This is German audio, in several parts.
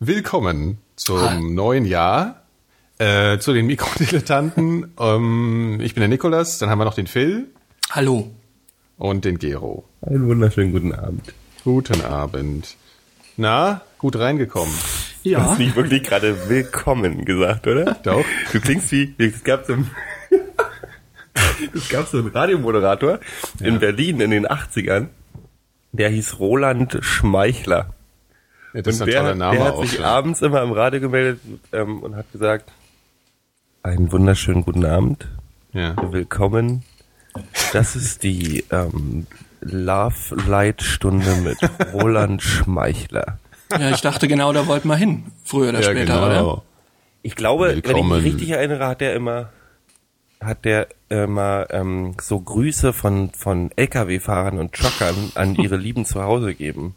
Willkommen zum Hi. neuen Jahr. Äh, zu den Mikrodilettanten. ähm, ich bin der Nikolas, dann haben wir noch den Phil. Hallo. Und den Gero. Einen wunderschönen guten Abend. Guten Abend. Na, gut reingekommen. Ja. Du hast nicht wirklich gerade willkommen gesagt, oder? Doch. Du klingst wie, es gab so, es gab so einen Radiomoderator ja. in Berlin in den 80ern, der hieß Roland Schmeichler. Ja, das und ist ein der, Name der hat auch, sich ja. abends immer im Radio gemeldet ähm, und hat gesagt, einen wunderschönen guten Abend. Ja. Willkommen. Das ist die ähm, Love Light Stunde mit Roland Schmeichler. Ja, ich dachte genau, da wollten wir hin. Früher oder ja, später, genau. oder? Ich glaube, Willkommen. wenn ich mich richtig erinnere, hat der immer hat der immer ähm, so Grüße von von LKW-Fahrern und Truckern an ihre Lieben zu Hause gegeben.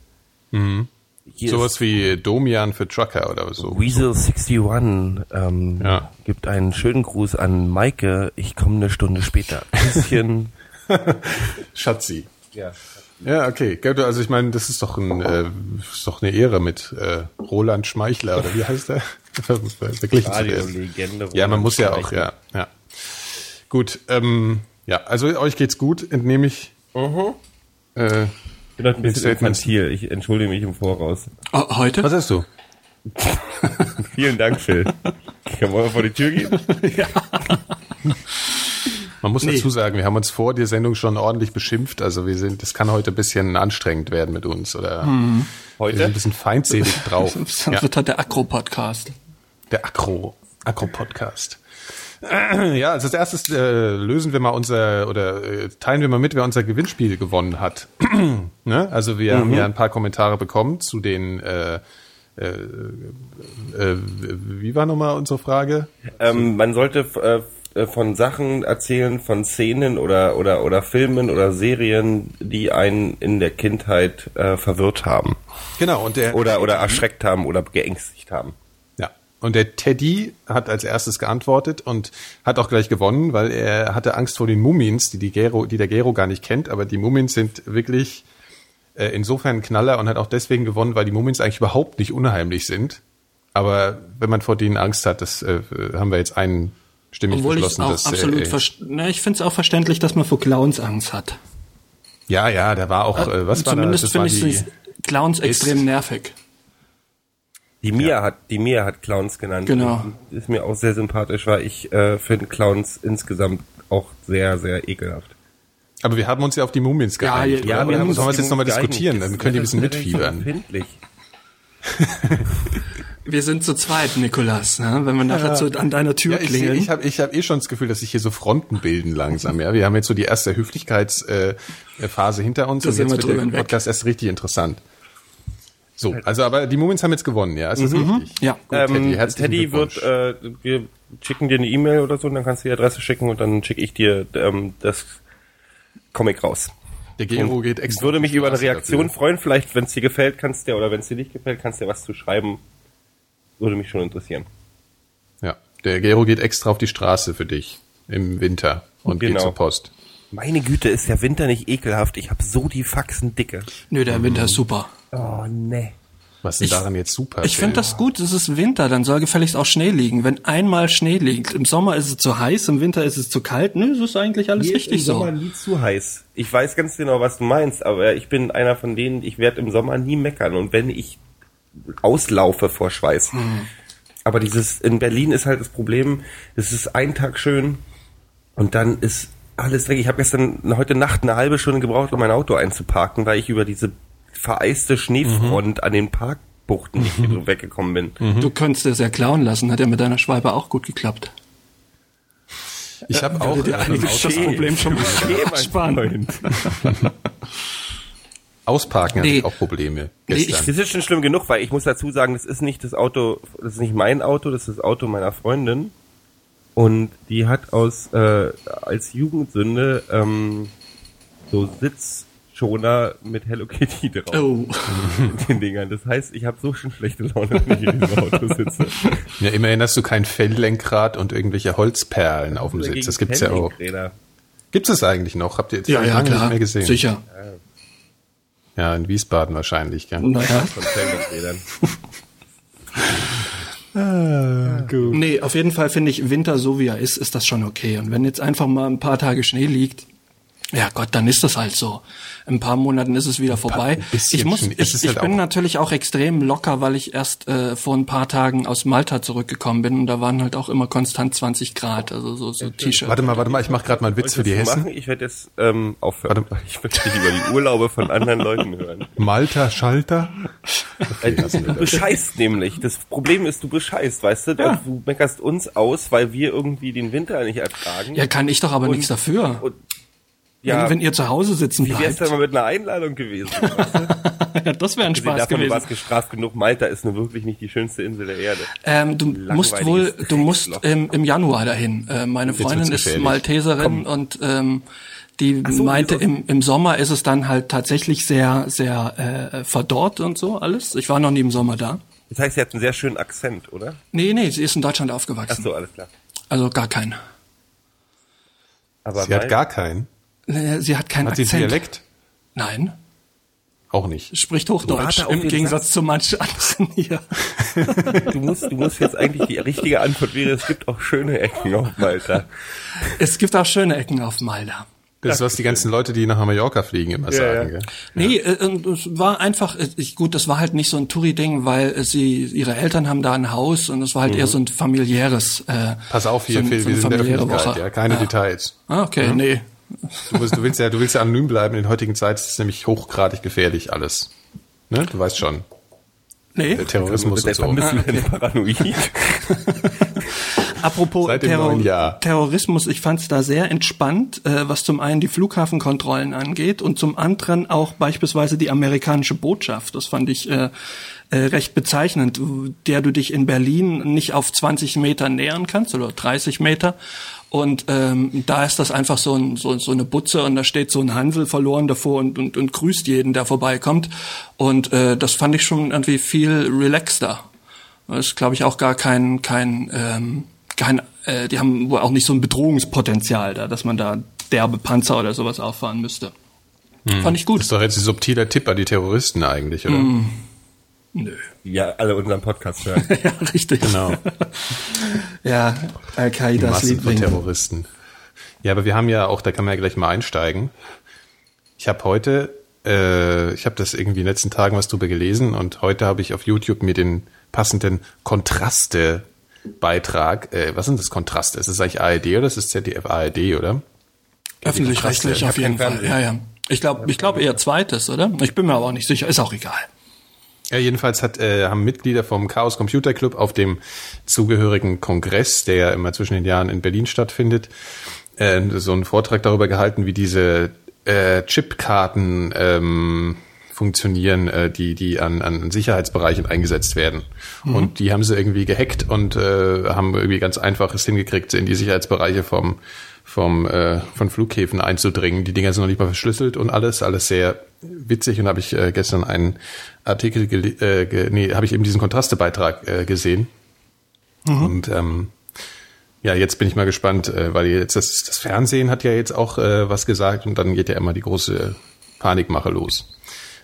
Mhm. Sowas wie Domian für Trucker oder so. Weasel61 ähm, ja. gibt einen schönen Gruß an Maike. Ich komme eine Stunde später. Bisschen Schatzi. Ja. Ja, okay. Also ich meine, das ist doch ein, äh, ist doch eine Ehre mit äh, Roland Schmeichler oder wie heißt der? Wirklich Legende. Ja, man muss ja auch, ja, ja. Gut, ähm, ja, also euch geht's gut, entnehme ich. Mhm. Äh, bin ein bisschen infantil. Ich entschuldige mich im Voraus. Oh, heute? Was hast du? Vielen Dank, Phil. Kann man mal vor die Tür gehen? ja. Man muss nee. dazu sagen, wir haben uns vor der Sendung schon ordentlich beschimpft. Also wir sind, das kann heute ein bisschen anstrengend werden mit uns. Oder hm. heute? Wir sind ein bisschen feindselig drauf. Das ja. wird halt der Akro-Podcast. Der Akro, Akro-Podcast. Ja, also als erstes äh, lösen wir mal unser oder äh, teilen wir mal mit, wer unser Gewinnspiel gewonnen hat. ne? Also wir mhm. haben ja ein paar Kommentare bekommen zu den äh, äh, äh, wie war nochmal unsere Frage? Ähm, man sollte äh, von Sachen erzählen, von Szenen oder oder oder Filmen oder Serien, die einen in der Kindheit äh, verwirrt haben. Genau und der oder oder erschreckt haben oder geängstigt haben. Und der Teddy hat als erstes geantwortet und hat auch gleich gewonnen, weil er hatte Angst vor den Mumins, die, die, Gero, die der Gero gar nicht kennt. Aber die Mumins sind wirklich äh, insofern ein Knaller und hat auch deswegen gewonnen, weil die Mumins eigentlich überhaupt nicht unheimlich sind. Aber wenn man vor denen Angst hat, das äh, haben wir jetzt einstimmig Obwohl beschlossen. Ich auch absolut äh, na, ich finde es auch verständlich, dass man vor Clowns Angst hat. Ja, ja, da war auch, äh, was war da? Zumindest finde ich Clowns extrem nervig. Die Mia ja. hat, die Mia hat Clowns genannt. Genau. Ist mir auch sehr sympathisch, weil ich äh, finde Clowns insgesamt auch sehr, sehr ekelhaft. Aber wir haben uns ja auf die Mumiens geeinigt. Ja, ja wir haben uns sollen wir jetzt nochmal diskutieren, dann könnt ihr ein bisschen mitfiebern. wir sind zu zweit, Nikolas, ne? wenn wir nachher ja. zu, an deiner Tür ja, ich, klingeln. Ich habe ich hab eh schon das Gefühl, dass sich hier so Fronten bilden langsam. Ja, Wir haben jetzt so die erste Höflichkeitsphase äh, hinter uns das und jetzt wird der Podcast erst richtig interessant. So, also aber die Mumins haben jetzt gewonnen, ja, ist das mhm. richtig? Ja. Gut, Teddy, ähm, Teddy wird, äh, wir schicken dir eine E-Mail oder so und dann kannst du die Adresse schicken und dann schicke ich dir ähm, das Comic raus. Der Gero und geht extra. Würde mich über eine Reaktion dafür. freuen, vielleicht wenn es dir gefällt, kannst du oder wenn es dir nicht gefällt, kannst du dir was zu schreiben. Würde mich schon interessieren. Ja, der Gero geht extra auf die Straße für dich im Winter und genau. geht zur Post. Meine Güte, ist der Winter nicht ekelhaft? Ich habe so die Faxen dicke. Nö, der Winter ist super. Oh, ne. Was ist ich, daran jetzt super? Ich finde das gut, es ist Winter, dann soll gefälligst auch Schnee liegen. Wenn einmal Schnee liegt, im Sommer ist es zu heiß, im Winter ist es zu kalt, ne, das ist eigentlich alles Mir richtig so. Im Sommer nie zu heiß. Ich weiß ganz genau, was du meinst, aber ich bin einer von denen, ich werde im Sommer nie meckern und wenn ich auslaufe vor Schweiß. Hm. Aber dieses, in Berlin ist halt das Problem, es ist ein Tag schön und dann ist alles weg. Ich habe gestern heute Nacht eine halbe Stunde gebraucht, um mein Auto einzuparken, weil ich über diese vereiste Schneefront mhm. an den Parkbuchten nicht mhm. weggekommen bin. Mhm. Du könntest es ja klauen lassen, hat ja mit deiner Schwalbe auch gut geklappt. Ich habe auch dir einiges das Problem schon mal sparen. Ausparken nee. hatte ich auch Probleme. Nee, ich, das ist schon schlimm genug, weil ich muss dazu sagen, das ist nicht das Auto, das ist nicht mein Auto, das ist das Auto meiner Freundin. Und die hat aus äh, als Jugendsünde ähm, so Sitz Schoner mit Hello Kitty drauf. Oh. Den Dingern. Das heißt, ich habe so schon schlechte Laune, wenn ich in diesem Auto sitze. Ja, immerhin hast du kein Felllenkrad und irgendwelche Holzperlen auf dem Sitz. Das gibt's ja auch. Gibt's es eigentlich noch? Habt ihr jetzt ja, ja, klar. nicht mehr gesehen? Sicher. Ja, in Wiesbaden wahrscheinlich, gell? Naja. Gut. Nee, auf jeden Fall finde ich Winter so wie er ist, ist das schon okay. Und wenn jetzt einfach mal ein paar Tage Schnee liegt, ja Gott, dann ist das halt so. In ein paar Monaten ist es wieder vorbei. Ich muss, ich, ich halt bin auch- natürlich auch extrem locker, weil ich erst äh, vor ein paar Tagen aus Malta zurückgekommen bin und da waren halt auch immer konstant 20 Grad, also so, so T-Shirt. Warte mal, warte mal, ich mache gerade mal einen Witz für die Hessen. Machen? Ich werde jetzt ähm, aufhören. Ich möchte nicht über die Urlaube von anderen Leuten hören. Malta Schalter. Äh, Du bescheißt nämlich. Das Problem ist, du bescheißt, weißt du? Du meckerst uns aus, weil wir irgendwie den Winter nicht ertragen. ja, kann ich doch aber Und- nichts dafür. Und, ja, wenn, wenn ihr zu Hause sitzen wie wär's bleibt. denn mal mit einer Einladung gewesen? Ja, das wäre ein Spaß Spaß du gewesen. warst gestraft genug. Malta ist nur wirklich nicht die schönste Insel der Erde. Ähm, du musst wohl, du musst im, im Januar dahin. Äh, meine Freundin ist. Malteserin und ähm, die so, meinte, im, im Sommer ist es dann halt tatsächlich sehr, sehr äh, verdorrt und so alles. Ich war noch nie im Sommer da. Das heißt, sie hat einen sehr schönen Akzent, oder? Nee, nee, sie ist in Deutschland Ach aufgewachsen. so, alles klar. Also gar keinen. Aber Sie hat gar keinen. Äh, Sie hat keinen Hat sie Akzent. Dialekt? Nein, Auch nicht. spricht Hochdeutsch auf im Gegensatz Satz. zu manchen anderen hier. du musst, du musst jetzt eigentlich die richtige Antwort wäre, es gibt auch schöne Ecken auf Malta. Es gibt auch schöne Ecken auf Malta. Das ist, was die ganzen Leute, die nach Mallorca fliegen, immer sagen. ja. Gell? Nee, äh, und es war einfach, äh, ich, gut, das war halt nicht so ein Touri-Ding, weil äh, sie, ihre Eltern haben da ein Haus und es war halt eher so ein familiäres. Äh, Pass auf hier, so ein- Phil, so wir sind in der Öffentlichkeit, Woche. ja, keine Details. Ah, okay, nee. Du willst, du willst ja, du willst ja anonym bleiben. In der heutigen Zeit ist es nämlich hochgradig gefährlich alles. Ne? Du weißt schon. Nee. Der Terrorismus und so. du denn paranoid? Apropos Terror. Terrorismus, ich fand es da sehr entspannt, äh, was zum einen die Flughafenkontrollen angeht und zum anderen auch beispielsweise die amerikanische Botschaft. Das fand ich äh, äh, recht bezeichnend, der du dich in Berlin nicht auf 20 Meter nähern kannst oder 30 Meter. Und ähm, da ist das einfach so, ein, so, so eine Butze und da steht so ein Hansel verloren davor und, und, und grüßt jeden, der vorbeikommt. Und äh, das fand ich schon irgendwie viel relaxter. Das ist, glaube ich, auch gar kein, kein, ähm, kein äh, die haben wohl auch nicht so ein Bedrohungspotenzial da, dass man da derbe Panzer oder sowas auffahren müsste. Fand ich Das gut. ist doch jetzt ein subtiler Tipp an die Terroristen eigentlich, oder? Nö. Ja, alle unseren Podcast hören. ja, richtig. Genau. Ja, Al-Qaidas Massen von Liebling. Terroristen. Ja, aber wir haben ja auch, da kann man ja gleich mal einsteigen. Ich habe heute, äh, ich habe das irgendwie in den letzten Tagen was drüber gelesen und heute habe ich auf YouTube mir den passenden Kontraste-Beitrag, äh, was sind das Kontraste? Ist das eigentlich ARD oder ist das ZDF ARD, oder? Öffentlich-rechtlich Ich auf jeden Fall. Ja, ja. Ich glaube, ich glaube eher zweites, oder? Ich bin mir aber auch nicht sicher. Ist auch egal. Ja, jedenfalls hat, äh, haben Mitglieder vom Chaos Computer Club auf dem zugehörigen Kongress, der ja immer zwischen den Jahren in Berlin stattfindet, äh, so einen Vortrag darüber gehalten, wie diese äh, Chipkarten ähm, funktionieren, äh, die, die an, an Sicherheitsbereichen eingesetzt werden. Und die haben sie irgendwie gehackt und äh, haben irgendwie ganz einfaches hingekriegt, in die Sicherheitsbereiche vom vom äh, von Flughäfen einzudringen. Die Dinger sind noch nicht mal verschlüsselt und alles, alles sehr witzig. Und habe ich äh, gestern einen Artikel, gele- äh, ge nee, habe ich eben diesen Kontrastebeitrag äh, gesehen. Und ähm, ja, jetzt bin ich mal gespannt, äh, weil jetzt das, das Fernsehen hat ja jetzt auch äh, was gesagt und dann geht ja immer die große Panikmache los.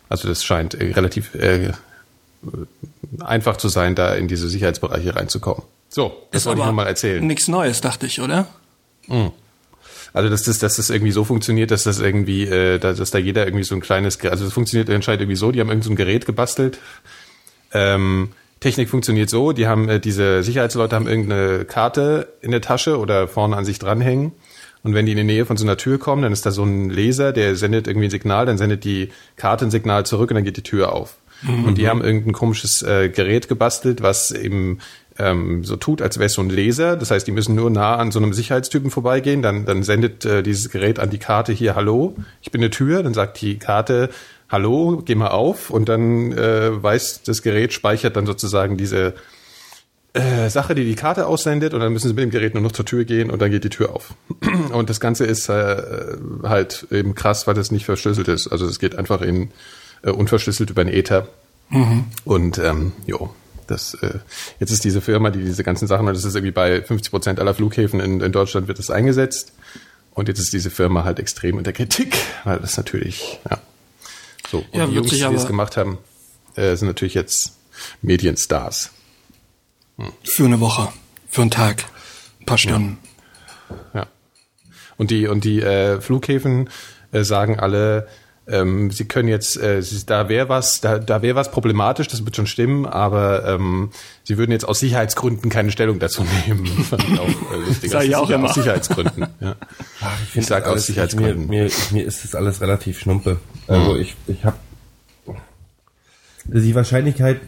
Also das scheint äh, relativ äh, einfach zu sein, da in diese Sicherheitsbereiche reinzukommen. So, das wollte ich aber noch mal erzählen. Nichts Neues, dachte ich, oder? Also dass das, dass das irgendwie so funktioniert, dass das irgendwie, äh, dass, da jeder irgendwie so ein kleines, also das funktioniert anscheinend irgendwie so, die haben irgend so ein Gerät gebastelt. Ähm, Technik funktioniert so, die haben äh, diese Sicherheitsleute haben irgendeine Karte in der Tasche oder vorne an sich dranhängen. Und wenn die in die Nähe von so einer Tür kommen, dann ist da so ein Laser, der sendet irgendwie ein Signal, dann sendet die Karte ein Signal zurück und dann geht die Tür auf. Und die haben irgendein komisches äh, Gerät gebastelt, was eben ähm, so tut, als wäre es so ein Laser. Das heißt, die müssen nur nah an so einem Sicherheitstypen vorbeigehen. Dann, dann sendet äh, dieses Gerät an die Karte hier, hallo, ich bin eine Tür. Dann sagt die Karte, hallo, geh mal auf. Und dann äh, weiß das Gerät, speichert dann sozusagen diese äh, Sache, die die Karte aussendet. Und dann müssen sie mit dem Gerät nur noch zur Tür gehen und dann geht die Tür auf. Und das Ganze ist äh, halt eben krass, weil das nicht verschlüsselt ist. Also es geht einfach in äh, unverschlüsselt über den Ether. Und ähm, jo, das äh, jetzt ist diese Firma, die diese ganzen Sachen, das ist irgendwie bei 50 Prozent aller Flughäfen in, in Deutschland wird das eingesetzt. Und jetzt ist diese Firma halt extrem in der Kritik, weil das natürlich, ja. So, und Ja, die Jungs, die das aber- gemacht haben, äh, sind natürlich jetzt Medienstars. Für eine Woche. Für einen Tag. Ein paar Stunden. Ja. Und die, und die äh, Flughäfen äh, sagen alle, ähm, sie können jetzt, äh, sie, da wäre was, da, da wäre was problematisch, das wird schon stimmen, aber ähm, sie würden jetzt aus Sicherheitsgründen keine Stellung dazu nehmen. Fand ich auch äh, lustig. Sag ich auch immer. Aus Sicherheitsgründen. Ja. Ach, Ich sag aus Sicherheitsgründen. Mir, mir, mir ist das alles relativ schnumpe. Also ich, ich habe die Wahrscheinlichkeit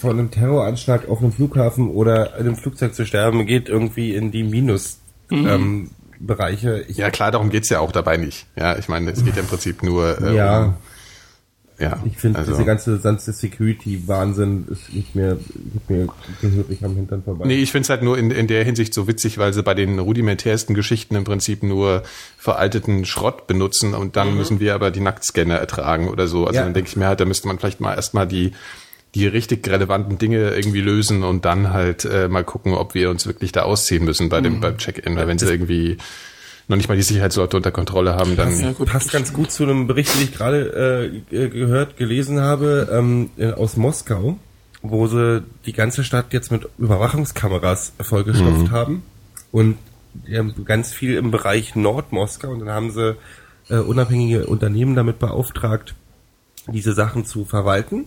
von einem Terroranschlag auf einem Flughafen oder einem Flugzeug zu sterben geht irgendwie in die Minus ähm, Bereiche. Ich, ja klar, darum geht's ja auch dabei nicht. Ja, ich meine, es geht ja im Prinzip nur äh, ja, um, ja. ich finde also. diese ganze ganze Security-Wahnsinn ist nicht mehr, nicht mehr gehörig am Hintern vorbei. Nee, ich find's halt nur in, in der Hinsicht so witzig, weil sie bei den rudimentärsten Geschichten im Prinzip nur veralteten Schrott benutzen und dann müssen wir aber die Nacktscanner ertragen oder so. Also Ja. dann denke ich mir halt, da müsste man vielleicht mal erstmal die die richtig relevanten Dinge irgendwie lösen und dann halt äh, mal gucken, ob wir uns wirklich da ausziehen müssen bei dem beim Check-in, weil wenn sie irgendwie noch nicht mal die Sicherheitsleute unter Kontrolle haben, dann Ja, gut. passt ganz gut zu einem Bericht, den ich gerade äh, gehört, gelesen habe, ähm, äh, aus Moskau, wo sie die ganze Stadt jetzt mit Überwachungskameras vollgestopft haben und die haben ganz viel im Bereich Nordmoskau und dann haben sie äh, unabhängige Unternehmen damit beauftragt, diese Sachen zu verwalten.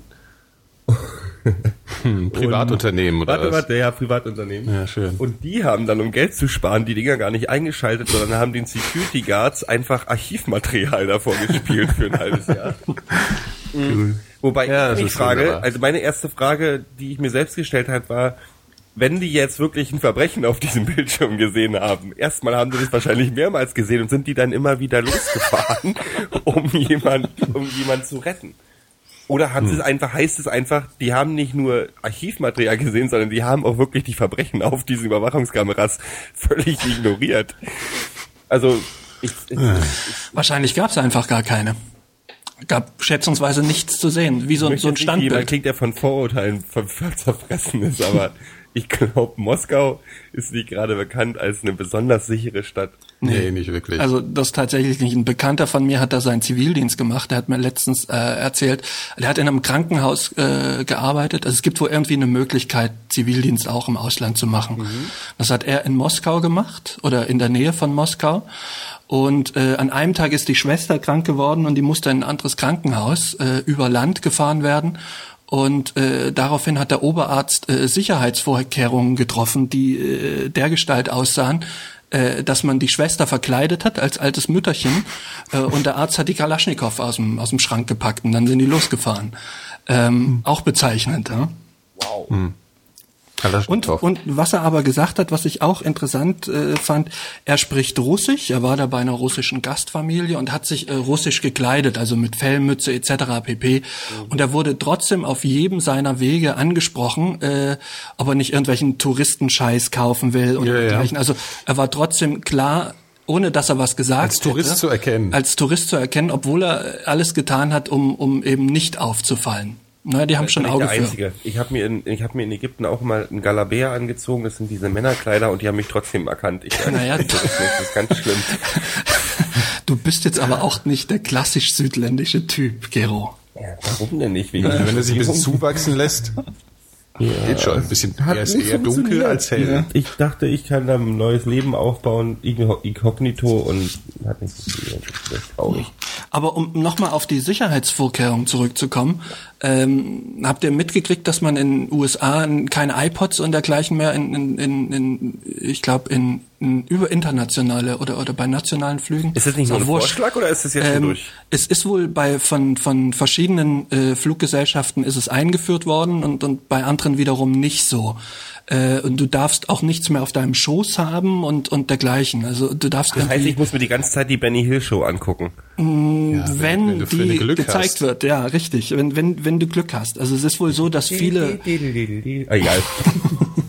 hm, Privatunternehmen oder Warte, was? warte, ja, Privatunternehmen. Ja, schön. Und die haben dann, um Geld zu sparen, die Dinger gar nicht eingeschaltet, sondern haben den Security Guards einfach Archivmaterial davor gespielt für ein halbes Jahr. Mhm. Wobei Ja, ich mich frage, wunderbar. also meine erste Frage, die ich mir selbst gestellt habe, war, wenn die jetzt wirklich ein Verbrechen auf diesem Bildschirm gesehen haben, erstmal haben sie das wahrscheinlich mehrmals gesehen und sind die dann immer wieder losgefahren, um jemand, um jemand zu retten. Oder haben sie es einfach, heißt es einfach, die haben nicht nur Archivmaterial gesehen, sondern die haben auch wirklich die Verbrechen auf diesen Überwachungskameras völlig ignoriert. Also, ich, ich, Wahrscheinlich gab es einfach gar keine. Gab schätzungsweise nichts zu sehen, wie so, so ein wie jemand Standbild. klingt, der von Vorurteilen zerfressen ist, aber ich glaube, Moskau ist nicht gerade bekannt als eine besonders sichere Stadt. Nee, nicht wirklich. Also das ist tatsächlich nicht. Ein Bekannter von mir hat da seinen Zivildienst gemacht. Der hat mir letztens äh, erzählt, der hat in einem Krankenhaus äh, gearbeitet. Also es gibt wohl irgendwie eine Möglichkeit, Zivildienst auch im Ausland zu machen. Das hat er in Moskau gemacht oder in der Nähe von Moskau. Und äh, an einem Tag ist die Schwester krank geworden und die musste in ein anderes Krankenhaus äh, über Land gefahren werden. Und äh, daraufhin hat der Oberarzt äh, Sicherheitsvorkehrungen getroffen, die äh, dergestalt aussahen, äh, dass man die Schwester verkleidet hat als altes Mütterchen äh, und der Arzt hat die Kalaschnikow aus dem, aus dem Schrank gepackt und dann sind die losgefahren. Ähm, Auch bezeichnend. Ja? Wow. Und, und was er aber gesagt hat, was ich auch interessant äh, fand, er spricht Russisch, er war da bei einer russischen Gastfamilie und hat sich äh, russisch gekleidet, also mit Fellmütze etc. pp. Und er wurde trotzdem auf jedem seiner Wege angesprochen, äh, ob er nicht irgendwelchen Touristenscheiß kaufen will und Ja, ja. dergleichen. Also er war trotzdem klar, ohne dass er was gesagt Als Tourist hätte, zu erkennen. Als Tourist zu erkennen, obwohl er alles getan hat, um, um eben nicht aufzufallen. Na, die haben schon Auge der für. Einzige. Ich habe mir in ich habe mir in Ägypten auch mal einen Galabea angezogen. Das sind diese Männerkleider und die haben mich trotzdem erkannt. Ich Naja, das ist das ist ganz schlimm. Du bist jetzt aber auch nicht der klassisch südländische Typ, Gero. Ja, warum denn nicht? Wegen Wenn er sich ein bisschen zuwachsen lässt, geht schon. Ein bisschen, er ist eher dunkel als hell. Ich dachte, ich kann da ein neues Leben aufbauen, inko- inkognito und hat nicht funktioniert. Das ist traurig. Aber um nochmal auf die Sicherheitsvorkehrungen zurückzukommen, ähm, habt ihr mitgekriegt, dass man in den USA keine iPods und dergleichen mehr in, in, in, in ich glaube, in über internationale oder, oder bei nationalen Flügen? Ist das nicht nur auch ein wurscht. Vorschlag oder ist das jetzt schon Ähm, durch? Es ist wohl bei von von verschiedenen äh, Fluggesellschaften ist es eingeführt worden und und bei anderen wiederum nicht so. Äh, und du darfst auch nichts mehr auf deinem Schoß haben und und dergleichen. Also du darfst Das heißt, ich muss mir die ganze Zeit die Benny Hill Show angucken. Ja, wenn, wenn du- wenn die du Glück gezeigt hast. wird, ja, richtig. Wenn, wenn, wenn du Glück hast. Also es ist wohl so, dass viele. Ah, Egal.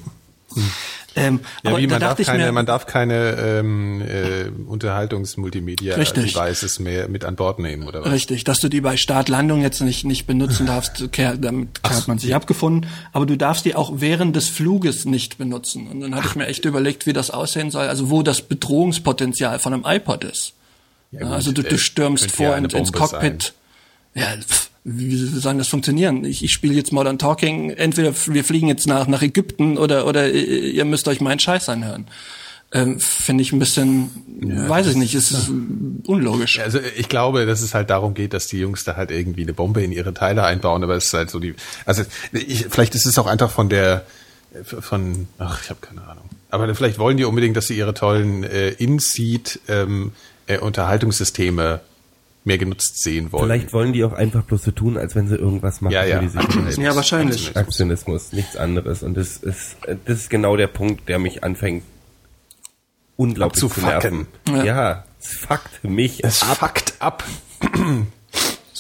Ähm, Ja, aber wie da man darf dachte ich keine, mir, man darf keine ähm, äh, Unterhaltungsmultimedia Richtig. Devices mehr mit an Bord nehmen oder was? richtig, dass du die bei Startlandung jetzt nicht nicht benutzen darfst. Damit hat man sich abgefunden. Aber du darfst die auch während des Fluges nicht benutzen. Und dann hatte ich mir echt überlegt, wie das aussehen soll. Also wo das Bedrohungspotenzial von einem iPod ist. Ja, gut, also du, äh, du stürmst könnte vor ja ins, ins Cockpit. Ja, pff, wie soll das funktionieren? Ich, ich spiele jetzt Modern Talking, entweder wir fliegen jetzt nach, nach Ägypten oder, oder ihr müsst euch meinen Scheiß anhören. Ähm, Finde ich ein bisschen, ja, weiß ich nicht, ist unlogisch. Also ich glaube, dass es halt darum geht, dass die Jungs da halt irgendwie eine Bombe in ihre Teile einbauen, aber es ist halt so die, also ich, vielleicht ist es auch einfach von der, von, ach, ich habe keine Ahnung. Aber vielleicht wollen die unbedingt, dass sie ihre tollen äh, In-Seat ähm, äh, Unterhaltungssysteme mehr genutzt sehen wollen. Vielleicht wollen die auch einfach bloß so tun, als wenn sie irgendwas machen ja, ja. für die Sicherheit. Ja, wahrscheinlich. Aktionismus, nichts anderes. Und das ist, das ist genau der Punkt, der mich anfängt unglaublich zu nerven. Ja, ja es fuckt mich es ab. fuckt ab.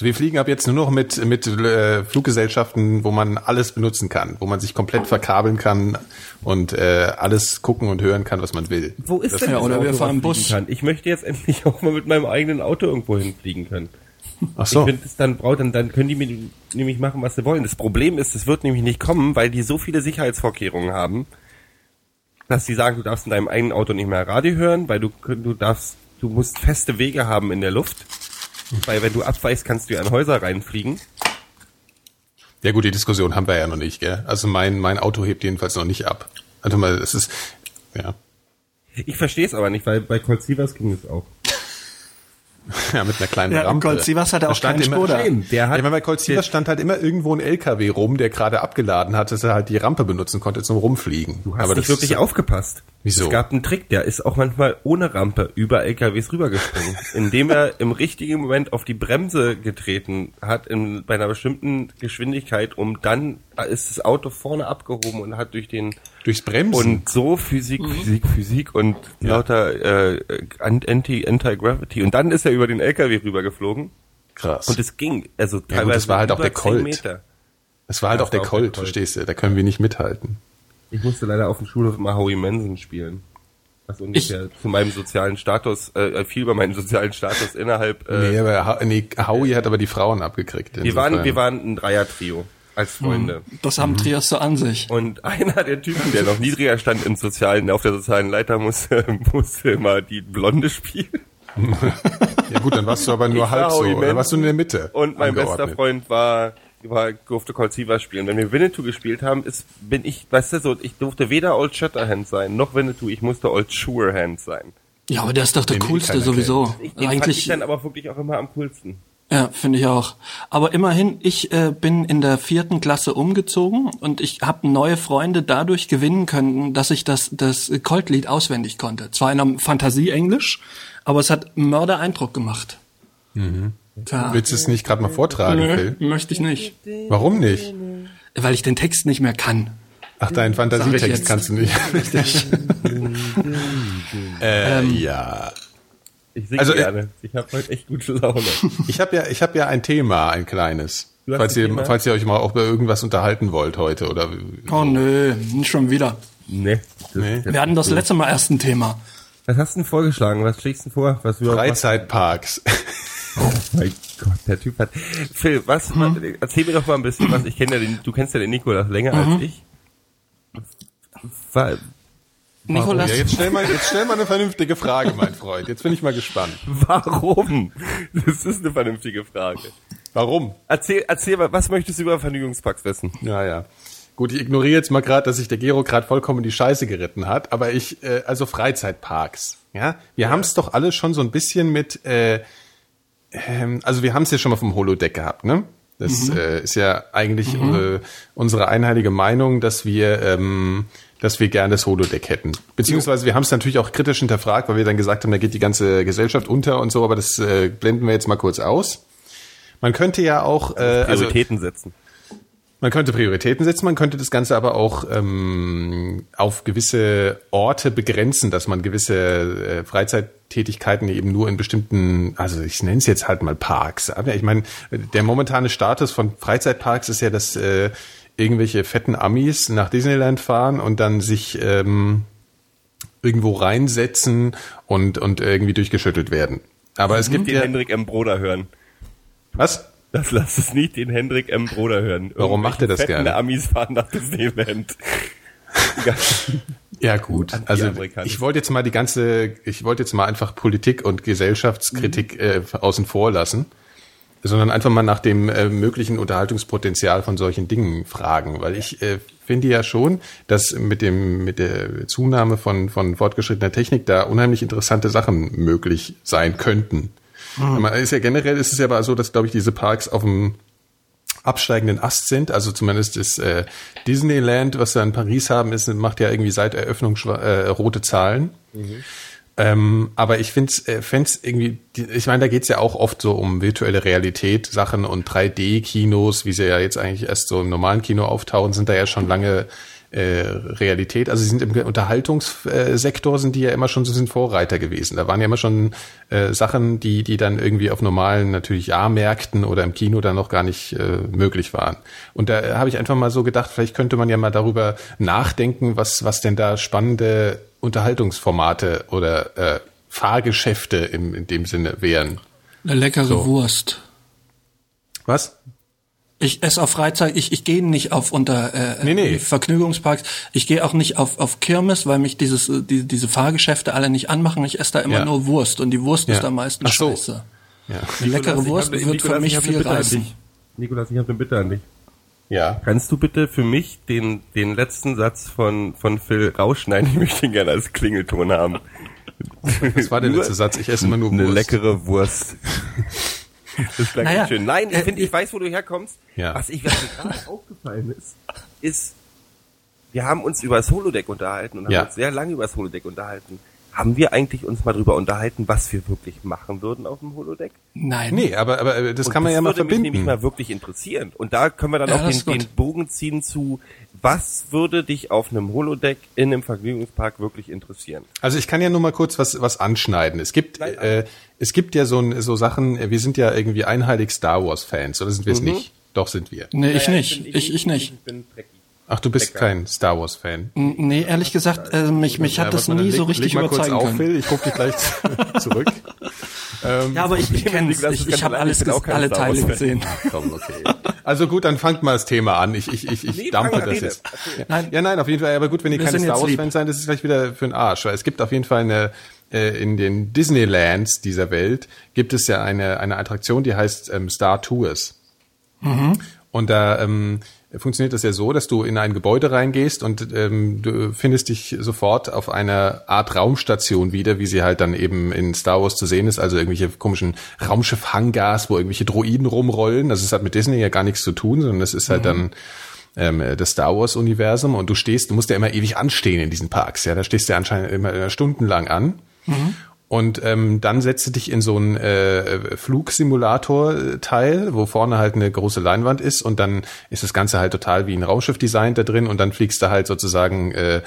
So, wir fliegen ab jetzt nur noch mit, mit äh, Fluggesellschaften, wo man alles benutzen kann, wo man sich komplett verkabeln kann und äh, alles gucken und hören kann, was man will. Wo ist das denn ja, oder Auto, wir fahren Bus? Kann? Ich möchte jetzt endlich auch mal mit meinem eigenen Auto irgendwo hinfliegen können. Ach so. Ich finde, dann braucht dann, dann können die mir nämlich machen, was sie wollen. Das Problem ist, es wird nämlich nicht kommen, weil die so viele Sicherheitsvorkehrungen haben, dass sie sagen, du darfst in deinem eigenen Auto nicht mehr Radio hören, weil du du darfst, du musst feste Wege haben in der Luft weil wenn du abweichst, kannst du ja in Häuser reinfliegen. Ja gut, die Diskussion haben wir ja noch nicht, gell? Also mein, mein Auto hebt jedenfalls noch nicht ab. Also mal, es ist, ja. Ich verstehe es aber nicht, weil bei Colt Sievers ging es auch. Ja, mit einer kleinen ja, Rampe. Colt Sievers hatte auch stand keinen Skoda. Der hat, meine, bei Colt Sievers stand halt immer irgendwo ein LKW rum, der gerade abgeladen hat, dass er halt die Rampe benutzen konnte zum Rumfliegen. Du hast aber nicht wirklich aufgepasst. Wieso? Es gab einen Trick, der ist auch manchmal ohne Rampe über LKWs rübergesprungen, indem er im richtigen Moment auf die Bremse getreten hat in, bei einer bestimmten Geschwindigkeit, um dann ist das Auto vorne abgehoben und hat durch den durchs Bremsen und so Physik, mhm. Physik, Physik und ja. lauter äh, Anti Anti Gravity und dann ist er über den LKW rübergeflogen. Krass. Und es ging, also teilweise ja, gut, das war halt auch der Colt. Es war halt ja, auch der Colt, verstehst du? Da können wir nicht mithalten. Ich musste leider auf dem Schulhof immer Howie Manson spielen. Was ungefähr ich, zu meinem sozialen Status, äh, viel über meinen sozialen Status innerhalb. Äh, nee, aber nee, Howie hat aber die Frauen abgekriegt. Wir waren, wir waren ein Dreier-Trio als Freunde. Hm, das haben Trios so an sich. Und einer der Typen, der noch niedriger stand im sozialen, auf der sozialen Leiter, musste, musste immer die Blonde spielen. ja gut, dann warst du aber nur ich halb so. Dann warst du in der Mitte. Und mein bester Freund war war, durfte Colt Sievers spielen. Wenn wir Winnetou gespielt haben, ist, bin ich, weißt du, so, ich durfte weder Old Shatterhand sein, noch Winnetou, ich musste Old Surehand sein. Ja, aber der ist doch der Den coolste sowieso. Ich, den Eigentlich fand ich dann aber wirklich auch immer am coolsten. Ja, finde ich auch. Aber immerhin, ich äh, bin in der vierten Klasse umgezogen und ich habe neue Freunde dadurch gewinnen können, dass ich das, das Colt-Lied auswendig konnte. Zwar in einem Fantasie-Englisch, aber es hat Mörder-Eindruck gemacht. Mhm. Da. Willst du es nicht gerade mal vortragen, Nö, Phil? Möchte ich nicht. Warum nicht? Weil ich den Text nicht mehr kann. Ach, deinen Fantasietext kannst du nicht. Richtig. äh, ähm, ja. Ich singe also, gerne. Ich habe heute echt gute Laune. ich habe ja, ich habe ja ein Thema, ein kleines. Falls ihr, Thema? falls ihr euch mal auch über irgendwas unterhalten wollt heute oder. Oh nö, nicht schon wieder. Nee. nee. Wir hatten das letzte Mal erst ein Thema. Was hast du denn vorgeschlagen? Was schlägst du vor? Was Freizeitparks. Oh mein Gott, der Typ hat. Phil, was? Hm? Erzähl mir doch mal ein bisschen was. Ich kenne ja den, du kennst ja den Nikolas länger mhm. als ich. War, Nikolas. Ja, jetzt stell mal, jetzt stell mal eine vernünftige Frage, mein Freund. Jetzt bin ich mal gespannt. Warum? Das ist eine vernünftige Frage. Warum? Erzähl, erzähl mal, was möchtest du über Vergnügungsparks wissen? Ja, ja. Gut, ich ignoriere jetzt mal gerade, dass sich der Gero gerade vollkommen die Scheiße geritten hat, aber ich, äh, also Freizeitparks, ja, wir ja. haben es doch alle schon so ein bisschen mit, äh, ähm, also wir haben es ja schon mal vom Holodeck gehabt, ne? Das mhm. äh, ist ja eigentlich mhm. äh, unsere einheilige Meinung, dass wir, ähm, dass wir gerne das Holodeck hätten. Beziehungsweise wir haben es natürlich auch kritisch hinterfragt, weil wir dann gesagt haben, da geht die ganze Gesellschaft unter und so, aber das äh, blenden wir jetzt mal kurz aus. Man könnte ja auch äh, Prioritäten also, setzen. Man könnte Prioritäten setzen, man könnte das Ganze aber auch ähm, auf gewisse Orte begrenzen, dass man gewisse äh, Freizeittätigkeiten eben nur in bestimmten, also ich nenne es jetzt halt mal Parks. Aber ich meine, der momentane Status von Freizeitparks ist ja, dass äh, irgendwelche fetten Amis nach Disneyland fahren und dann sich ähm, irgendwo reinsetzen und, und irgendwie durchgeschüttelt werden. Aber es gibt den ja, Hendrik M. Broder hören. Was? Das lass es nicht den Hendrik M. Bruder hören. Warum macht er das gerne? Amis fahren nach Disneyland. ja gut, also ich wollte jetzt mal die ganze, ich wollte jetzt mal einfach Politik und Gesellschaftskritik mhm. äh, außen vor lassen. Sondern einfach mal nach dem äh, möglichen Unterhaltungspotenzial von solchen Dingen fragen, weil ich äh, finde ja schon, dass mit dem mit der Zunahme von von fortgeschrittener Technik da unheimlich interessante Sachen möglich sein könnten. Mhm. Ist ja generell ist es ja aber so, dass glaube ich diese Parks auf dem absteigenden Ast sind. Also zumindest das äh, Disneyland, was wir in Paris haben, ist, macht ja irgendwie seit Eröffnung äh, rote Zahlen. Mhm. Ähm, aber ich finde es äh, irgendwie, ich meine, da geht's ja auch oft so um virtuelle Realität, Sachen und 3D-Kinos, wie sie ja jetzt eigentlich erst so im normalen Kino auftauchen, sind da ja schon lange äh, Realität. Also sie sind im Unterhaltungssektor sind die ja immer schon so sind Vorreiter gewesen. Da waren ja immer schon äh, Sachen, die die dann irgendwie auf normalen natürlich A-Märkten oder im Kino dann noch gar nicht äh, möglich waren. Und da habe ich einfach mal so gedacht, vielleicht könnte man ja mal darüber nachdenken, was was denn da spannende Unterhaltungsformate oder äh, Fahrgeschäfte im, in dem Sinne wären. Eine leckere so. Wurst. Was? Ich esse auf Freizeit, ich, ich gehe nicht auf unter äh, nee, nee. Vergnügungsparks. Ich gehe auch nicht auf, auf Kirmes, weil mich dieses, äh, die, diese Fahrgeschäfte alle nicht anmachen. Ich esse da immer ja. nur Wurst und die Wurst ja. ist am meisten Ach so. scheiße. Ja. Eine leckere Wurst hab, wird Nikolas, für mich viel reißen. Nikolas, ich habe eine Bitte an dich. Ja. Kannst du bitte für mich den, den letzten Satz von, von Phil rausschneiden? Ich möchte ihn gerne als Klingelton haben. Was war der letzte Satz? Ich esse immer nur Wurst. Eine leckere Wurst. Das klang naja, schön. Nein, ich äh, finde, ich weiß, wo du herkommst. Ja. Was ich was mir gerade aufgefallen ist, ist, wir haben uns über das Holodeck unterhalten und haben ja. uns sehr lange über das Holodeck unterhalten. Haben wir eigentlich uns mal drüber unterhalten, was wir wirklich machen würden auf dem Holodeck? Nein. Nee, aber, aber äh, das und kann man das ja mal verbinden. Das würde mich nämlich mal wirklich interessieren. Und da können wir dann ja, auch den, den Bogen ziehen zu, was würde dich auf einem Holodeck in einem Vergnügungspark wirklich interessieren? Also ich kann ja nur mal kurz was, was anschneiden. Es gibt, äh, es gibt ja so, so Sachen, wir sind ja irgendwie einheilig Star Wars Fans, oder sind wir es mhm. nicht? Doch sind wir. Nee, ich nicht. Ich, ich, ich nicht. Ich bin Ach, du bist kein Star Wars Fan. Nee, ehrlich gesagt, äh, mich, mich hat ja, das nie leg, so richtig leg mal überzeugen kurz auf, Phil, ich gucke dich gleich zurück. Ähm, ja, aber ich, ich kenne Ich, ich habe alles, alle Teile gesehen. Komm, okay. Also gut, dann fangt mal das Thema an. Ich, ich, ich, ich nee, dampfe das jetzt. Okay. Nein. Ja, nein, auf jeden Fall. Aber gut, wenn ihr keine Star Wars Fans seid, das ist vielleicht wieder für den Arsch. Weil es gibt auf jeden Fall eine äh, in den Disneylands dieser Welt gibt es ja eine eine Attraktion, die heißt ähm, Star Tours. Mhm. Und da ähm, funktioniert das ja so, dass du in ein Gebäude reingehst und ähm, du findest dich sofort auf einer Art Raumstation wieder, wie sie halt dann eben in Star Wars zu sehen ist, also irgendwelche komischen Raumschiff-Hangars, wo irgendwelche Droiden rumrollen. Das ist halt mit Disney ja gar nichts zu tun, sondern das ist halt mhm. dann ähm, das Star Wars Universum und du stehst, du musst ja immer ewig anstehen in diesen Parks, ja, da stehst du ja anscheinend immer stundenlang an. Mhm. Und ähm, dann setzt du dich in so einen äh, Flugsimulator-Teil, wo vorne halt eine große Leinwand ist und dann ist das Ganze halt total wie ein Raumschiff designt da drin und dann fliegst du halt sozusagen äh,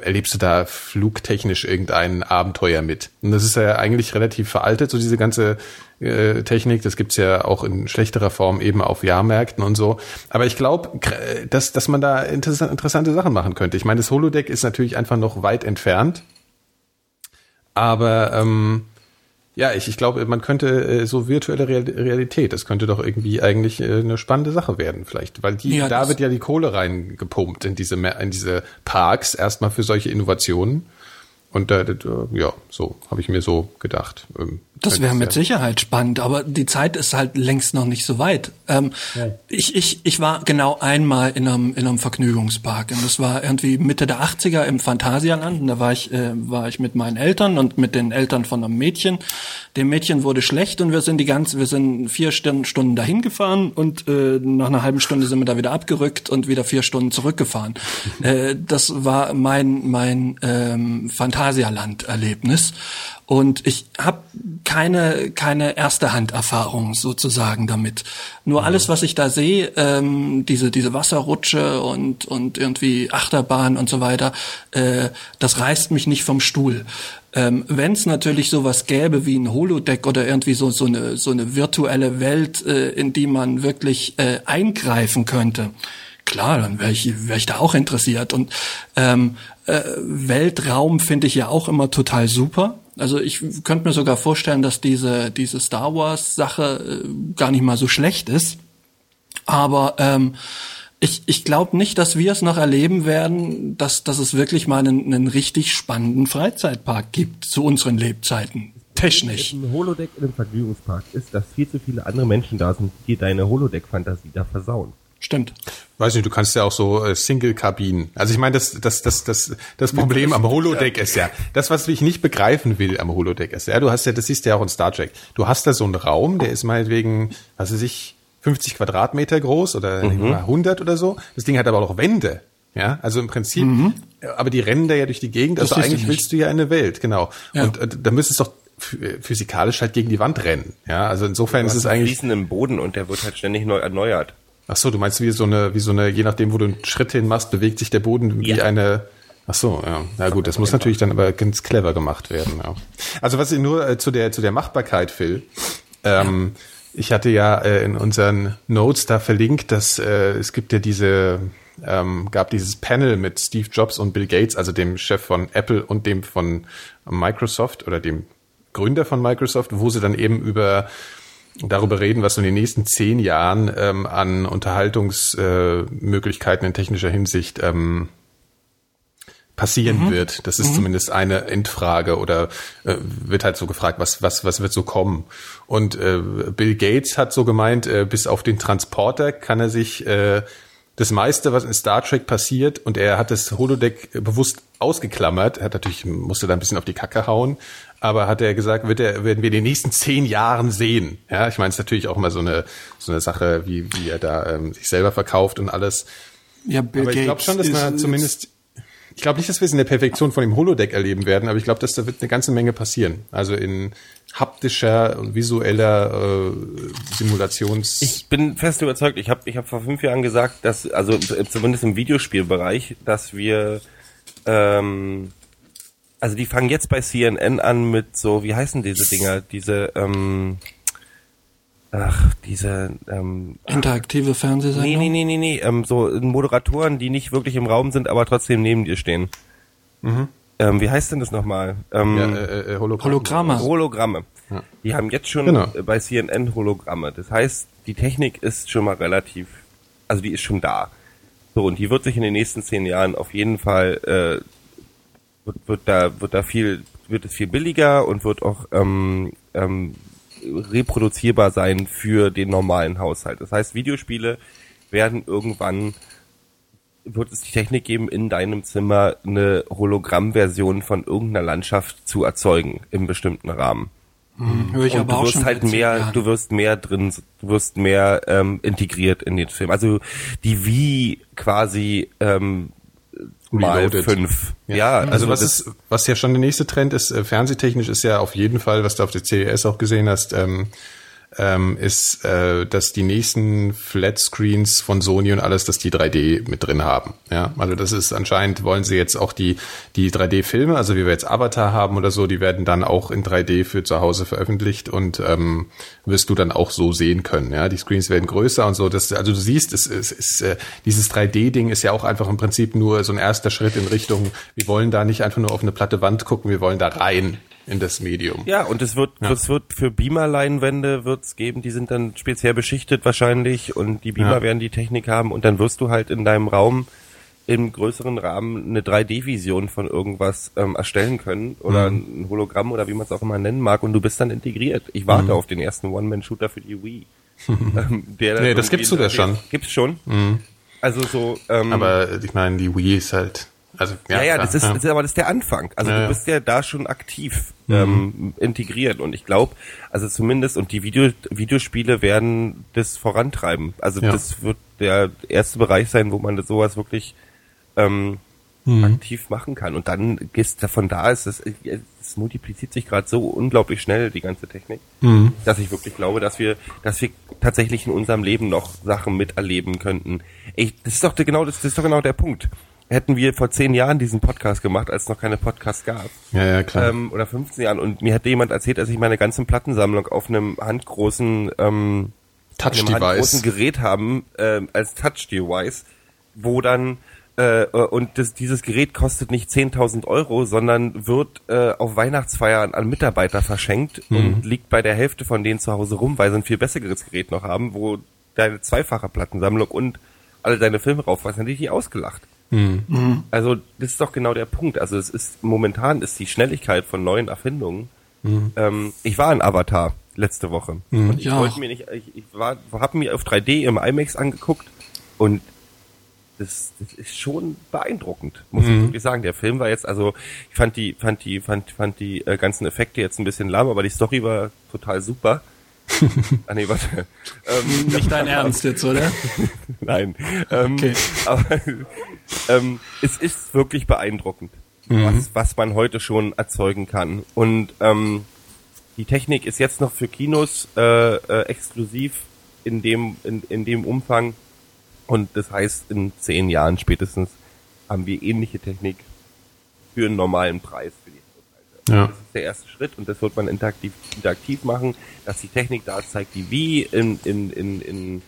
erlebst du da flugtechnisch irgendein Abenteuer mit. Und das ist ja eigentlich relativ veraltet, so diese ganze äh, Technik. Das gibt's ja auch in schlechterer Form eben auf Jahrmärkten und so. Aber ich glaube, dass, dass man da interessante Sachen machen könnte. Ich meine, das Holodeck ist natürlich einfach noch weit entfernt. Aber ähm, ja, ich, ich glaube, man könnte äh, so virtuelle Realität, das könnte doch irgendwie eigentlich äh, eine spannende Sache werden, vielleicht, weil die, ja, da wird ja die Kohle reingepumpt in diese in diese Parks erstmal für solche Innovationen. Und äh, ja, so habe ich mir so gedacht. Ähm, das wäre mit Sicherheit spannend, aber die Zeit ist halt längst noch nicht so weit. Ähm, ja. ich, ich, ich war genau einmal in einem, in einem Vergnügungspark und das war irgendwie Mitte der 80er im Phantasialand und da war ich, äh, war ich mit meinen Eltern und mit den Eltern von einem Mädchen. Dem Mädchen wurde schlecht und wir sind die ganze, wir sind vier Stunden, dahin gefahren und äh, nach einer halben Stunde sind wir da wieder abgerückt und wieder vier Stunden zurückgefahren. äh, das war mein, mein ähm, Phantasialand-Erlebnis. Und ich habe keine, keine erste Hand-Erfahrung sozusagen damit. Nur mhm. alles, was ich da sehe, ähm, diese, diese Wasserrutsche und, und irgendwie Achterbahn und so weiter, äh, das reißt mich nicht vom Stuhl. Ähm, Wenn es natürlich sowas gäbe wie ein Holodeck oder irgendwie so, so, eine, so eine virtuelle Welt, äh, in die man wirklich äh, eingreifen könnte, klar, dann wäre ich, wär ich da auch interessiert. Und ähm, äh, Weltraum finde ich ja auch immer total super. Also ich könnte mir sogar vorstellen, dass diese, diese Star Wars-Sache äh, gar nicht mal so schlecht ist. Aber ähm, ich, ich glaube nicht, dass wir es noch erleben werden, dass, dass es wirklich mal einen, einen richtig spannenden Freizeitpark gibt zu unseren Lebzeiten. technisch. Ein Holodeck in einem Vergnügungspark ist, dass viel zu viele andere Menschen da sind, die deine Holodeck-Fantasie da versauen. Stimmt. Weiß nicht, du kannst ja auch so äh, Single-Kabinen. Also ich meine, das, das, das, das, das Problem am Holodeck ist ja, das, was ich nicht begreifen will am Holodeck ist, ja, du hast ja, das siehst du ja auch in Star Trek. Du hast da so einen Raum, der ist meinetwegen, was weiß ich, 50 Quadratmeter groß oder mhm. 100 oder so. Das Ding hat aber auch Wände. Ja, also im Prinzip, mhm. aber die rennen da ja durch die Gegend. Das also eigentlich willst du ja eine Welt, genau. Ja. Und äh, da müsstest du doch physikalisch halt gegen die Wand rennen. Ja, also insofern ist es eigentlich. Fließen im Boden und der wird halt ständig neu erneuert. Ach so, du meinst wie so eine, wie so eine, je nachdem, wo du einen Schritt hin machst, bewegt sich der Boden wie ja. eine. Ach so, ja. Na gut, das muss natürlich dann aber ganz clever gemacht werden. Ja. Also was ich nur äh, zu der zu der Machbarkeit, Phil. Ähm, ja. Ich hatte ja äh, in unseren Notes da verlinkt, dass äh, es gibt ja diese ähm, gab dieses Panel mit Steve Jobs und Bill Gates, also dem Chef von Apple und dem von Microsoft oder dem Gründer von Microsoft, wo sie dann eben über darüber reden, was so in den nächsten zehn Jahren ähm, an Unterhaltungsmöglichkeiten äh, in technischer Hinsicht ähm, passieren mhm. wird. Das ist mhm. zumindest eine Endfrage oder äh, wird halt so gefragt, was, was, was wird so kommen? Und äh, Bill Gates hat so gemeint, äh, bis auf den Transporter kann er sich äh, das meiste, was in Star Trek passiert, und er hat das Holodeck bewusst ausgeklammert, er hat natürlich, musste da ein bisschen auf die Kacke hauen, aber hat er gesagt, wird er, werden wir in den nächsten zehn Jahren sehen. Ja, ich meine, es ist natürlich auch mal so eine, so eine Sache, wie, wie er da ähm, sich selber verkauft und alles. Ja, Bill aber ich glaube schon, dass man zumindest ich glaube nicht, dass wir es in der Perfektion von dem Holodeck erleben werden, aber ich glaube, dass da wird eine ganze Menge passieren. Also in haptischer und visueller äh, Simulations. Ich bin fest überzeugt. Ich habe ich hab vor fünf Jahren gesagt, dass also zumindest im Videospielbereich, dass wir ähm, also die fangen jetzt bei CNN an mit so, wie heißen diese Dinger, diese ähm, ach, diese ähm, interaktive Fernsehsendung? Nee, nee, nee, nee, nee, ähm, so Moderatoren, die nicht wirklich im Raum sind, aber trotzdem neben dir stehen. Mhm. Ähm, wie heißt denn das nochmal? Ähm, ja, äh, äh, Hologramme. Hologramme. Ja. Die haben jetzt schon genau. bei CNN Hologramme. Das heißt, die Technik ist schon mal relativ, also die ist schon da. So, und die wird sich in den nächsten zehn Jahren auf jeden Fall, äh, wird, wird da, wird da viel, wird es viel billiger und wird auch ähm, ähm, reproduzierbar sein für den normalen Haushalt. Das heißt, Videospiele werden irgendwann wird es die Technik geben, in deinem Zimmer eine Hologrammversion von irgendeiner Landschaft zu erzeugen im bestimmten Rahmen. Hm, höre ich und aber du auch wirst schon halt mehr, Jahren. du wirst mehr drin, du wirst mehr ähm, integriert in den Film. Also die wie quasi ähm, mal fünf. Ja, ja also, also was ist, was ja schon der nächste Trend ist, äh, fernsehtechnisch ist ja auf jeden Fall, was du auf der CES auch gesehen hast, ähm, ähm, ist, äh, dass die nächsten Flat Screens von Sony und alles, dass die 3D mit drin haben. Ja, also das ist anscheinend wollen sie jetzt auch die die 3D-Filme, also wie wir jetzt Avatar haben oder so, die werden dann auch in 3D für zu Hause veröffentlicht und ähm, wirst du dann auch so sehen können. Ja, die Screens werden größer und so. Das, also du siehst, es, es ist äh, dieses 3D-Ding ist ja auch einfach im Prinzip nur so ein erster Schritt in Richtung. Wir wollen da nicht einfach nur auf eine platte Wand gucken, wir wollen da rein in das Medium. Ja, und es wird, ja. es wird für Beamer-Leinwände wird's geben, die sind dann speziell beschichtet wahrscheinlich und die Beamer ja. werden die Technik haben und dann wirst du halt in deinem Raum im größeren Rahmen eine 3D-Vision von irgendwas ähm, erstellen können oder mhm. ein Hologramm oder wie man es auch immer nennen mag und du bist dann integriert. Ich warte mhm. auf den ersten One-Man-Shooter für die Wii. ähm, der nee, das gibt's sogar schon. Gibt's schon? Mhm. Also so. Ähm, Aber ich meine, die Wii ist halt also, ja, ja, ja das, ist, ja. das ist aber das ist der Anfang. Also ja, du bist ja da schon aktiv mhm. ähm, integriert und ich glaube, also zumindest und die Video, Videospiele werden das vorantreiben. Also das wird der erste Bereich sein, wo man das sowas wirklich ähm, mhm. aktiv machen kann. Und dann gehst davon da ist es, es multipliziert sich gerade so unglaublich schnell die ganze Technik, mhm. dass ich wirklich glaube, dass wir, dass wir tatsächlich in unserem Leben noch Sachen miterleben könnten. Ich, das ist doch genau das, das ist doch genau der Punkt hätten wir vor zehn Jahren diesen Podcast gemacht, als es noch keine Podcasts gab. Ja, ja, klar. Ähm, oder 15 Jahren. Und mir hätte jemand erzählt, dass ich meine ganze Plattensammlung auf einem handgroßen, ähm, Touch-Device. handgroßen Gerät haben, äh, als Touch-Device, wo dann äh, und das, dieses Gerät kostet nicht 10.000 Euro, sondern wird äh, auf Weihnachtsfeiern an Mitarbeiter verschenkt mhm. und liegt bei der Hälfte von denen zu Hause rum, weil sie ein viel besseres Gerät noch haben, wo deine zweifache Plattensammlung und alle deine Filme raufweisen, dann hätte ich die ausgelacht. Mhm. Also das ist doch genau der Punkt. Also es ist momentan ist die Schnelligkeit von neuen Erfindungen Mhm. Ähm, ich war in Avatar letzte Woche. Mhm. Und ich ja. wollte mir nicht, ich, ich war, habe mir auf 3D im IMAX angeguckt und das, das ist schon beeindruckend, muss mhm. ich wirklich sagen. Der Film war jetzt, also ich fand die, fand die, fand, fand die äh, ganzen Effekte jetzt ein bisschen lahm, aber die Story war total super. ah nee, warte. Ähm, Nicht dein Ernst jetzt, oder? Nein. Ähm, okay. Aber ähm, es ist wirklich beeindruckend, mhm. was, was man heute schon erzeugen kann. Und ähm, die Technik ist jetzt noch für Kinos äh, äh, exklusiv in dem, in, in dem Umfang. Und das heißt, in zehn Jahren spätestens haben wir ähnliche Technik für einen normalen Preis für die ja. Das ist der erste Schritt und das wird man interaktiv, interaktiv machen, dass die Technik da zeigt, die wie in, in, in, in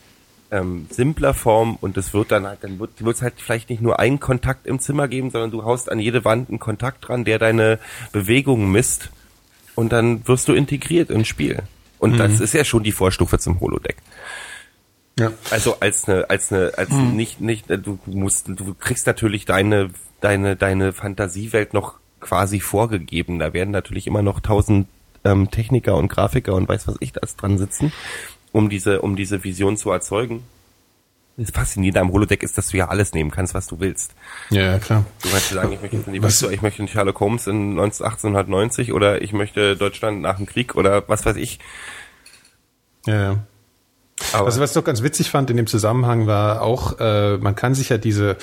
ähm, simpler Form und es wird dann halt, dann wird es halt vielleicht nicht nur einen Kontakt im Zimmer geben, sondern du haust an jede Wand einen Kontakt dran, der deine Bewegungen misst und dann wirst du integriert ins Spiel. Und mhm. das ist ja schon die Vorstufe zum Holodeck. Ja. Also als eine, als eine, als mhm. nicht, nicht, du musst, du kriegst natürlich deine, deine, deine Fantasiewelt noch quasi vorgegeben. Da werden natürlich immer noch tausend ähm, Techniker und Grafiker und weiß was ich da dran sitzen, um diese, um diese Vision zu erzeugen. Das Faszinierende am Holodeck ist, dass du ja alles nehmen kannst, was du willst. Ja, klar. Du kannst sagen, ich möchte, was? ich möchte nicht Sherlock Holmes in 1890 oder ich möchte Deutschland nach dem Krieg oder was weiß ich. Ja, ja. Aber also was ich doch ganz witzig fand in dem Zusammenhang war auch, äh, man kann sich ja diese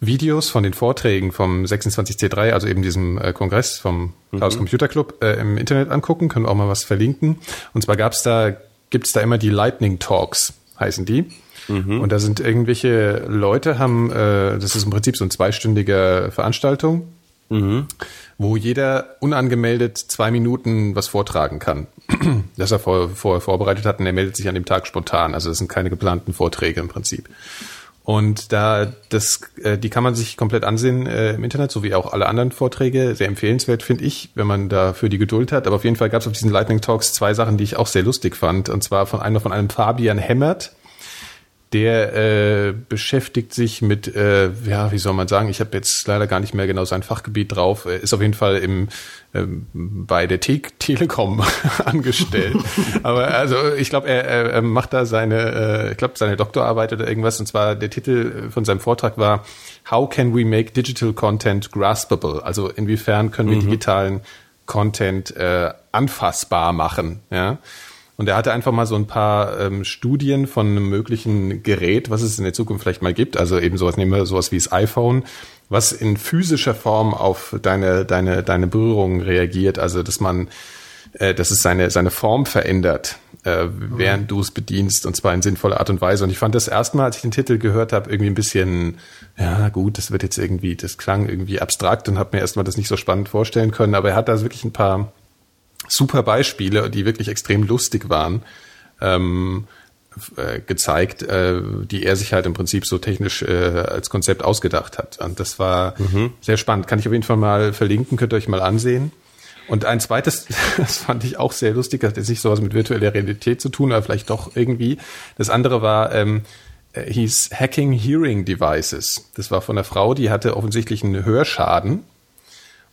Videos von den Vorträgen vom 26C3, also eben diesem äh, Kongress vom mhm. Chaos Computer Club, äh, im Internet angucken, können wir auch mal was verlinken. Und zwar gab's da, gibt's da immer die Lightning Talks, heißen die. Mhm. Und da sind irgendwelche Leute haben, äh, das ist im Prinzip so eine zweistündige Veranstaltung, mhm. wo jeder unangemeldet zwei Minuten was vortragen kann, das er vorher vor, vorbereitet hat und er meldet sich an dem Tag spontan. Also das sind keine geplanten Vorträge im Prinzip. Und da das, äh, die kann man sich komplett ansehen äh, im Internet, so wie auch alle anderen Vorträge. Sehr empfehlenswert, finde ich, wenn man dafür die Geduld hat. Aber auf jeden Fall gab es auf diesen Lightning Talks zwei Sachen, die ich auch sehr lustig fand. Und zwar von einer von einem Fabian Hemmert, der äh, beschäftigt sich mit, äh, ja, wie soll man sagen, ich habe jetzt leider gar nicht mehr genau sein Fachgebiet drauf, ist auf jeden Fall im ähm, bei der Te Telekom angestellt. Aber also ich glaube, er, er macht da seine, äh, ich glaube, seine Doktorarbeit oder irgendwas. Und zwar der Titel von seinem Vortrag war How can we make digital content graspable? Also inwiefern können wir mhm. digitalen Content äh, anfassbar machen? Ja. Und er hatte einfach mal so ein paar ähm, Studien von einem möglichen Gerät, was es in der Zukunft vielleicht mal gibt. Also eben sowas, nehmen wir sowas wie das iPhone, was in physischer Form auf deine, deine, deine Berührungen reagiert. Also, dass man, äh, dass es seine, seine Form verändert, äh, während mhm. du es bedienst, und zwar in sinnvoller Art und Weise. Und ich fand das erstmal, als ich den Titel gehört habe, irgendwie ein bisschen, ja gut, das wird jetzt irgendwie, das klang irgendwie abstrakt und habe mir erstmal das nicht so spannend vorstellen können. Aber er hat da wirklich ein paar super Beispiele, die wirklich extrem lustig waren, ähm, äh, gezeigt, äh, die er sich halt im Prinzip so technisch äh, als Konzept ausgedacht hat. Und das war mhm. sehr spannend. Kann ich auf jeden Fall mal verlinken, könnt ihr euch mal ansehen. Und ein zweites, das fand ich auch sehr lustig, hat jetzt nicht sowas mit virtueller Realität zu tun, aber vielleicht doch irgendwie. Das andere war, ähm, äh, hieß Hacking Hearing Devices. Das war von einer Frau, die hatte offensichtlich einen Hörschaden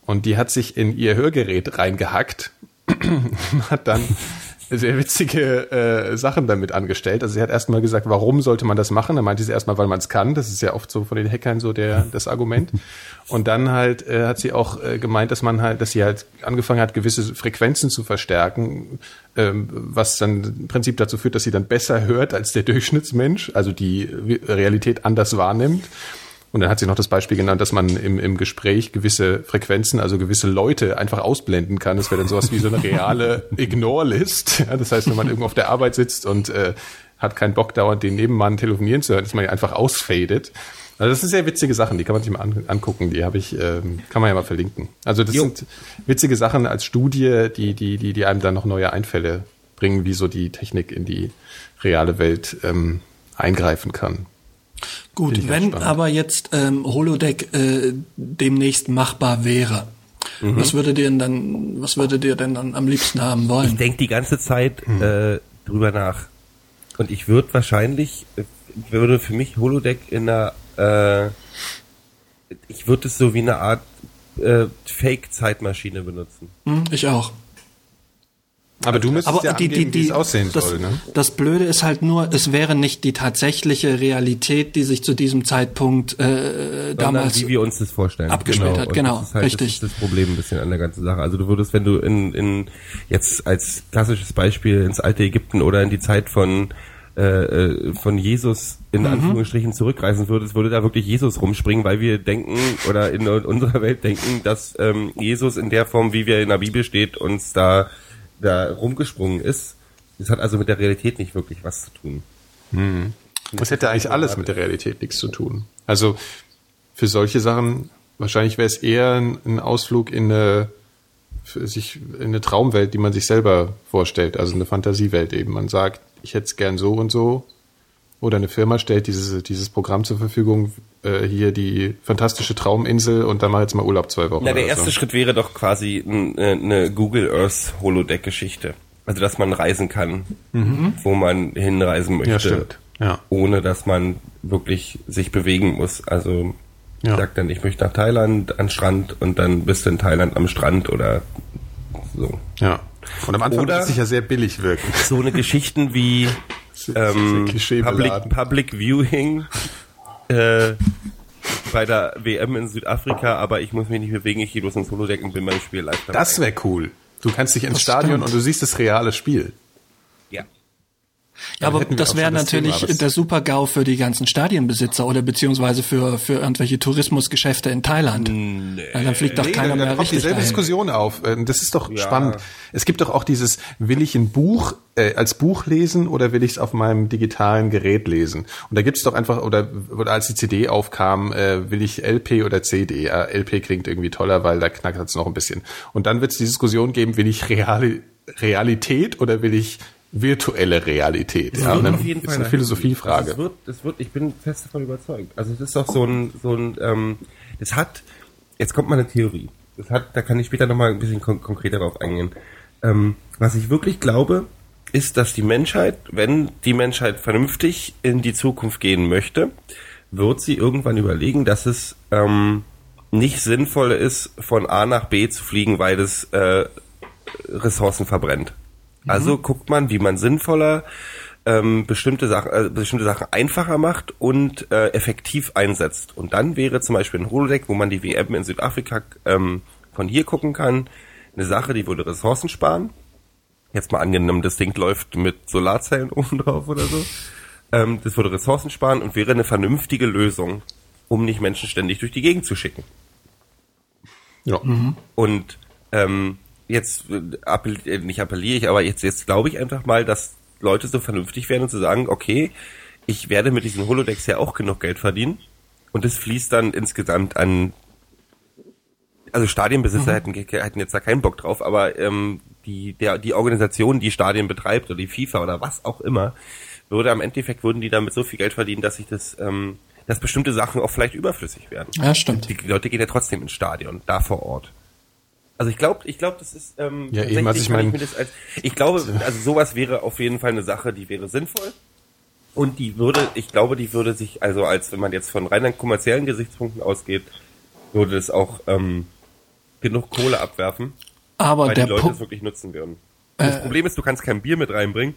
und die hat sich in ihr Hörgerät reingehackt hat dann sehr witzige äh, Sachen damit angestellt. Also sie hat erstmal gesagt, warum sollte man das machen? Dann meinte sie erstmal, weil man es kann. Das ist ja oft so von den Hackern so der das Argument. Und dann halt äh, hat sie auch äh, gemeint, dass man halt, dass sie halt angefangen hat, gewisse Frequenzen zu verstärken, ähm, was dann im Prinzip dazu führt, dass sie dann besser hört als der Durchschnittsmensch, also die Realität anders wahrnimmt. Und dann hat sie noch das Beispiel genannt, dass man im, im Gespräch gewisse Frequenzen, also gewisse Leute einfach ausblenden kann. Das wäre dann sowas wie so eine reale Ignore-List. Ja, das heißt, wenn man irgendwo auf der Arbeit sitzt und äh, hat keinen Bock, dauernd den Nebenmann telefonieren zu hören, dass man ja einfach ausfadet. Also das sind sehr witzige Sachen, die kann man sich mal an, angucken, die habe ich, ähm, kann man ja mal verlinken. Also das jo. sind witzige Sachen als Studie, die, die, die, die einem dann noch neue Einfälle bringen, wie so die Technik in die reale Welt ähm, eingreifen kann. Gut, wenn spannend. aber jetzt ähm, Holodeck äh, demnächst machbar wäre, mhm. was würde dir denn dann, was würde dir denn dann am liebsten haben wollen? Ich denke die ganze Zeit mhm. äh, drüber nach. Und ich würde wahrscheinlich, würde für mich Holodeck in einer, äh, ich würde es so wie eine Art äh, Fake-Zeitmaschine benutzen. Mhm, ich auch. Aber du müsstest Aber ja die, die, angeben, wie die, es aussehen das, soll, ne? das Blöde ist halt nur, es wäre nicht die tatsächliche Realität, die sich zu diesem Zeitpunkt äh, Sondern damals wie wir uns das vorstellen. abgespielt hat, Und genau, das ist halt, richtig. Das ist das Problem ein bisschen an der ganzen Sache. Also du würdest, wenn du in, in jetzt als klassisches Beispiel ins alte Ägypten oder in die Zeit von äh, äh, von Jesus in Mhm. Anführungsstrichen zurückreisen würdest, würde da wirklich Jesus rumspringen, weil wir denken oder in unserer Welt denken, dass ähm, Jesus in der Form, wie wir in der Bibel steht, uns da da rumgesprungen ist. Das hat also mit der Realität nicht wirklich was zu tun. Das hätte eigentlich alles mit der Realität nichts zu tun. Also für solche Sachen, wahrscheinlich wäre es eher ein, Ausflug in eine, sich, in eine Traumwelt, die man sich selber vorstellt, also eine Fantasiewelt eben. Man sagt, ich hätte es gern so und so. Oder eine Firma stellt dieses, dieses Programm zur Verfügung, äh, hier die fantastische Trauminsel und dann mach jetzt mal Urlaub zwei Wochen. Na, der erste so. Schritt wäre doch quasi äh, eine Google Earth Holodeck-Geschichte. Also, dass man reisen kann, wo man hinreisen möchte. Ja, stimmt. Ja. Ohne, dass man wirklich sich bewegen muss. Also, Ja. sagt dann, ich möchte nach Thailand an Strand und dann bist du in Thailand am Strand oder so. Ja. Und am Anfang Oder- wird es sicher sehr billig wirken. So eine Geschichten wie Sehr- ähm, sehr Public. Public Viewing äh, bei der WM in Südafrika, aber ich muss mich nicht bewegen, ich gehe bloß ins Holodeck und bin beim Spiel live dabei. Das wäre cool. Du kannst dich ins Das Stadion stimmt. und du siehst das reale Spiel. Ja. Aber das wäre natürlich Thema, der Super-GAU für die ganzen Stadienbesitzer oder beziehungsweise für, für irgendwelche Tourismusgeschäfte in Thailand. Nee. dann fliegt doch Nee, keiner da, mehr da kommt richtig dieselbe dahin. Diskussion auf. Ähm, Das ist doch Ja. spannend. Es gibt doch auch dieses, will ich ein Buch äh, als Buch lesen oder will ich es auf meinem digitalen Gerät lesen? Und da gibt es doch einfach, oder, oder als die CD aufkam, äh, will ich LP oder CD? Äh, LP klingt irgendwie toller, weil da knackert es noch ein bisschen. Und dann wird es die Diskussion geben, will ich Reali Realität oder will ich virtuelle Realität? Ja, und dann ist eine dahin Philosophiefrage. Das wird, das wird, ich bin fest davon überzeugt. Also das ist doch so ein, so ein, ähm, das hat, jetzt kommt mal eine Theorie. Das hat, da kann ich später nochmal ein bisschen kon konkreter drauf eingehen. Ähm, was ich wirklich glaube, ist, dass die Menschheit, wenn die Menschheit vernünftig in die Zukunft gehen möchte, wird sie irgendwann überlegen, dass es ähm, nicht sinnvoll ist, von A nach B zu fliegen, weil es äh, Ressourcen verbrennt. Also guckt man, wie man sinnvoller ähm, bestimmte Sachen, äh, bestimmte Sachen einfacher macht und äh, effektiv einsetzt. Und dann wäre zum Beispiel ein Holodeck, wo man die WM in Südafrika ähm, von hier gucken kann, eine Sache, die würde Ressourcen sparen. Jetzt mal angenommen, das Ding läuft mit Solarzellen oben drauf oder so. Ähm, das würde Ressourcen sparen und wäre eine vernünftige Lösung, um nicht Menschen ständig durch die Gegend zu schicken. Ja. Und ähm, jetzt äh, appell, äh, nicht appelliere ich, aber jetzt, jetzt glaube ich einfach mal, dass Leute so vernünftig werden und zu sagen, okay, ich werde mit diesen Holodecks ja auch genug Geld verdienen und es fließt dann insgesamt an also Stadienbesitzer hätten, hätten jetzt da keinen Bock drauf, aber ähm, die, der, die Organisation, die Stadien betreibt oder die FIFA oder was auch immer, würde am Endeffekt würden die damit so viel Geld verdienen, dass sich das, ähm, dass bestimmte Sachen auch vielleicht überflüssig werden. Ja, stimmt. Die Leute gehen ja trotzdem ins Stadion, da vor Ort. Also ich glaube, ich glaube, das ist ähm, Ja, eben, also ich kann mein- mir das als, ich glaube, also sowas wäre auf jeden Fall eine Sache, die wäre sinnvoll und die würde, ich glaube, die würde sich also als wenn man jetzt von rein kommerziellen Gesichtspunkten ausgeht, würde es auch ähm, genug Kohle abwerfen, Aber weil der die Leute es wirklich nutzen würden. Äh. Das Problem ist, du kannst kein Bier mit reinbringen,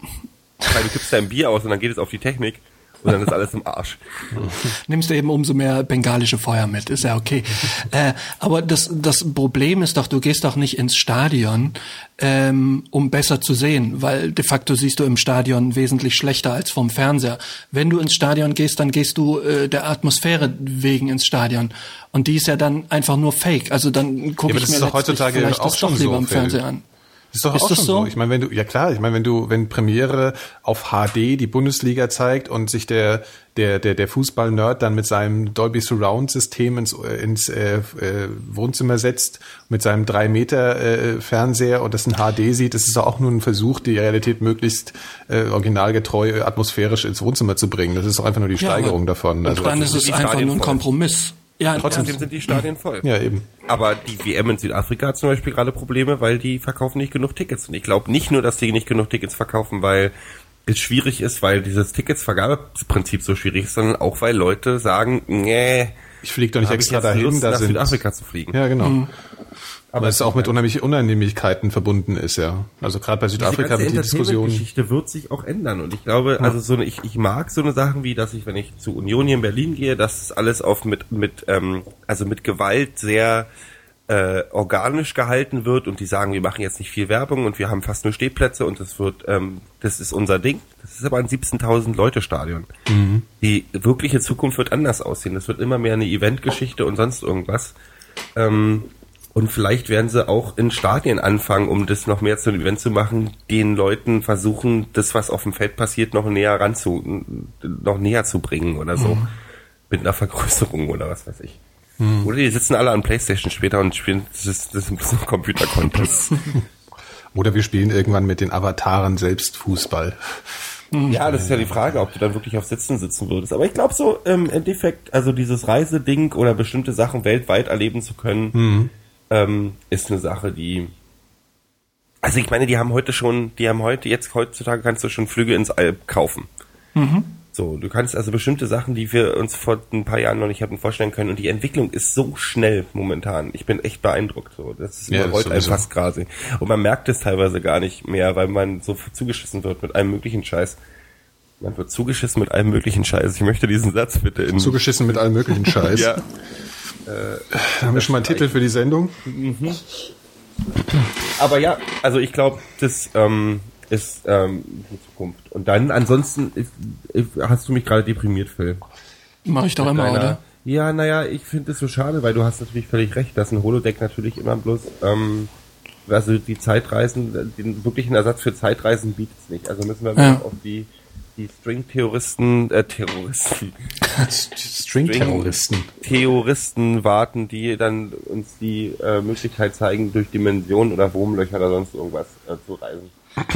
weil du kippst dein Bier aus und dann geht es auf die Technik und dann ist alles im Arsch. nimmst du eben umso mehr bengalische Feuer mit, ist ja okay. äh, aber das, das Problem ist doch, du gehst doch nicht ins Stadion, ähm, um besser zu sehen, weil de facto siehst du im Stadion wesentlich schlechter als vom Fernseher. Wenn du ins Stadion gehst, dann gehst du äh, der Atmosphäre wegen ins Stadion. Und die ist ja dann einfach nur fake. Also dann gucke Ja, ich mir doch heutzutage vielleicht auch das schon doch lieber so, im. Fernseher an. Ist doch Ist auch das schon so? so. Ich meine, wenn du, ja klar, ich meine, wenn du, wenn Premiere auf HD die Bundesliga zeigt und sich der, der, der, der Fußball-Nerd dann mit seinem Dolby Surround-System ins, ins äh, äh, Wohnzimmer setzt, mit seinem 3 Meter äh, Fernseher und das in HD sieht, das ist doch auch nur ein Versuch, die Realität möglichst äh, originalgetreu, atmosphärisch ins Wohnzimmer zu bringen. Das ist doch einfach nur die Ja, Steigerung davon. Und Also, dann ist es einfach nur ein. Kompromiss. Ja, Trotzdem ja. sind die Stadien voll. ja, eben. Aber die WM in Südafrika hat zum Beispiel gerade Probleme, weil die verkaufen nicht genug Tickets. Und ich glaube nicht nur, dass die nicht genug Tickets verkaufen, weil es schwierig ist, weil dieses Ticketsvergabeprinzip so schwierig ist, sondern auch, weil Leute sagen, nee, Ich fliege doch nicht extra dahin, Lust, da nach sind. Südafrika zu fliegen. Ja, genau. Aber es auch mit unheimlichen Unannehmlichkeiten verbunden ist, ja. Also gerade bei Südafrika wird die Diskussion. Die Geschichte wird sich auch ändern und ich glaube, also so eine, ich, ich mag so eine Sachen wie, dass ich, wenn ich zu Union hier in Berlin gehe, dass alles auf mit mit ähm, also mit Gewalt sehr äh, organisch gehalten wird und die sagen, wir machen jetzt nicht viel Werbung und wir haben fast nur Stehplätze und das wird, ähm, das ist unser Ding. Das ist aber ein 17.000 Leute Stadion. Mhm. Die wirkliche Zukunft wird anders aussehen. Das wird immer mehr eine Eventgeschichte und sonst irgendwas. Ähm, und vielleicht werden sie auch in Stadien anfangen, um das noch mehr zu einem Event zu machen, den Leuten versuchen, das, was auf dem Feld passiert, noch näher ranzu, noch näher zu bringen oder so. Mhm. Mit einer Vergrößerung oder was weiß ich. Mhm. Oder die sitzen alle an Playstation später und spielen das ist, das ist ein bisschen Computer-Contest. oder wir spielen irgendwann mit den Avataren selbst Fußball. Ja, das ist ja die Frage, ob du dann wirklich auf Sitzen sitzen würdest. Aber ich glaube so, im Endeffekt, also dieses Reiseding oder bestimmte Sachen weltweit erleben zu können, mhm ähm, ist eine Sache, die also ich meine, die haben heute schon, die haben heute, jetzt heutzutage kannst du schon Flüge ins All kaufen. Mhm. So, du kannst also bestimmte Sachen, die wir uns vor ein paar Jahren noch nicht hätten vorstellen können. Und die Entwicklung ist so schnell momentan. Ich bin echt beeindruckt. So, das ist ja, überrollt einem fast quasi. Und man merkt es teilweise gar nicht mehr, weil man so zugeschissen wird mit allem möglichen Scheiß. Man wird zugeschissen mit allem möglichen Scheiß. Ich möchte diesen Satz bitte in. Zugeschissen mit allem möglichen Scheiß. ja. Äh, haben wir schon mal einen Titel für die Sendung? Mhm. Aber ja, also ich glaube, das ähm, ist ähm, die Zukunft. Und dann ansonsten ist, hast du mich gerade deprimiert, Phil. Mach ich doch Mit immer, deiner, oder? Ja, naja, ich finde es so schade, weil du hast natürlich völlig recht, dass ein Holodeck natürlich immer bloß ähm, also die Zeitreisen, den wirklichen Ersatz für Zeitreisen bietet es nicht. Also müssen wir ja. auf die die String-Terroristen, äh, Terroristen. String-Terroristen. Terroristen warten, die dann uns die äh, Möglichkeit zeigen, durch Dimensionen oder Wurmlöcher oder sonst irgendwas äh, zu reisen.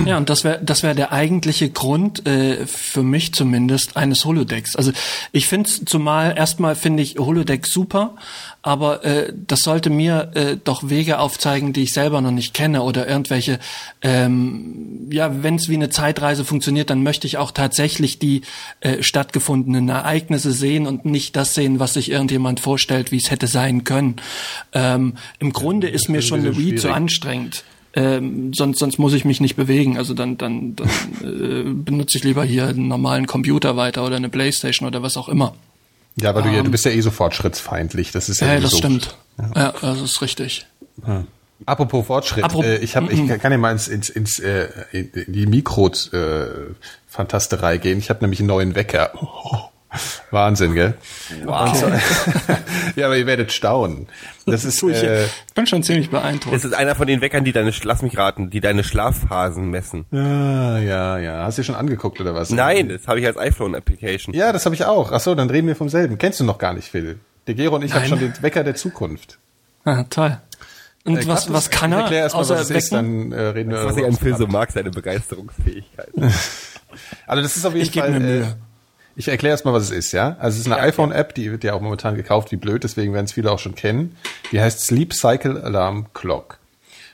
Ja, und das wäre das wäre der eigentliche Grund äh, für mich zumindest eines Holodecks. Also ich finde zumal erstmal finde ich Holodeck super, aber äh, das sollte mir äh, doch Wege aufzeigen, die ich selber noch nicht kenne oder irgendwelche. Ähm, ja, wenn es wie eine Zeitreise funktioniert, dann möchte ich auch tatsächlich die äh, stattgefundenen Ereignisse sehen und nicht das sehen, was sich irgendjemand vorstellt, wie es hätte sein können. Ähm, Im Grunde ist mir schon eine Wii zu anstrengend. Ähm, sonst, sonst muss ich mich nicht bewegen. Also dann, dann, dann äh, benutze ich lieber hier einen normalen Computer weiter oder eine Playstation oder was auch immer. Ja, aber du, ja, du ähm, bist ja eh so fortschrittsfeindlich. Das ist ja, ja das so. stimmt. Ja. ja, das ist richtig. Hm. Apropos Fortschritt, Apropos, äh, ich, hab, ich mhm. kann ja mal ins, ins, ins äh, in die Mikro-Fantasterei gehen. Ich habe nämlich einen neuen Wecker. Oh. Wahnsinn, gell? Wow. So, ja, aber ihr werdet staunen. Das ist, äh, ich bin schon ziemlich beeindruckt. Das ist einer von den Weckern, die deine, lass mich raten, die deine Schlafphasen messen. Ja, ja, ja. Hast du schon angeguckt oder was? Nein, das habe ich als iPhone-Application. Ja, das habe ich auch. Ach so, dann reden wir vom selben. Kennst du noch gar nicht, Phil? Der Gero und ich haben schon den Wecker der Zukunft. Ah, toll. Und äh, was, was kann er? Erklär erst mal, was es ist, dann äh, reden wir. Was ich an Phil so mag, seine Begeisterungsfähigkeit. also das ist auf jeden ich Fall. Äh, ich erkläre erstmal, was es ist, ja? Also es ist eine ja, iPhone-App, die wird ja auch momentan gekauft, wie blöd, deswegen werden es viele auch schon kennen. Die heißt Sleep Cycle Alarm Clock.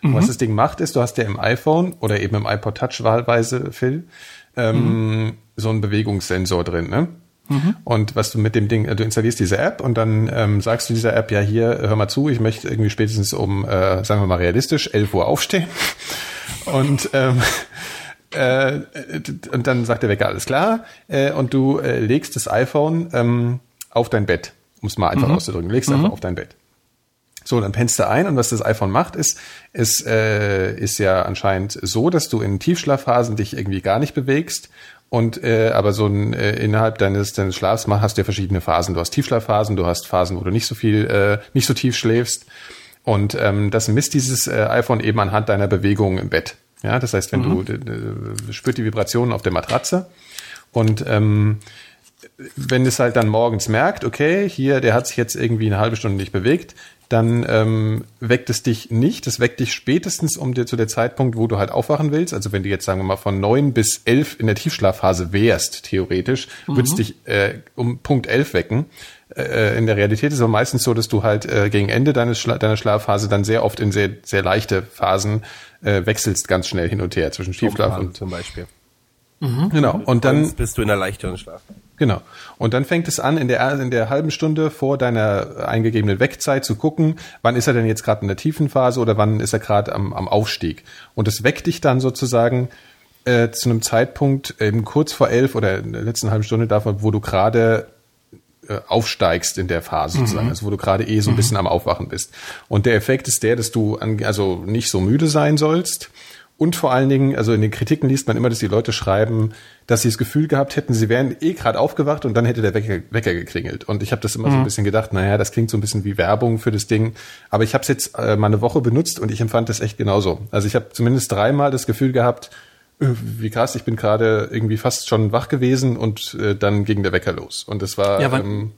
Mhm. was das Ding macht, ist, du hast ja im iPhone oder eben im iPod Touch wahlweise, Phil, ähm, mhm. so einen Bewegungssensor drin, ne? Mhm. Und was du mit dem Ding, du installierst diese App und dann ähm, sagst du dieser App, ja hier, hör mal zu, ich möchte irgendwie spätestens um, äh, sagen wir mal realistisch, 11 Uhr aufstehen. Und ähm, äh, und dann sagt der Wecker, alles klar. Äh, und du äh, legst das iPhone ähm, auf dein Bett, um es mal einfach mhm. auszudrücken. Legst mhm. einfach auf dein Bett. So, dann pennst du ein und was das iPhone macht, ist, ist, äh, ist ja anscheinend so, dass du in Tiefschlafphasen dich irgendwie gar nicht bewegst und äh, aber so ein, äh, innerhalb deines, deines Schlafs hast du ja verschiedene Phasen. Du hast Tiefschlafphasen, du hast Phasen, wo du nicht so viel, äh, nicht so tief schläfst. Und ähm, das misst dieses äh, iPhone eben anhand deiner Bewegung im Bett. Ja, das heißt, wenn mhm. du spürt die Vibrationen auf der Matratze und ähm, wenn es halt dann morgens merkt, okay, hier, der hat sich jetzt irgendwie eine halbe Stunde nicht bewegt, dann ähm, weckt es dich nicht. Es weckt dich spätestens um dir zu der Zeitpunkt, wo du halt aufwachen willst. Also wenn du jetzt sagen wir mal von neun bis elf in der Tiefschlafphase wärst, theoretisch, mhm. würdest dich äh, um Punkt elf wecken. Äh, in der Realität ist es meistens so, dass du halt äh, gegen Ende deines Schla deiner Schlafphase dann sehr oft in sehr sehr leichte Phasen äh, wechselst ganz schnell hin und her zwischen Tiefschlaf und zum Beispiel. Genau. Und dann Sonst bist du in der leichteren Schlaf. Genau. Und dann fängt es an, in der, in der halben Stunde vor deiner eingegebenen Wegzeit zu gucken, wann ist er denn jetzt gerade in der tiefen Phase oder wann ist er gerade am, am Aufstieg. Und es weckt dich dann sozusagen äh, zu einem Zeitpunkt eben kurz vor elf oder in der letzten halben Stunde davon, wo du gerade äh, aufsteigst in der Phase sozusagen, also wo du gerade eh so ein bisschen am Aufwachen bist. Und der Effekt ist der, dass du an, also nicht so müde sein sollst. Und vor allen Dingen, also in den Kritiken liest man immer, dass die Leute schreiben, dass sie das Gefühl gehabt hätten, sie wären eh gerade aufgewacht und dann hätte der Wecker, Wecker geklingelt. Und ich habe das immer so ein bisschen gedacht, naja, das klingt so ein bisschen wie Werbung für das Ding. Aber ich habe es jetzt äh, mal eine Woche benutzt und ich empfand das echt genauso. Also ich habe zumindest dreimal das Gefühl gehabt, wie krass, ich bin gerade irgendwie fast schon wach gewesen und äh, dann ging der Wecker los. Und das war Ja, wann- ähm,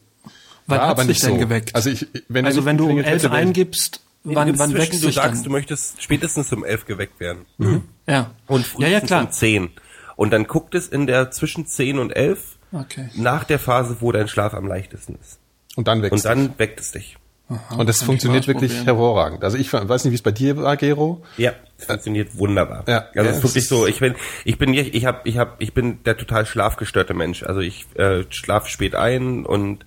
Wann aber dich nicht denn so. geweckt? Also ich, wenn Also wenn du um elf hätte, eingibst, wann, wann Inzwischen, wächst du dich sagst, dann? du möchtest spätestens um elf geweckt werden. ja. Und ja, ja, frühestens klar. um zehn. Und dann guckt es in der zwischen zehn und elf Okay. nach der Phase, wo dein Schlaf am leichtesten ist. und dann wächst Und dann weckt es dich. Und das funktioniert wirklich hervorragend. Also ich weiß nicht, wie es bei dir war, Gero. Ja, es funktioniert wunderbar. Ja, also ja, es ist wirklich so, ich bin ich bin nicht, ich habe ich habe ich bin der total schlafgestörte Mensch. Also ich äh, schlafe spät ein und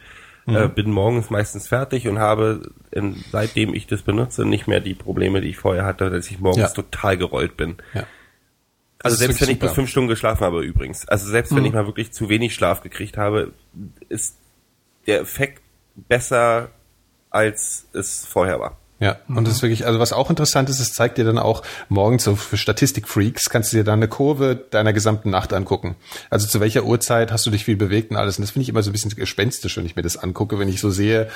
äh, Mhm. bin morgens meistens fertig und habe in, seitdem ich das benutze nicht mehr die Probleme, die ich vorher hatte, dass ich morgens Ja. total gerollt bin. Ja. Also selbst wenn ich super. fünf Stunden geschlafen habe übrigens. Also selbst wenn ich mal wirklich zu wenig Schlaf gekriegt habe, ist der Effekt besser als es vorher war. Ja, und das ist wirklich, also was auch interessant ist, es zeigt dir dann auch morgens so für Statistikfreaks, kannst du dir dann eine Kurve deiner gesamten Nacht angucken. Also zu welcher Uhrzeit hast du dich viel bewegt und alles. Und das finde ich immer so ein bisschen gespenstisch, wenn ich mir das angucke, wenn ich so sehe,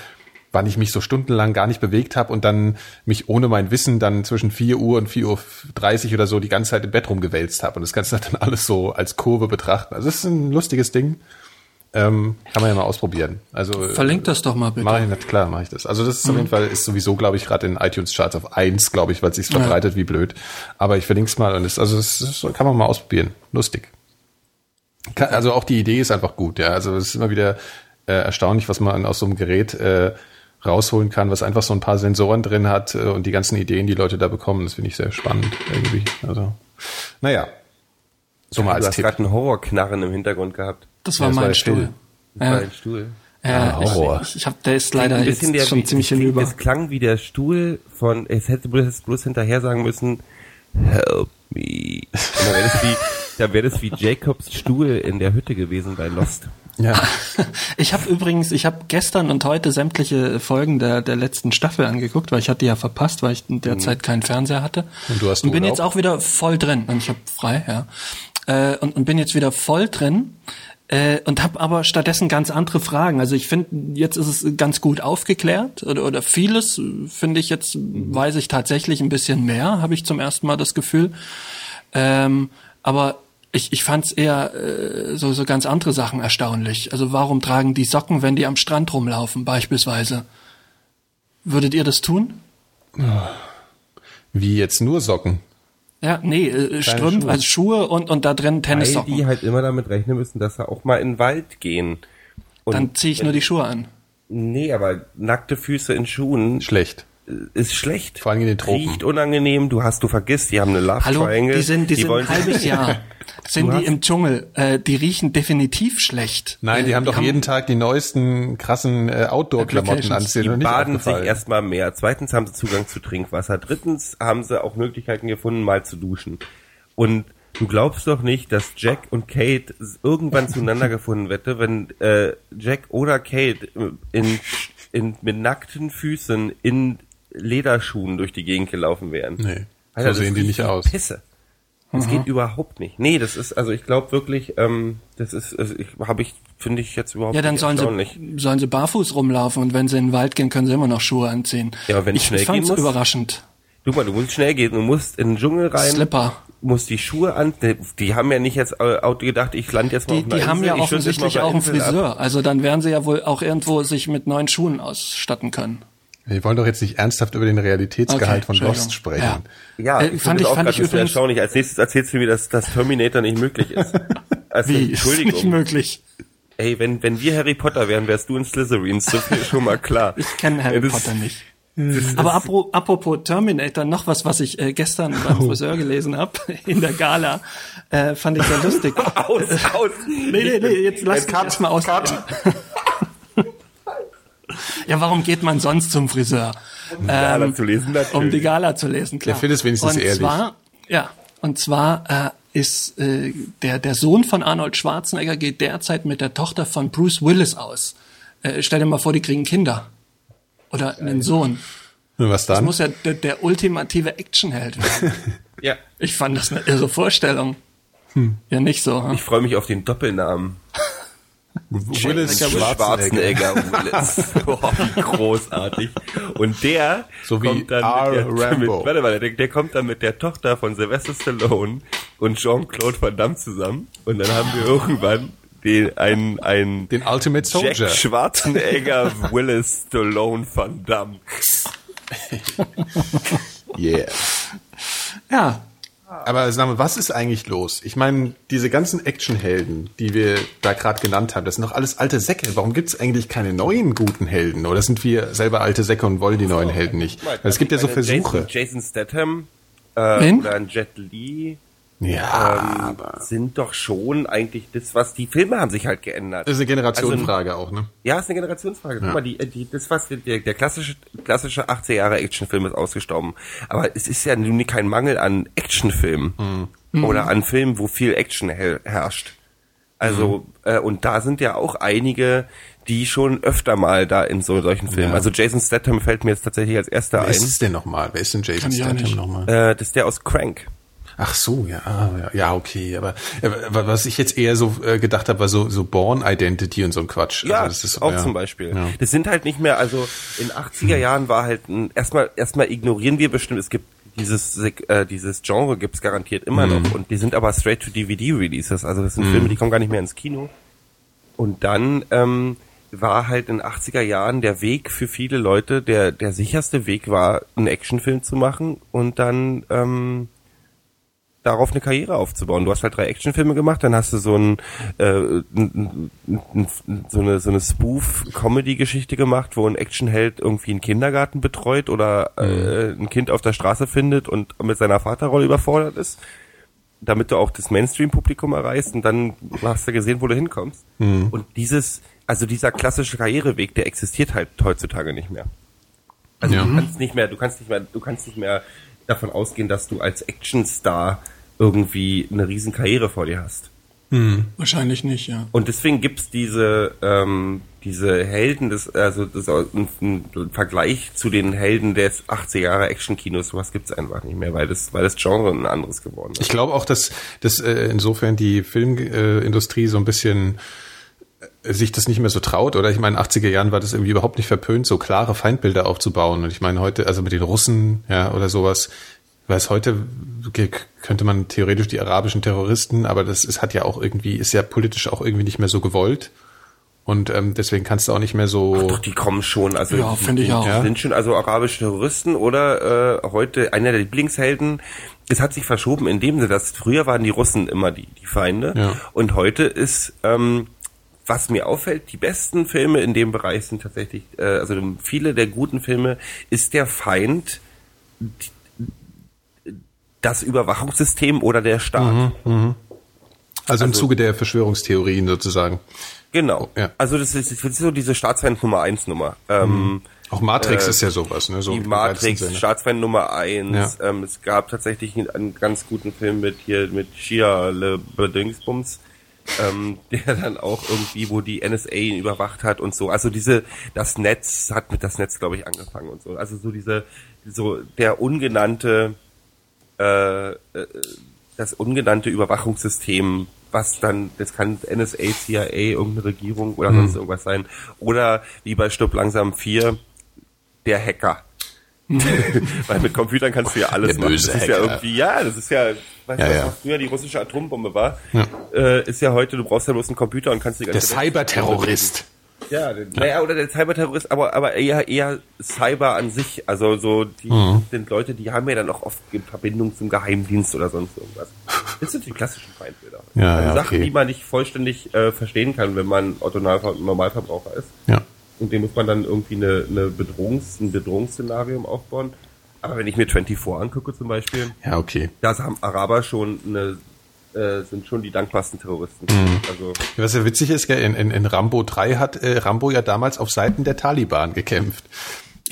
wann ich mich so stundenlang gar nicht bewegt habe und dann mich ohne mein Wissen dann zwischen 4 Uhr und 4 Uhr 30 oder so die ganze Zeit im Bett rumgewälzt habe. Und das kannst du dann alles so als Kurve betrachten. Also das ist ein lustiges Ding. Ähm, kann man ja mal ausprobieren. Also äh, Verlink das doch mal bitte. Mach ich nicht, klar, mache ich das. Also das ist auf jeden Fall, ist sowieso, glaube ich, gerade in iTunes Charts auf eins, glaube ich, weil es sich verbreitet wie blöd. Aber ich verlinke es mal und es, also es ist, kann man mal ausprobieren. Lustig. Kann, also auch die Idee ist einfach gut, ja. Also es ist immer wieder äh, erstaunlich, was man aus so einem Gerät äh, rausholen kann, was einfach so ein paar Sensoren drin hat äh, und die ganzen Ideen, die Leute da bekommen, das finde ich sehr spannend irgendwie. Also, naja. So mal Du als hast Tipp. gerade einen Horrorknarren im Hintergrund gehabt. Das war Ja, das war mein der Stuhl. Das war Ja, ein Stuhl. ja Ah, Horror. ich, ich hab, der ist leider Ein jetzt der, schon wie- ziemlich hinüber. Es klang wie der Stuhl von, es hätte bloß, bloß hinterher sagen müssen, help me. Und dann wäre das wie, da wäre das wie Jacobs Stuhl in der Hütte gewesen bei Lost. Ja. Ich habe übrigens, ich habe gestern und heute sämtliche Folgen der, der letzten Staffel angeguckt, weil ich hatte ja verpasst, weil ich in der Zeit keinen Fernseher hatte. Und du hast und bin Urlaub? jetzt auch wieder voll drin. Und ich habe frei, ja. Äh, und, und bin jetzt wieder voll drin. Äh, und habe aber stattdessen ganz andere Fragen. Also ich finde, jetzt ist es ganz gut aufgeklärt oder, oder vieles finde ich jetzt, weiß ich tatsächlich ein bisschen mehr, habe ich zum ersten Mal das Gefühl. Ähm, aber ich, ich fand es eher äh, so, so ganz andere Sachen erstaunlich. Also warum tragen die Socken, wenn die am Strand rumlaufen, beispielsweise? Würdet ihr das tun? Wie jetzt nur Socken. Ja, nee, äh, Strümpfe, Schuhe. also Schuhe und, und da drin Weil Tennissocken. die halt immer damit rechnen müssen, dass sie auch mal in den Wald gehen. Und Dann ziehe ich nur die Schuhe an. Nee, aber nackte Füße in Schuhen Schlecht. Ist schlecht. Vor allem in den Tropen. Riecht unangenehm, du hast, du vergisst, die haben eine Love Hallo, Triangle. die sind, die, sind wollen ein halbes Jahr. Sind die im Dschungel? Äh, die riechen definitiv schlecht. Nein, die Äh, haben doch jeden Tag die neuesten krassen äh, Outdoor-Klamotten anziehen Die und nicht baden sich erstmal mehr. Zweitens haben sie Zugang zu Trinkwasser. Drittens haben sie auch Möglichkeiten gefunden, mal zu duschen. Und du glaubst doch nicht, dass Jack und Kate irgendwann zueinander gefunden hätte, wenn äh, Jack oder Kate in, in, mit nackten Füßen in Lederschuhen durch die Gegend gelaufen wären. Nee, Alter, so sehen die nicht aus. Pisse. Das geht überhaupt nicht. Nee, das ist, also ich glaube wirklich, ähm, das ist, also ich, habe ich, finde ich jetzt überhaupt Ja, dann nicht sollen sie, sollen sie barfuß rumlaufen und wenn sie in den Wald gehen, können sie immer noch Schuhe anziehen. Ja, aber wenn ich, es schnell gehen muss? überraschend. Du mal, du musst schnell gehen, du musst in den Dschungel rein. Slipper. Musst die Schuhe an, die, haben ja nicht jetzt Auto gedacht, ich lande jetzt mal Die, auf einer die haben Insel, ja offensichtlich auch einen Insel ab. Friseur. Also dann werden sie ja wohl auch irgendwo sich mit neuen Schuhen ausstatten können. Wir wollen doch jetzt nicht ernsthaft über den Realitätsgehalt Okay, von. Lost sprechen. Ja, Äh, ich fand finde ich- das auch fand ich übrigens- erstaunlich. Als nächstes erzählst du mir, dass das Terminator nicht möglich ist. Also, Wie? Ist Entschuldigung. nicht möglich. Ey, wenn, wenn wir Harry Potter wären, wärst du in Slytherin. So viel schon mal klar. Ich kenne Harry Ja, das- Potter nicht. Aber apro- apropos Terminator, noch was, was ich äh, gestern beim Friseur gelesen habe, in der Gala, äh, fand ich sehr lustig. Aus, aus. Nee, nee, nee, jetzt lass mich erstmal aus. Ja, warum geht man sonst zum Friseur? Um Gala zu lesen, natürlich. Um die Gala zu lesen, klar. Der Phil ist wenigstens und ehrlich. Zwar, ja, und zwar äh, ist äh, der, der Sohn von Arnold Schwarzenegger geht derzeit mit der Tochter von Bruce Willis aus. Äh, stell dir mal vor, die kriegen Kinder. Oder einen Sohn. Was Das dann? muss ja der, der ultimative Actionheld werden. Ja. Ich fand das eine irre Vorstellung. Hm. Ja, nicht so. Hm? Ich freue mich auf den Doppelnamen. Willis Schwarzenegger Willis. Boah, wie großartig. Und der So wie kommt dann R. mit der, mit, warte, warte, der, der kommt dann mit der Tochter von Sylvester Stallone und Jean-Claude Van Damme zusammen. Und dann haben wir irgendwann den, einen, einen Den Ultimate Soldier. Jack Schwarzenegger Willis Stallone Van Damme. Yeah. Ja, Aber sag mal, was ist eigentlich los? Ich meine, diese ganzen Actionhelden, die wir da gerade genannt haben, das sind doch alles alte Säcke. Warum gibt es eigentlich keine neuen guten Helden? Oder sind wir selber alte Säcke und wollen die neuen Helden nicht? Es gibt ja so Versuche. Jason, Jason Statham äh, oder ein Jet Li Ja, ähm, aber sind doch schon eigentlich das, was die Filme haben sich halt geändert. das ist eine Generationenfrage Also auch, ne? Ja, ist eine Generationsfrage. Guck mal, die, die, das was der, der klassische klassische 80er Jahre Actionfilm ist ausgestorben. Aber es ist ja nun kein Mangel an Actionfilmen oder an Filmen, wo viel Action her herrscht. Also äh, und da sind ja auch einige, die schon öfter mal da in so solchen Filmen. Ja. Also Jason Statham fällt mir jetzt tatsächlich als erster Wer ein. ist es denn nochmal? Wer ist denn Jason Kann Statham nochmal? Äh, das ist der aus Crank. Ach so, ja, ah, ja, ja, okay. Aber äh, was ich jetzt eher so äh, gedacht habe, war so, so Born Identity und so ein Quatsch. Ja, Also das ist, auch ja. zum Beispiel. Ja. Das sind halt nicht mehr, also in 80er Jahren war halt ein, erstmal, erstmal ignorieren wir bestimmt, es gibt dieses, äh, dieses Genre gibt's garantiert immer Mhm. noch und die sind aber straight to DVD Releases, also das sind Filme, die kommen gar nicht mehr ins Kino. Und dann, ähm, war halt in den 80er Jahren der Weg für viele Leute, der, der sicherste Weg war, einen Actionfilm zu machen und dann, ähm, darauf eine Karriere aufzubauen. Du hast halt drei Actionfilme gemacht, dann hast du so ein, äh, n- n- n- so eine so eine Spoof-Comedy-Geschichte gemacht, wo ein Actionheld irgendwie einen Kindergarten betreut oder äh, ein Kind auf der Straße findet und mit seiner Vaterrolle überfordert ist, damit du auch das Mainstream-Publikum erreichst und dann hast du gesehen, wo du hinkommst. Und dieses, also dieser klassische Karriereweg, der existiert halt heutzutage nicht mehr. Also Ja. du kannst nicht mehr, du kannst nicht mehr, du kannst nicht mehr davon ausgehen, dass du als Actionstar irgendwie eine riesen Karriere vor dir hast. wahrscheinlich nicht, ja. Und deswegen gibt's diese ähm, diese Helden des also das ein, ein Vergleich zu den Helden des 80er Jahre Actionkinos, sowas gibt's einfach nicht mehr, weil das weil das Genre ein anderes geworden ist. Ich glaube auch, dass, dass äh, insofern die Filmindustrie äh, Industrie so ein bisschen äh, sich das nicht mehr so traut, oder ich meine, in den 80er Jahren war das irgendwie überhaupt nicht verpönt, so klare Feindbilder aufzubauen. Und ich meine, heute, also mit den Russen, ja, oder sowas, weiß heute ge- könnte man theoretisch die arabischen Terroristen, aber das ist, hat ja auch irgendwie, ist ja politisch auch irgendwie nicht mehr so gewollt. Und ähm, deswegen kannst du auch nicht mehr so. Doch, die kommen schon. Also Ja, die- finde ich die auch. Sind schon also arabische Terroristen oder äh, heute einer der Lieblingshelden. Es hat sich verschoben in dem Sinne, dass früher waren die Russen immer die, die Feinde Ja. und heute ist ähm, was mir auffällt, die besten Filme in dem Bereich sind tatsächlich, äh, also viele der guten Filme ist der Feind die- das Überwachungssystem oder der Staat. also im Zuge der Verschwörungstheorien sozusagen. Genau. Ja. Also das ist, das ist so diese Staatsfeind Nummer eins Nummer. Ähm, Auch Matrix Äh, ist ja sowas, ne? So die Matrix. Staatsfeind Nummer eins. Ja. Ähm, es gab tatsächlich einen, einen ganz guten Film mit hier mit Shia LeBedingsbums, ähm, der dann auch irgendwie, wo die NSA ihn überwacht hat und so. Also diese, das Netz hat mit das Netz, glaube ich, angefangen und so. Also so diese, so der ungenannte, äh, äh, das ungenannte Überwachungssystem, was dann, das kann NSA, CIA, irgendeine Regierung oder Hm. sonst irgendwas sein. Oder wie bei Stub langsam 4, der Hacker. Weil mit Computern kannst du ja alles Der machen. böse das ist ja Hacker. irgendwie, ja, das ist ja, weißt Ja, du, was ja. früher die russische Atombombe war, Ja. äh, ist ja heute, du brauchst ja bloß einen Computer und kannst die Der ganze Welt- Cyberterrorist. Ja, der, naja, oder der Cyberterrorist, aber, aber eher, eher Cyber an sich. Also so, die Mhm. sind Leute, die haben ja dann auch oft in Verbindung zum Geheimdienst oder sonst irgendwas. Das sind die klassischen Feindbilder. Ja, also ja, Sachen, okay. die man nicht vollständig äh, verstehen kann, wenn man Otto Normalver- Normalverbraucher ist. Ja. und dem muss man dann irgendwie eine, eine Bedrohungs-, ein Bedrohungsszenarium aufbauen. Aber wenn ich mir 24 angucke zum Beispiel, Ja, okay. da haben Araber schon eine, äh, sind schon die dankbarsten Terroristen. Also Was ja witzig ist, gell, in, in, in Rambo 3 hat äh, Rambo ja damals auf Seiten der Taliban gekämpft.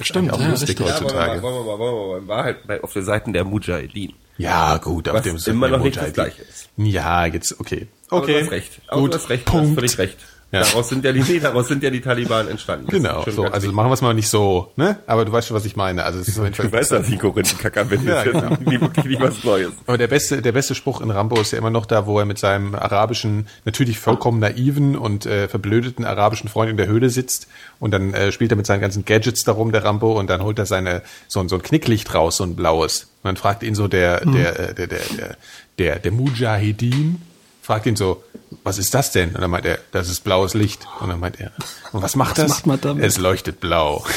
Stimmt, auch ja, lustig richtig. ja, wollen wir, heutzutage. mal, wollen wir, mal, wollen wir mal, war halt bei, auf der Seite der Mujahideen. Ja, gut, auf Was dem immer noch nicht das. Gleiche ist. Ja, jetzt, okay. Aber Okay. du hast recht. Aber Gut. du hast recht. Du Punkt. hast völlig recht. Ja. Daraus sind ja die, nee, daraus sind ja die Taliban entstanden. Das Genau, so, also wichtig. machen wir es mal nicht so, ne? Aber du weißt schon, was ich meine. Also es ist auf jeden Fall Du weißt, dass ich Korinthenkacker bin. Ja, genau. nie wirklich nicht was Neues. Aber der beste, der beste Spruch in Rambo ist ja immer noch da, wo er mit seinem arabischen, natürlich vollkommen naiven und äh, verblödeten arabischen Freund in der Höhle sitzt und dann äh, spielt er mit seinen ganzen Gadgets darum, der Rambo, und dann holt er seine so, ein- so ein Knicklicht raus, so ein blaues. Und dann fragt ihn so der, der, äh, der, der, der, der, der Mujahideen, fragt ihn so, was ist das denn? Und dann meint er, das ist blaues Licht. Und dann meint er, und was macht das? macht man damit? Es leuchtet blau.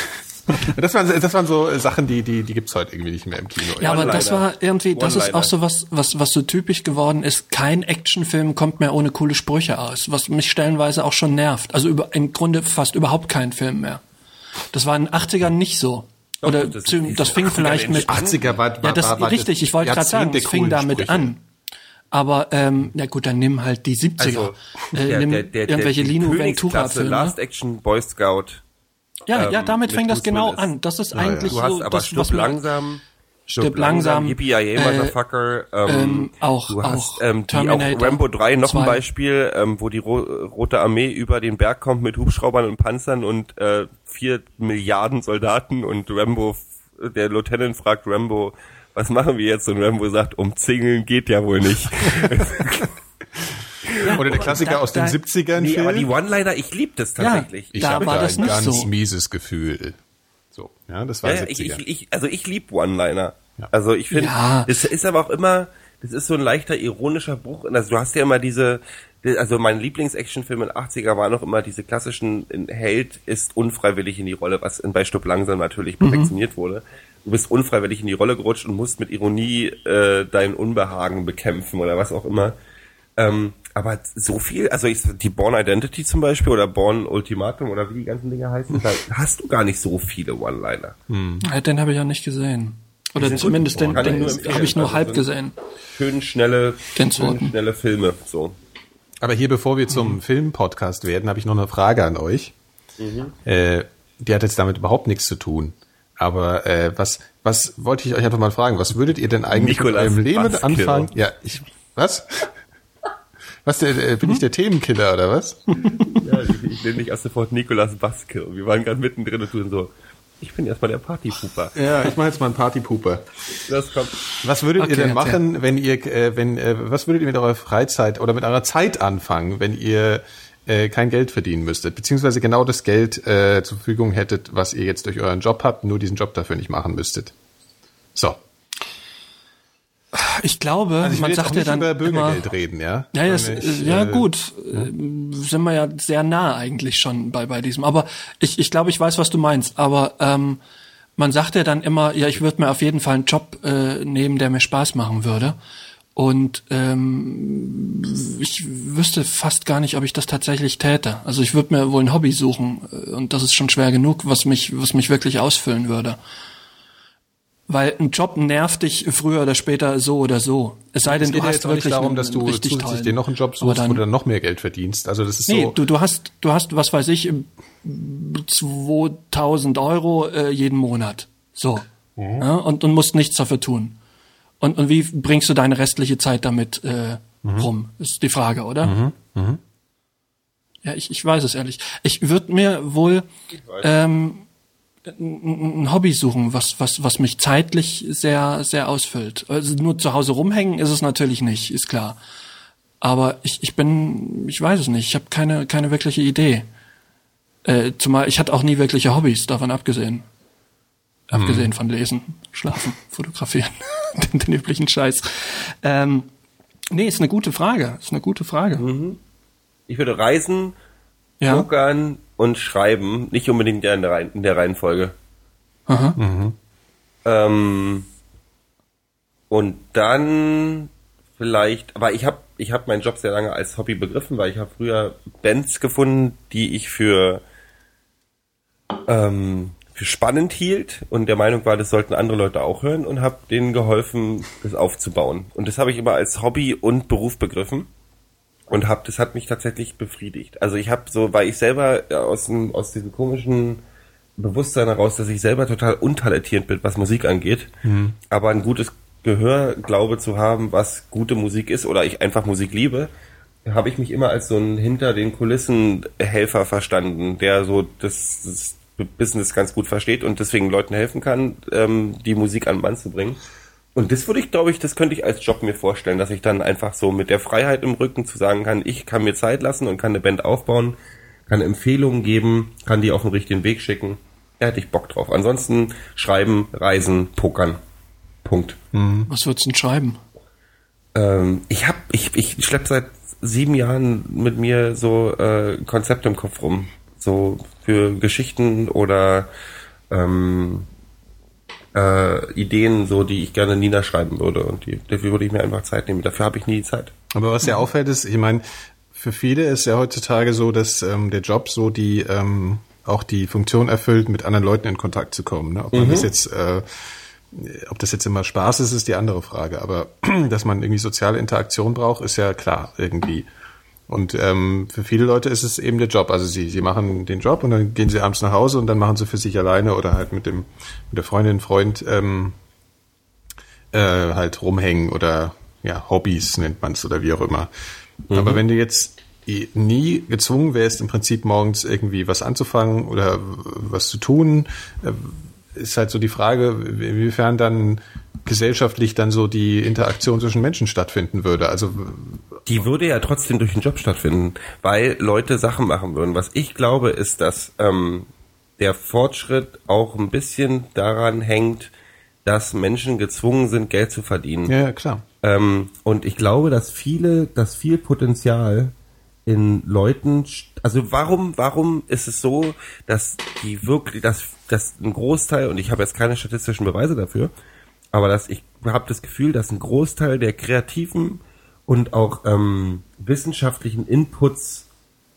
Das waren, das waren so Sachen, die, die, die gibt's heute irgendwie nicht mehr im Kino. Ja, aber das war irgendwie, das ist auch so was, was, was so typisch geworden ist. Kein Actionfilm kommt mehr ohne coole Sprüche aus, was mich stellenweise auch schon nervt. Also über, im Grunde fast überhaupt kein Film mehr. Das war in den 80ern nicht so. Oder das das, fing 80er vielleicht mit 80er war, war, Ja, das war, war richtig, ich wollte gerade sagen, es fing damit Sprüche. an. Aber ähm, na gut, dann nimm halt die 70er. Also, äh, nimm irgendwelche die Lino Ventura-Filme. Last Action Boy Scout. Ja, ja, ähm, damit mit fängt das genau Willis. an. Das ist ja. eigentlich Du hast so aber das, was langsam. Stirb langsam, Yippie Yay, äh, Motherfucker. Ähm, ähm, auch- du hast, auch ähm, die, auch Rambo 3, noch ein 2. Beispiel, ähm, wo die Ro Rote Armee über den Berg kommt mit Hubschraubern und Panzern und äh, vier Milliarden Soldaten und Rambo, der Lieutenant fragt Rambo, was machen wir jetzt? Und Rambo sagt, umzingeln geht ja wohl nicht. Oder der Klassiker Da- aus den da- 70ern. nee, aber die One-Liner, ich lieb das tatsächlich. ich da habe da das ein nicht ganz so. mieses Gefühl. So, ja, das war Ja, ja, ich, 70er. ich, ich, also ich lieb One-Liner. Ja. Also ich finde, Ja. es ist aber auch immer, das ist so ein leichter ironischer Bruch. Also du hast ja immer diese, also mein Lieblings-Actionfilm in den 80er war noch immer diese klassischen ein Held ist unfreiwillig in die Rolle, was in bei Stück langsam natürlich perfektioniert wurde. Du bist unfreiwillig in die Rolle gerutscht und musst mit Ironie äh, dein Unbehagen bekämpfen oder was auch immer. Ähm, aber so viel, also ich, die Born Identity zum Beispiel oder Born Ultimatum oder wie die ganzen Dinge heißen, da hast du gar nicht so viele One-Liner. Ja, den habe ich ja nicht gesehen. Oder zumindest den, den habe ich nur Also halb gesehen. schön schnelle, schön schnelle Filme. So. Aber hier, bevor wir zum Film-Podcast werden, habe ich noch eine Frage an euch. Äh, die hat jetzt damit überhaupt nichts zu tun. Aber äh, was, was wollte ich euch einfach mal fragen? Was würdet ihr denn eigentlich Nicolas mit eurem Leben anfangen? Ja, ich. Was? Was der, äh, bin ich der Themenkiller oder was? Ja, ich, ich nenne dich erst sofort Nicolas Baske. Wir waren gerade mittendrin und tun so. Ich bin erstmal der Partypuper. Ja, ich mache jetzt mal einen Partypuper. Das kommt. Was würdet Okay, ihr denn machen, wenn ihr, äh, wenn, äh, was würdet ihr mit eurer Freizeit oder mit eurer Zeit anfangen, wenn ihr äh, kein Geld verdienen müsstet, beziehungsweise genau das Geld äh, zur Verfügung hättet, was ihr jetzt durch euren Job habt, nur diesen Job dafür nicht machen müsstet? So. Ich glaube, Also ich man sagt ja dann über immer, Bürgergeld reden, ja? Ja, ja, Sondern ich, ja äh, gut, äh, sind wir ja sehr nah eigentlich schon bei bei diesem. Aber ich ich glaube, ich weiß, was du meinst. Aber ähm, man sagt ja dann immer, ja, ich würde mir auf jeden Fall einen Job äh, nehmen, der mir Spaß machen würde. Und ähm, ich wüsste fast gar nicht, ob ich das tatsächlich täte. Also ich würde mir wohl ein Hobby suchen äh, und das ist schon schwer genug, was mich was mich wirklich ausfüllen würde. Weil ein Job nervt dich früher oder später so oder so. Es sei denn, Es geht du ja hast jetzt auch nicht wirklich darum, dass du zusätzlich tollen. dir noch einen Job suchst, dann, wo du dann noch mehr Geld verdienst. Also das ist Nee, so. du, du hast, du hast, was weiß ich, 2000 Euro äh, jeden Monat. So. Mhm. Ja, und, und musst nichts dafür tun. Und, und wie bringst du deine restliche Zeit damit äh, Mhm. rum? Ist die Frage, oder? Ja, ich, ich weiß es ehrlich. Ich würde mir wohl ähm, ein ein Hobby suchen, was, was, was mich zeitlich sehr, sehr ausfüllt. Also nur zu Hause rumhängen ist es natürlich nicht, ist klar. Aber ich, ich bin, ich weiß es nicht, ich habe keine, keine wirkliche Idee. Äh, zumal ich hatte auch nie wirkliche Hobbys, davon abgesehen. Abgesehen von Lesen, Schlafen, Fotografieren, den, den üblichen Scheiß. Ähm, nee, ist eine gute Frage, ist eine gute Frage. Ich würde reisen, Ja. pokern und schreiben. Nicht unbedingt in der, Reihen- in der Reihenfolge. Aha. Ähm, und dann vielleicht, aber ich habe ich hab meinen Job sehr lange als Hobby begriffen, weil ich habe früher Bands gefunden, die ich für ähm, für spannend hielt und der Meinung war, das sollten andere Leute auch hören und habe denen geholfen, das aufzubauen. Und das habe ich immer als Hobby und Beruf begriffen und hab, das hat mich tatsächlich befriedigt. Also ich habe so, weil ich selber aus dem, aus diesem komischen Bewusstsein heraus, dass ich selber total untalentiert bin, was Musik angeht, mhm. aber ein gutes Gehör glaube zu haben, was gute Musik ist oder ich einfach Musik liebe, habe ich mich immer als so ein hinter den Kulissen Helfer verstanden, der so das, das Business ganz gut versteht und deswegen Leuten helfen kann, ähm, die Musik an den Mann zu bringen. Und das würde ich, glaube ich, das könnte ich als Job mir vorstellen, dass ich dann einfach so mit der Freiheit im Rücken zu sagen kann, ich kann mir Zeit lassen und kann eine Band aufbauen, kann Empfehlungen geben, kann die auf den richtigen Weg schicken. Da hätte ich Bock drauf. Ansonsten schreiben, reisen, pokern. Punkt. Mhm. Was würdest du denn schreiben? Ähm, ich hab, ich, ich schlepp seit sieben Jahren mit mir so äh, Konzepte im Kopf rum so für Geschichten oder ähm, äh, Ideen, so die ich gerne niederschreiben würde. Und die, dafür würde ich mir einfach Zeit nehmen. Dafür habe ich nie die Zeit. Aber was ja auffällt ist, ich meine, für viele ist ja heutzutage so, dass ähm, der Job so die ähm, auch die Funktion erfüllt, mit anderen Leuten in Kontakt zu kommen. Ne? Ob man mhm. das jetzt äh, ob das jetzt immer Spaß ist, ist die andere Frage. Aber dass man irgendwie soziale Interaktion braucht, ist ja klar irgendwie. Und ähm, für viele Leute ist es eben der Job. Also sie, sie machen den Job und dann gehen sie abends nach Hause und dann machen sie für sich alleine oder halt mit dem mit der Freundin, Freund ähm, äh, halt rumhängen oder ja Hobbys nennt man es oder wie auch immer. Mhm. Aber wenn du jetzt nie gezwungen wärst, im Prinzip morgens irgendwie was anzufangen oder was zu tun, äh, ist halt so die Frage, inwiefern dann gesellschaftlich dann so die Interaktion zwischen Menschen stattfinden würde. Also die würde ja trotzdem durch den Job stattfinden, weil Leute Sachen machen würden. Was ich glaube, ist, dass ähm, der Fortschritt auch ein bisschen daran hängt, dass Menschen gezwungen sind, Geld zu verdienen. Ja, klar. Ähm, und ich glaube, dass viele, dass viel Potenzial in Leuten, also warum, warum ist es so, dass die wirklich, dass, dass ein Großteil, und ich habe jetzt keine statistischen Beweise dafür, aber dass ich habe das Gefühl, dass ein Großteil der kreativen und auch ähm, wissenschaftlichen Inputs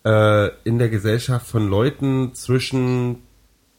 äh, in der Gesellschaft von Leuten zwischen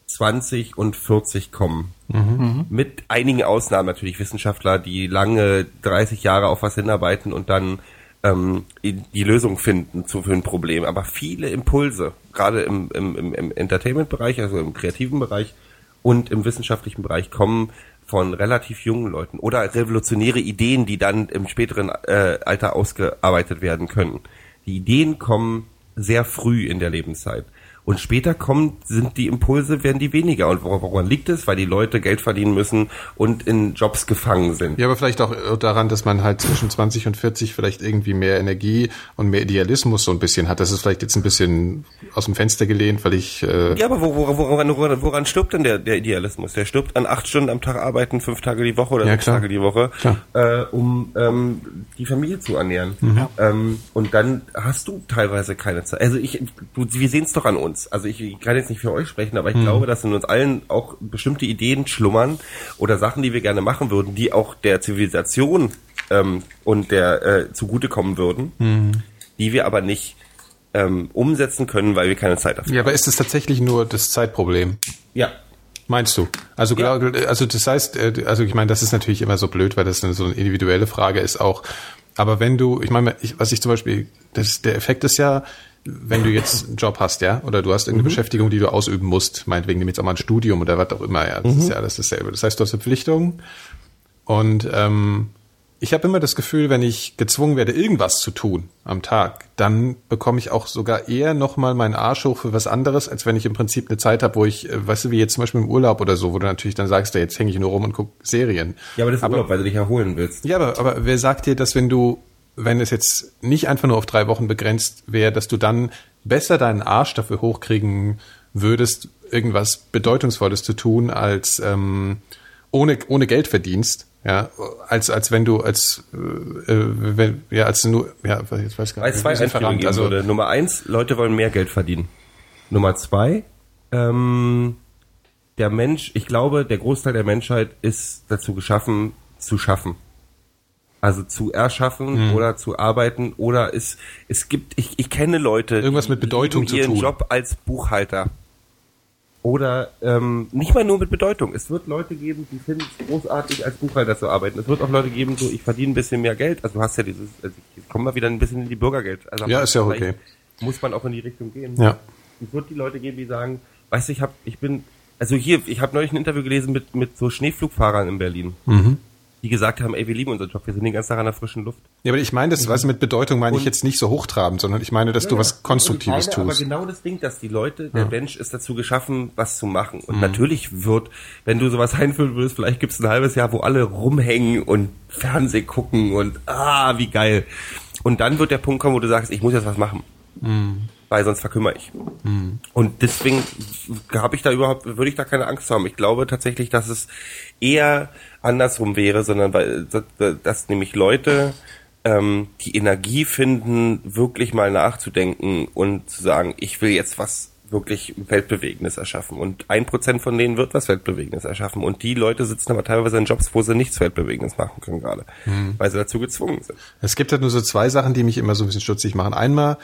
20 und 40 kommen. Mhm. Mit einigen Ausnahmen natürlich Wissenschaftler, die lange 30 Jahre auf was hinarbeiten und dann ähm, die Lösung finden zu, für ein Problem. Aber viele Impulse, gerade im, im, im Entertainment-Bereich, also im kreativen Bereich und im wissenschaftlichen Bereich, kommen von relativ jungen Leuten oder revolutionäre Ideen, die dann im späteren äh, Alter ausgearbeitet werden können. Die Ideen kommen sehr früh in der Lebenszeit. Und später kommt, sind die Impulse, werden die weniger. Und woran liegt es? Weil die Leute Geld verdienen müssen und in Jobs gefangen sind. Ja, aber vielleicht auch daran, dass man halt zwischen 20 und 40 vielleicht irgendwie mehr Energie und mehr Idealismus so ein bisschen hat. Das ist vielleicht jetzt ein bisschen aus dem Fenster gelehnt, weil ich... Äh ja, aber woran, woran, woran, woran stirbt denn der, der Idealismus? Der stirbt an acht Stunden am Tag arbeiten, fünf Tage die Woche oder ja, sechs klar. Tage die Woche, äh, um ähm, die Familie zu ernähren. Mhm. Ähm, und dann hast du teilweise keine Zeit. Also ich, du, wir sehen es doch an uns uns. Also ich kann jetzt nicht für euch sprechen, aber ich mhm. glaube, dass in uns allen auch bestimmte Ideen schlummern oder Sachen, die wir gerne machen würden, die auch der Zivilisation ähm, und der äh, zugutekommen würden, mhm. die wir aber nicht ähm, umsetzen können, weil wir keine Zeit dafür haben. Ja, aber ist es tatsächlich nur das Zeitproblem? Ja. Meinst du? Also, ja. also das heißt, äh, also ich meine, das ist natürlich immer so blöd, weil das so eine individuelle Frage ist auch. Aber wenn du, ich meine, ich, was ich zum Beispiel, das, der Effekt ist ja, wenn du jetzt einen Job hast, ja, oder du hast irgendeine mhm. Beschäftigung, die du ausüben musst, meinetwegen nimm jetzt auch mal ein Studium oder was auch immer, ja, das mhm. ist ja alles dasselbe. Das heißt, du hast Verpflichtungen und ähm, ich habe immer das Gefühl, wenn ich gezwungen werde, irgendwas zu tun am Tag, dann bekomme ich auch sogar eher nochmal meinen Arsch hoch für was anderes, als wenn ich im Prinzip eine Zeit habe, wo ich, äh, weißt du, wie jetzt zum Beispiel im Urlaub oder so, wo du natürlich dann sagst, ja, jetzt hänge ich nur rum und gucke Serien. Ja, aber das ist aber, Urlaub, weil du dich erholen willst. Ja, aber, aber wer sagt dir, dass wenn du wenn es jetzt nicht einfach nur auf drei Wochen begrenzt wäre, dass du dann besser deinen Arsch dafür hochkriegen würdest, irgendwas Bedeutungsvolles zu tun, als ähm, ohne, ohne Geld verdienst, ja, als, als wenn du als äh, äh wenn, ja, als nur, ja, jetzt weiß ich gar nicht, zwei verrannt, also würde. Nummer eins, Leute wollen mehr Geld verdienen. Nummer zwei, ähm, der Mensch, ich glaube, der Großteil der Menschheit ist dazu geschaffen, zu schaffen. Also zu erschaffen mhm. oder zu arbeiten oder es, es gibt, ich, ich kenne Leute, irgendwas mit Bedeutung die ihren Job als Buchhalter. Oder ähm, nicht mal nur mit Bedeutung. Es wird Leute geben, die finden es großartig, als Buchhalter zu arbeiten. Es wird auch Leute geben, so ich verdiene ein bisschen mehr Geld. Also du hast ja dieses, also ich komme mal wieder ein bisschen in die Bürgergeld. Also Ja, ist ja okay. Muss man auch in die Richtung gehen. Ja. Es wird die Leute geben, die sagen, weißt du, ich habe, ich bin, also hier, ich habe neulich ein Interview gelesen mit mit so Schneeflugfahrern in Berlin, Mhm. Die gesagt haben, ey, wir lieben unseren Job, wir sind den ganzen Tag an der frischen Luft. Ja, aber ich meine das, was mit Bedeutung meine ich jetzt nicht so hochtrabend, sondern ich meine, dass du was Konstruktives meine, tust. Aber genau das Ding, dass die Leute, der Mensch ist dazu geschaffen, was zu machen. Mhm. Und natürlich wird, wenn du sowas einführen würdest, vielleicht gibt es ein halbes Jahr, wo alle rumhängen und Fernseh gucken und ah, wie geil. Und dann wird der Punkt kommen, wo du sagst, ich muss jetzt was machen. Mhm. Weil sonst verkümmere ich. Und deswegen habe ich da überhaupt, würde ich da keine Angst haben. Ich glaube tatsächlich, dass es eher andersrum wäre, sondern weil, dass, nämlich Leute ähm, die Energie finden, wirklich mal nachzudenken und zu sagen, ich will jetzt was wirklich Weltbewegendes erschaffen. Und ein Prozent von denen wird was Weltbewegendes erschaffen. Und die Leute sitzen aber teilweise in Jobs, wo sie nichts Weltbewegendes machen können gerade, weil sie dazu gezwungen sind. Es gibt halt nur so zwei Sachen, die mich immer so ein bisschen stutzig machen. Einmal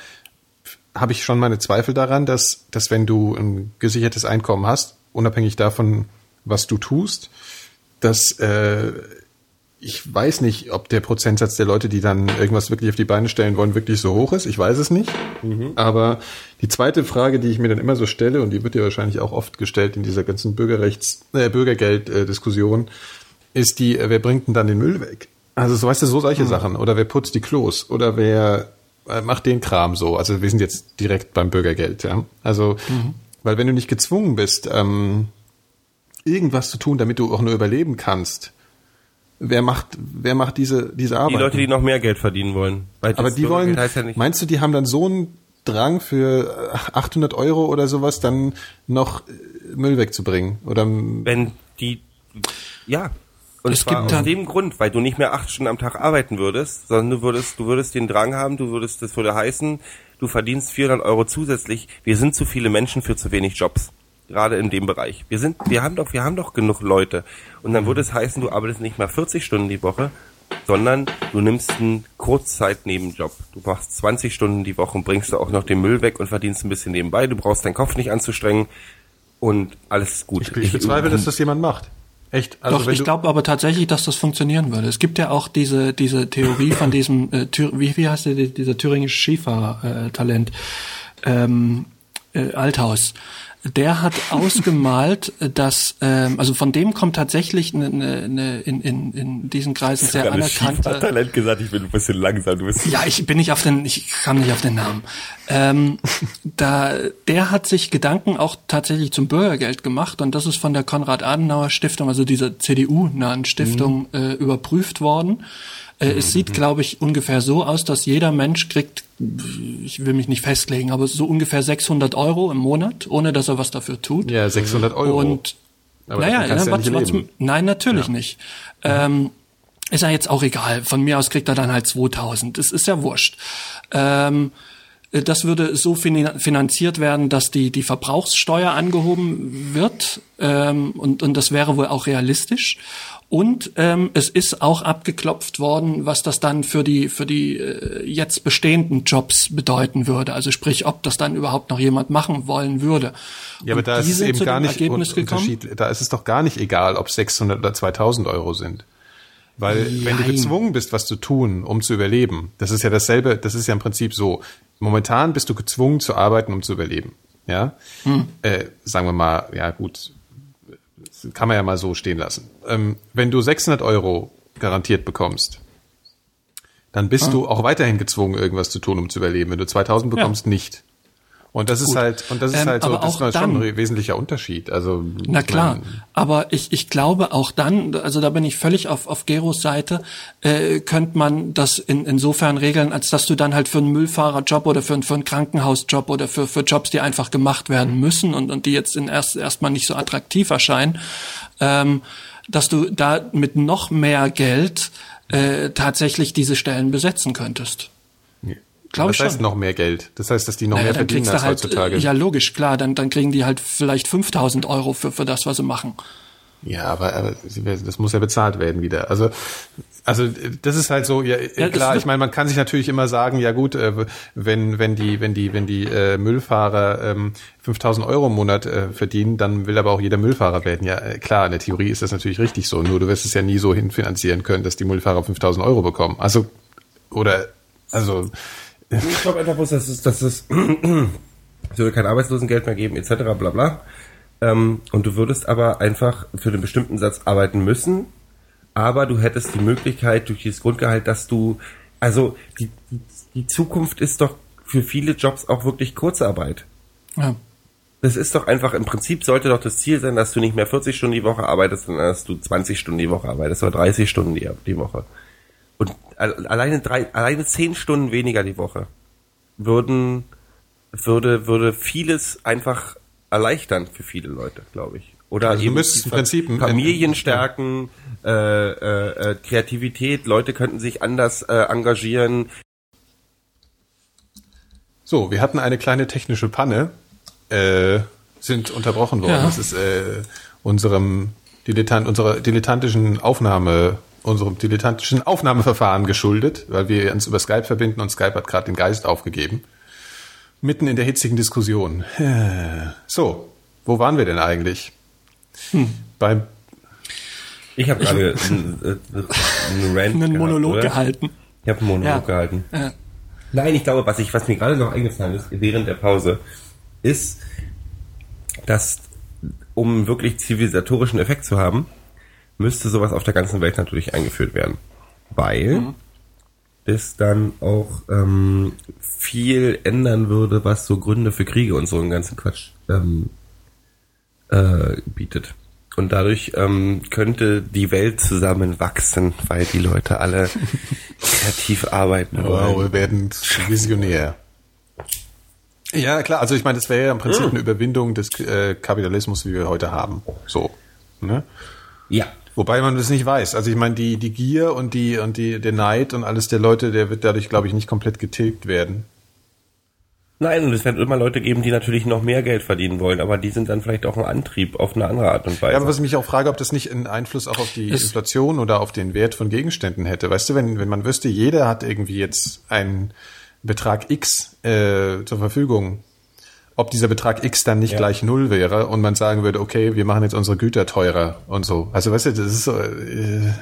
habe ich schon meine Zweifel daran, dass, dass wenn du ein gesichertes Einkommen hast, unabhängig davon, was du tust, dass äh, ich weiß nicht, ob der Prozentsatz der Leute, die dann irgendwas wirklich auf die Beine stellen wollen, wirklich so hoch ist. Ich weiß es nicht. Aber die zweite Frage, die ich mir dann immer so stelle, und die wird ja wahrscheinlich auch oft gestellt in dieser ganzen Bürgerrechts, äh, Bürgergeld-Diskussion, ist die, äh, wer bringt denn dann den Müll weg? Also so weißt du, so solche Sachen. Oder wer putzt die Klos? Oder wer äh, macht den Kram so? Also wir sind jetzt direkt beim Bürgergeld, ja. Also, weil wenn du nicht gezwungen bist, ähm, irgendwas zu tun, damit du auch nur überleben kannst, wer macht, wer macht diese, diese Die Arbeit? Leute, die noch mehr Geld verdienen wollen. Weil Aber die wollen, ja nicht, meinst du, die haben dann so einen Drang für äh, 800 Euro oder sowas dann noch äh, Müll wegzubringen? Oder wenn die, ja. Und Es zwar gibt aus dem Grund, weil du nicht mehr acht Stunden am Tag arbeiten würdest, sondern du würdest, du würdest den Drang haben, du würdest, das würde heißen, du verdienst 400 Euro zusätzlich. Wir sind zu viele Menschen für zu wenig Jobs. Gerade in dem Bereich. Wir sind, wir haben doch, wir haben doch genug Leute. Und dann würde es heißen, du arbeitest nicht mehr 40 Stunden die Woche, sondern du nimmst einen Kurzzeit-Nebenjob. Du machst 20 Stunden die Woche und bringst du auch noch den Müll weg und verdienst ein bisschen nebenbei. Du brauchst deinen Kopf nicht anzustrengen und alles ist gut. ich bezweifle, dass das jemand macht. Echt? Also Doch, ich glaube aber tatsächlich, dass das funktionieren würde. Es gibt ja auch diese, diese Theorie von diesem, äh, Thür wie, wie heißt der, dieser thüringische Skifahrtalent, ähm, äh, Althaus. Der hat ausgemalt, dass, ähm, also von dem kommt tatsächlich eine, eine, in, in, in diesen Kreisen sehr anerkannte. Talent gesagt, ich bin ein bisschen langsam. Du bist Ja, ich bin nicht auf den, ich kam nicht auf den Namen. Ähm, da, der hat sich Gedanken auch tatsächlich zum Bürgergeld gemacht und das ist von der Konrad-Adenauer-Stiftung, also dieser CDU-nahen Stiftung, äh, überprüft worden. Äh, es sieht, glaube ich, ungefähr so aus, dass jeder Mensch kriegt, ich will mich nicht festlegen, aber so ungefähr 600 Euro im Monat, ohne dass er was dafür tut. ja, 600 Euro. Und Aber naja, ja, ja nicht trotzdem, leben. nein, natürlich nicht. Ähm, ist ja jetzt auch egal. Von mir aus kriegt er dann halt 2000. Das ist ja wurscht. Ähm, das würde so fin- finanziert werden, dass die, die Verbrauchssteuer angehoben wird. Ähm, und, und das wäre wohl auch realistisch. Und ähm, es ist auch abgeklopft worden, was das dann für die für die äh, jetzt bestehenden Jobs bedeuten würde. Also sprich, ob das dann überhaupt noch jemand machen wollen würde. Ja, aber Und da ist es eben gar nicht Ergebnis gekommen. Unterschied. Da ist es doch gar nicht egal, ob 600 oder 2000 Euro sind. Weil wenn du gezwungen bist, was zu tun, um zu überleben, das ist ja dasselbe, das ist ja im Prinzip so. Momentan bist du gezwungen zu arbeiten, um zu überleben. Ja, Hm. äh, sagen wir mal, ja gut, kann man ja mal so stehen lassen. Ähm, wenn du 600 Euro garantiert bekommst, dann bist du auch weiterhin gezwungen, irgendwas zu tun, um zu überleben. Wenn du 2000 bekommst, nicht. Und das ist halt, und das ist Ähm, halt so, das ist schon dann- ein wesentlicher Unterschied. Also Na klar, aber ich, ich glaube auch dann, also da bin ich völlig auf, auf Geros Seite, äh, könnte man das in, insofern regeln, als dass du dann halt für einen Müllfahrerjob oder für, einen- für einen Krankenhausjob oder für, für Jobs, die einfach gemacht werden müssen und, und die jetzt in erst erstmal nicht so attraktiv erscheinen, ähm, dass du da mit noch mehr Geld äh, tatsächlich diese Stellen besetzen könntest. Glaub das heißt schon. noch mehr Geld. Das heißt, dass die noch Naja, mehr verdienen als halt, heutzutage. äh, ja logisch, klar, dann, dann kriegen die halt vielleicht 5000 Euro für, für das, was sie machen. Ja, aber, aber das muss ja bezahlt werden wieder. Also also das ist halt so, ja, ja klar, ich meine, man kann sich natürlich immer sagen, ja gut, äh, wenn wenn die wenn die wenn die äh, Müllfahrer ähm, 5000 Euro im Monat äh, verdienen, dann will aber auch jeder Müllfahrer werden. Ja, äh, klar, in der Theorie ist das natürlich richtig so, nur du wirst es ja nie so hinfinanzieren können, dass die Müllfahrer 5000 Euro bekommen. Also oder also ich glaube einfach bloß, dass es dass es es würde kein Arbeitslosengeld mehr geben etc. bla bla. Ähm, und du würdest aber einfach für einen bestimmten Satz arbeiten müssen aber du hättest die Möglichkeit durch dieses Grundgehalt, dass du, also die, die, die Zukunft ist doch für viele Jobs auch wirklich Kurzarbeit. Ja. Das ist doch einfach, im Prinzip sollte doch das Ziel sein, dass du nicht mehr 40 Stunden die Woche arbeitest, sondern dass du 20 Stunden die Woche arbeitest oder 30 Stunden die, die Woche. Und alleine drei, alleine 10 Stunden weniger die Woche würden, würde, würde vieles einfach erleichtern für viele Leute, glaube ich. Oder also eben im Prinzip Familien stärken, äh, äh, äh, Kreativität, Leute könnten sich anders äh, engagieren. So, wir hatten eine kleine technische Panne, äh, sind unterbrochen worden. Ja. Das ist äh, unserem Dilettant, unserer dilettantischen Aufnahme, unserem dilettantischen Aufnahmeverfahren geschuldet, weil wir uns über Skype verbinden und Skype hat gerade den Geist aufgegeben. Mitten in der hitzigen Diskussion. So, wo waren wir denn eigentlich? Hm. Beim ich habe gerade einen, einen Rant einen Monolog gehabt, gehalten. Ich habe einen Monolog ja. gehalten. Ja. Nein, ich glaube, was ich, was mir gerade noch eingefallen ist während der Pause, ist, dass um wirklich zivilisatorischen Effekt zu haben, müsste sowas auf der ganzen Welt natürlich eingeführt werden, weil mhm. es dann auch ähm, viel ändern würde, was so Gründe für Kriege und so einen ganzen Quatsch ähm, äh, bietet. Und dadurch ähm, könnte die Welt zusammenwachsen, weil die Leute alle kreativ arbeiten wollen. Wow, wir werden visionär. Ja, klar. Also ich meine, das wäre ja im Prinzip hm. eine Überwindung des äh, Kapitalismus, wie wir heute haben. So. Ne? Ja. Wobei man das nicht weiß. Also ich meine, die, die Gier und die und die, der Neid und alles der Leute, der wird dadurch, glaube ich, nicht komplett getilgt werden. Nein, und es wird immer Leute geben, die natürlich noch mehr Geld verdienen wollen, aber die sind dann vielleicht auch ein Antrieb auf eine andere Art und Weise. Ja, aber was ich mich auch frage, ob das nicht einen Einfluss auch auf die es Inflation oder auf den Wert von Gegenständen hätte. Weißt du, wenn, wenn man wüsste, jeder hat irgendwie jetzt einen Betrag X äh, zur Verfügung, ob dieser Betrag X dann nicht ja. gleich null wäre und man sagen würde, okay, wir machen jetzt unsere Güter teurer und so. Also weißt du, das ist so. Äh,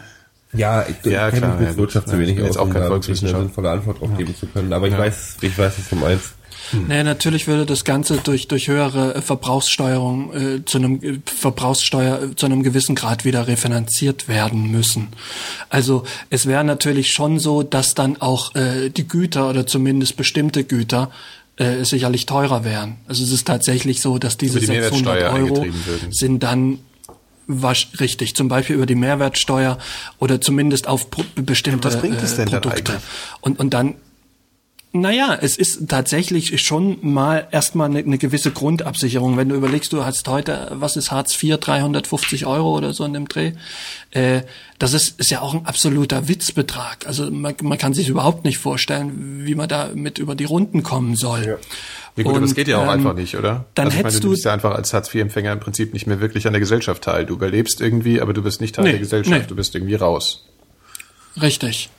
ja, ich ja, kenne mich mit ja, Wirtschaft zu wenig aus, jetzt auch keine um eine sinnvolle Antwort drauf geben zu können. Aber ich weiß, ich weiß, was du meinst. Hm. Naja, natürlich würde das Ganze durch, durch höhere äh, Verbrauchssteuerung äh, zu einem äh, Verbrauchssteuer äh, zu einem gewissen Grad wieder refinanziert werden müssen. Also es wäre natürlich schon so, dass dann auch äh, die Güter oder zumindest bestimmte Güter äh, sicherlich teurer wären. Also es ist tatsächlich so, dass diese die 600 Euro sind dann was richtig, zum Beispiel über die Mehrwertsteuer oder zumindest auf bestimmte Was bringt es denn Produkte. Dann eigentlich? Und, und dann naja, es ist tatsächlich schon mal erstmal eine, eine gewisse Grundabsicherung. Wenn du überlegst, du hast heute, was ist Hartz IV, 350 Euro oder so in dem Dreh, äh, das ist, ist ja auch ein absoluter Witzbetrag. Also man, man kann sich überhaupt nicht vorstellen, wie man da mit über die Runden kommen soll. Ja. Ja gut, und, das geht ja auch ähm, einfach nicht, oder? Dann also ich hättest meine, du bist ja einfach als Hartz-IV-Empfänger im Prinzip nicht mehr wirklich an der Gesellschaft teil. Du überlebst irgendwie, aber du bist nicht Teil nee, der Gesellschaft. Nee. Du bist irgendwie raus. Richtig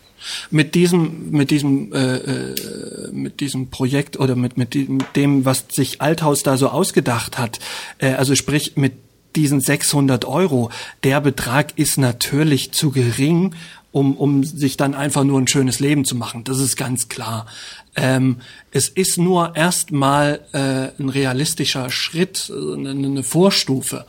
mit diesem mit diesem äh, äh, mit diesem Projekt oder mit mit dem was sich Althaus da so ausgedacht hat äh, also sprich mit diesen 600 Euro der Betrag ist natürlich zu gering um um sich dann einfach nur ein schönes Leben zu machen. Das ist ganz klar. Ähm, es ist nur erstmal äh, ein realistischer Schritt eine, eine Vorstufe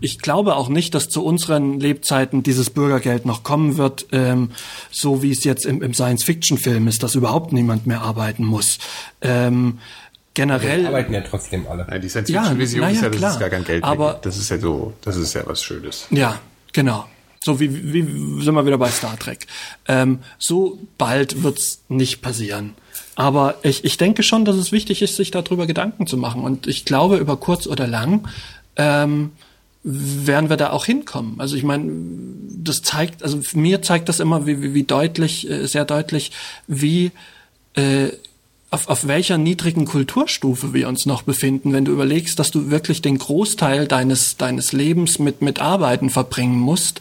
ich glaube auch nicht, dass zu unseren Lebzeiten dieses Bürgergeld noch kommen wird, ähm, so wie es jetzt im, im Science-Fiction-Film ist, dass überhaupt niemand mehr arbeiten muss. Ähm, generell. Wir arbeiten ja trotzdem alle. Nein, die Science-Fiction-Vision ja, ja, ist ja, das ist gar kein Geld. Aber das ist ja so, das ist ja was Schönes. Ja, genau. So wie, wie sind wir wieder bei Star Trek. Ähm, so bald wird's nicht passieren. Aber ich, ich denke schon, dass es wichtig ist, sich darüber Gedanken zu machen. Und ich glaube, über kurz oder lang ähm, werden wir da auch hinkommen. Also ich meine, das zeigt, also mir zeigt das immer, wie, wie, wie deutlich, äh, sehr deutlich, wie äh, auf, auf welcher niedrigen Kulturstufe wir uns noch befinden, wenn du überlegst, dass du wirklich den Großteil deines, deines Lebens mit, mit Arbeiten verbringen musst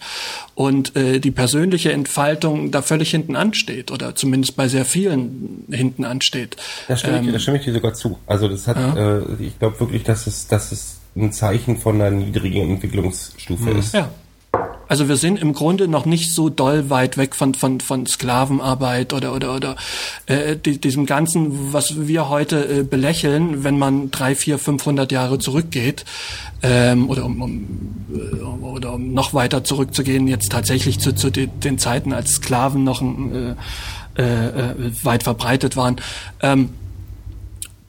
und äh, die persönliche Entfaltung da völlig hinten ansteht oder zumindest bei sehr vielen hinten ansteht. Da stimme, ich, da stimme ich dir sogar zu. Also das hat, ja. äh, ich glaube wirklich, dass es, dass es ein Zeichen von einer niedrigen Entwicklungsstufe mhm. ist. Ja. Also wir sind im Grunde noch nicht so doll weit weg von von von Sklavenarbeit oder oder oder äh, die, diesem ganzen, was wir heute äh, belächeln, wenn man drei, vier, 500 Jahre zurückgeht ähm, oder um, um äh, oder um noch weiter zurückzugehen, jetzt tatsächlich zu, zu den Zeiten, als Sklaven noch äh, äh, äh, weit verbreitet waren. Ähm,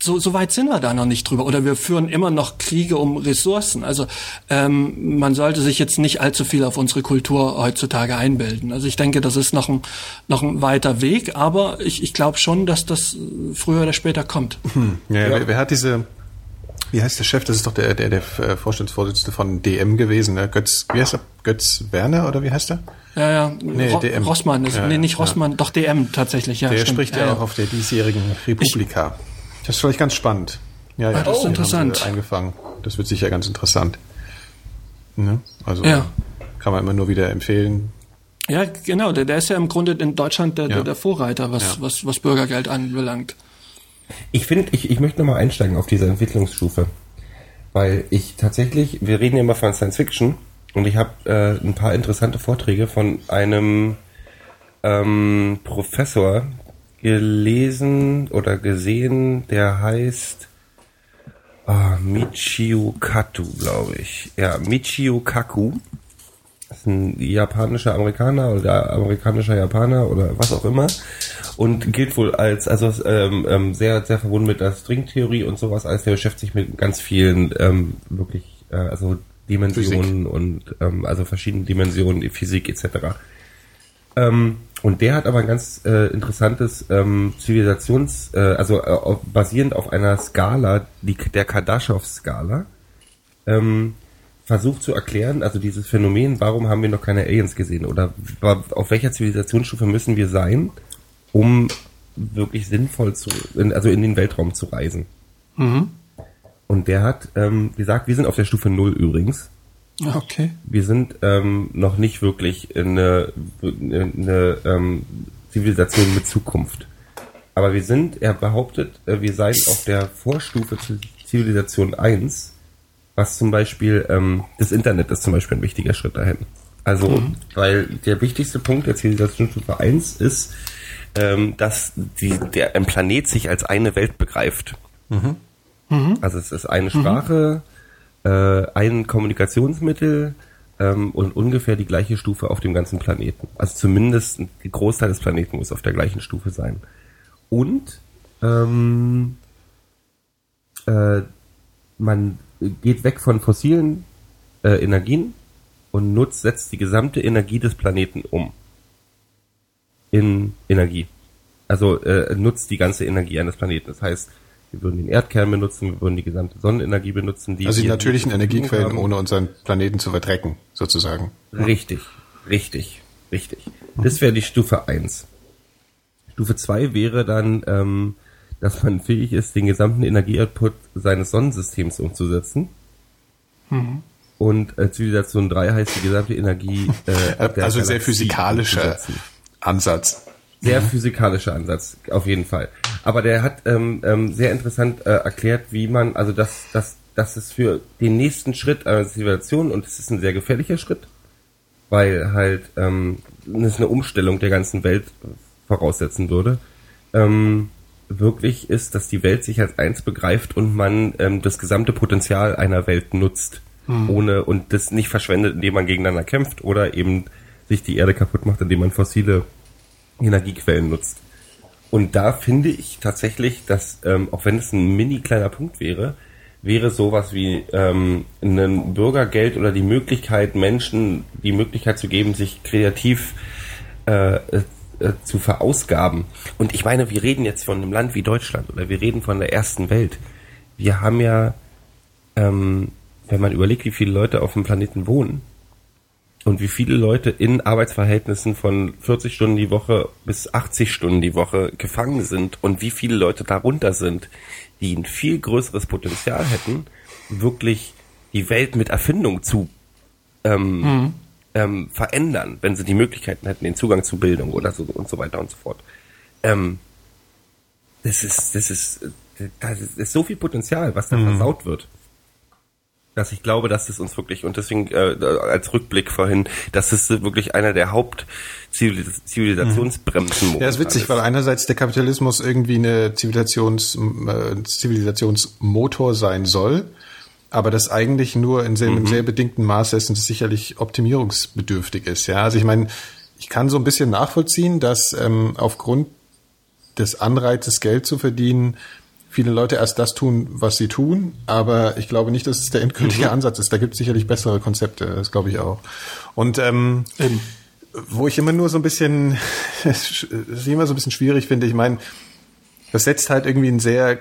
so, so weit sind wir da noch nicht drüber. Oder wir führen immer noch Kriege um Ressourcen. Also ähm, man sollte sich jetzt nicht allzu viel auf unsere Kultur heutzutage einbilden. Also ich denke, das ist noch ein, noch ein weiter Weg, aber ich, ich glaube schon, dass das früher oder später kommt. Hm. Ja, ja. Wer, wer, hat diese, wie heißt der Chef? Das ist doch der, der, der äh, Vorstandsvorsitzende von DM gewesen, ne? Götz, wie heißt er? Götz Werner oder wie heißt er? Ja, ja. Nee, Ro DM. Rossmann ist, ja, nee, nicht Rossmann, ja. doch DM tatsächlich, ja. Der stimmt. spricht ja, auch auf der diesjährigen Republika. Ich, das ist vielleicht ganz spannend. Ja, ja, ah, das ist interessant. Eingefangen. Das wird sicher ganz interessant. Ne? Also ja. kann man immer nur wieder empfehlen. Ja, genau. Der, der ist ja im Grunde in Deutschland der, ja. der, der Vorreiter, was, ja. was, was Bürgergeld anbelangt. Ich finde, ich, ich möchte nochmal einsteigen auf diese Entwicklungsstufe. Weil ich tatsächlich, wir reden ja immer von Science Fiction und ich habe äh, ein paar interessante Vorträge von einem ähm, Professor, gelesen oder gesehen, der heißt oh, Michio Katu, glaube ich. Ja, Michio Kaku. Das ist ein japanischer Amerikaner oder amerikanischer Japaner oder was auch immer. Und gilt wohl als, also ähm, ähm, sehr, sehr verbunden mit der Stringtheorie und sowas, als der beschäftigt sich mit ganz vielen ähm, wirklich, äh, also Dimensionen Physik. und ähm, also verschiedenen Dimensionen, Physik etc. Ähm, und der hat aber ein ganz äh, interessantes ähm, Zivilisations, äh, also äh, basierend auf einer Skala, die, der Kardaschow-Skala, ähm, versucht zu erklären, also dieses Phänomen, warum haben wir noch keine Aliens gesehen oder auf welcher Zivilisationsstufe müssen wir sein, um wirklich sinnvoll zu, in, also in den Weltraum zu reisen. Mhm. Und der hat ähm, gesagt, wir sind auf der Stufe Null übrigens. Okay. Wir sind ähm, noch nicht wirklich in eine, in eine ähm, Zivilisation mit Zukunft. Aber wir sind, er behauptet, äh, wir seien auf der Vorstufe zu Zivilisation 1, was zum Beispiel, ähm, das Internet ist zum Beispiel ein wichtiger Schritt dahin. Also, mhm. weil der wichtigste Punkt der Zivilisationsstufe 1 ist, ähm, dass die, der, ein Planet sich als eine Welt begreift. Mhm. Mhm. Also es ist eine Sprache, mhm äh, ein Kommunikationsmittel ähm, und ungefähr die gleiche Stufe auf dem ganzen Planeten. Also zumindest ein Großteil des Planeten muss auf der gleichen Stufe sein. Und ähm, äh, man geht weg von fossilen äh, Energien und nutzt, setzt die gesamte Energie des Planeten um in Energie. Also äh, nutzt die ganze Energie eines Planeten. Das heißt, wir würden den Erdkern benutzen, wir würden die gesamte Sonnenenergie benutzen. Die also die natürlichen Energiequellen, ohne unseren Planeten zu verdrecken, sozusagen. Richtig, richtig, richtig. Das wäre die Stufe 1. Stufe 2 wäre dann, ähm, dass man fähig ist, den gesamten Energieoutput seines Sonnensystems umzusetzen. Mhm. Und äh, Zivilisation 3 heißt die gesamte Energie. Äh, also sehr physikalischer Ansatz. Sehr physikalischer Ansatz, auf jeden Fall. Aber der hat ähm, ähm, sehr interessant äh, erklärt, wie man, also dass, dass, dass es für den nächsten Schritt einer Zivilisation, und es ist ein sehr gefährlicher Schritt, weil halt ähm, es eine Umstellung der ganzen Welt voraussetzen würde, ähm, wirklich ist, dass die Welt sich als eins begreift und man ähm, das gesamte Potenzial einer Welt nutzt. Hm. Ohne und das nicht verschwendet, indem man gegeneinander kämpft oder eben sich die Erde kaputt macht, indem man fossile Energiequellen nutzt. Und da finde ich tatsächlich, dass, ähm, auch wenn es ein mini kleiner Punkt wäre, wäre sowas wie ähm, ein Bürgergeld oder die Möglichkeit, Menschen die Möglichkeit zu geben, sich kreativ äh, äh, zu verausgaben. Und ich meine, wir reden jetzt von einem Land wie Deutschland oder wir reden von der ersten Welt. Wir haben ja, ähm, wenn man überlegt, wie viele Leute auf dem Planeten wohnen, und wie viele Leute in Arbeitsverhältnissen von 40 Stunden die Woche bis 80 Stunden die Woche gefangen sind und wie viele Leute darunter sind, die ein viel größeres Potenzial hätten, wirklich die Welt mit Erfindung zu ähm, mhm. ähm, verändern, wenn sie die Möglichkeiten hätten, den Zugang zu Bildung oder so und so weiter und so fort. Ähm, das ist, das ist, das ist so viel Potenzial, was da mhm. versaut wird dass ich glaube, dass es uns wirklich, und deswegen äh, als Rückblick vorhin, dass es wirklich einer der Hauptzivilisationsbremsen mhm. Ja, ist witzig, ist. weil einerseits der Kapitalismus irgendwie eine Zivilisations, äh, Zivilisationsmotor sein soll, aber das eigentlich nur in sehr, mhm. sehr bedingten Maße ist und sicherlich optimierungsbedürftig ist. Ja, also ich meine, ich kann so ein bisschen nachvollziehen, dass ähm, aufgrund des Anreizes Geld zu verdienen viele Leute erst das tun, was sie tun, aber ich glaube nicht, dass es der endgültige mhm. Ansatz ist. Da gibt es sicherlich bessere Konzepte, das glaube ich auch. Und ähm, wo ich immer nur so ein bisschen, das ist immer so ein bisschen schwierig finde, ich meine, das setzt halt irgendwie ein sehr,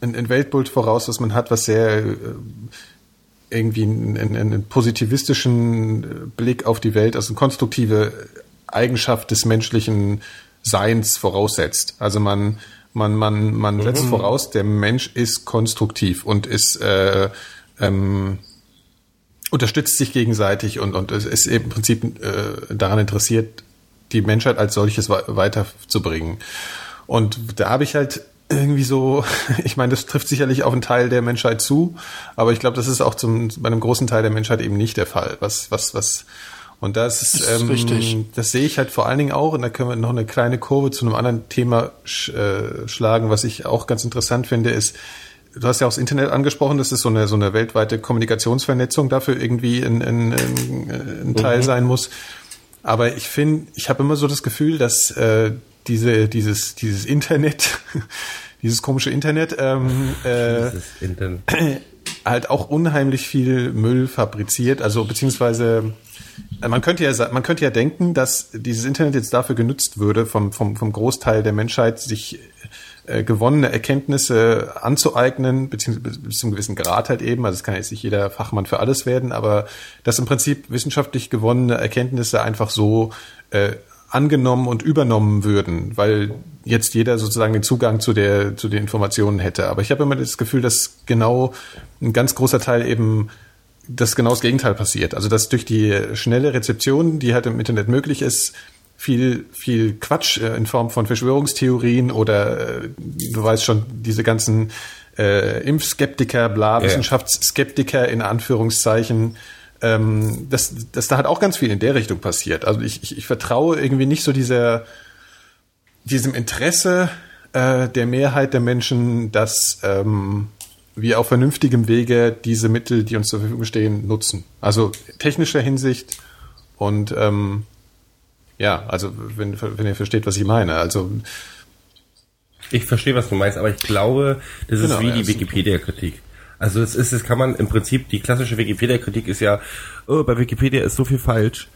ein, ein Weltbild voraus, was man hat, was sehr äh, irgendwie einen, einen positivistischen Blick auf die Welt, also eine konstruktive Eigenschaft des menschlichen Seins voraussetzt. Also man man, man, man mhm. setzt voraus, der Mensch ist konstruktiv und ist äh, ähm, unterstützt sich gegenseitig und, und ist eben im Prinzip äh, daran interessiert, die Menschheit als solches weiterzubringen. Und da habe ich halt irgendwie so, ich meine, das trifft sicherlich auf einen Teil der Menschheit zu, aber ich glaube, das ist auch zum, bei einem großen Teil der Menschheit eben nicht der Fall. Was, was, was und das, ist, das, ähm, richtig. das sehe ich halt vor allen Dingen auch, und da können wir noch eine kleine Kurve zu einem anderen Thema sch, äh, schlagen, was ich auch ganz interessant finde, ist, du hast ja auch das Internet angesprochen, dass es so eine, so eine weltweite Kommunikationsvernetzung dafür irgendwie ein, ein, ein, ein Teil mhm. sein muss. Aber ich finde, ich habe immer so das Gefühl, dass äh, diese, dieses, dieses Internet, dieses komische Internet, ähm, äh, Internet. Halt auch unheimlich viel Müll fabriziert, also beziehungsweise äh, man könnte ja, man könnte ja denken, dass dieses Internet jetzt dafür genutzt würde, vom, vom, vom Großteil der Menschheit, sich äh, gewonnene Erkenntnisse anzueignen, beziehungsweise bis zu einem gewissen Grad halt eben. Also es kann jetzt nicht jeder Fachmann für alles werden, aber dass im Prinzip wissenschaftlich gewonnene Erkenntnisse einfach so äh, angenommen und übernommen würden, weil jetzt jeder sozusagen den Zugang zu der zu den Informationen hätte. Aber ich habe immer das Gefühl, dass genau ein ganz großer Teil eben dass genau das Gegenteil passiert. Also dass durch die schnelle Rezeption, die halt im Internet möglich ist, viel, viel Quatsch äh, in Form von Verschwörungstheorien oder äh, du weißt schon, diese ganzen äh, Impfskeptiker, bla. Wissenschaftsskeptiker in Anführungszeichen, ähm, dass, dass da halt auch ganz viel in der Richtung passiert. Also ich, ich, ich vertraue irgendwie nicht so dieser, diesem Interesse äh, der Mehrheit der Menschen, dass ähm, wir auf vernünftigem Wege diese Mittel, die uns zur Verfügung stehen, nutzen. Also technischer Hinsicht und ähm, ja, also wenn, wenn ihr versteht, was ich meine. Also ich verstehe, was du meinst, aber ich glaube, das genau, ist wie die Wikipedia-Kritik. Also es ist, es kann man im Prinzip, die klassische Wikipedia-Kritik ist ja, oh, bei Wikipedia ist so viel falsch.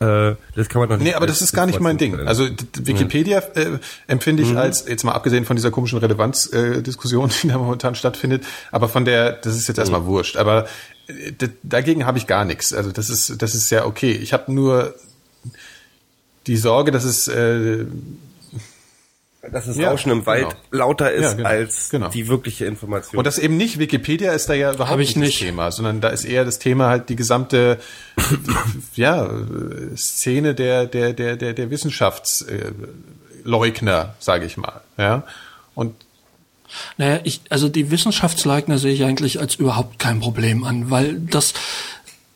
Äh, das kann man doch nicht. Nee, aber das ist gar nicht mein Ding. Also Wikipedia äh, empfinde ich mhm. als, jetzt mal abgesehen von dieser komischen Relevanzdiskussion, äh, die da momentan stattfindet, aber von der, das ist jetzt erstmal mhm. wurscht. Aber äh, dagegen habe ich gar nichts. Also das ist, das ist ja okay. Ich habe nur die Sorge, dass es äh, dass das ja, Rauschen im Wald genau. lauter ist ja, genau, als genau. die wirkliche Information. Und das eben nicht Wikipedia ist da ja überhaupt nicht, nicht das Thema, sondern da ist eher das Thema halt die gesamte ja, Szene der der der der der Wissenschaftsleugner, sage ich mal, ja. Und naja, ich, also die Wissenschaftsleugner sehe ich eigentlich als überhaupt kein Problem an, weil das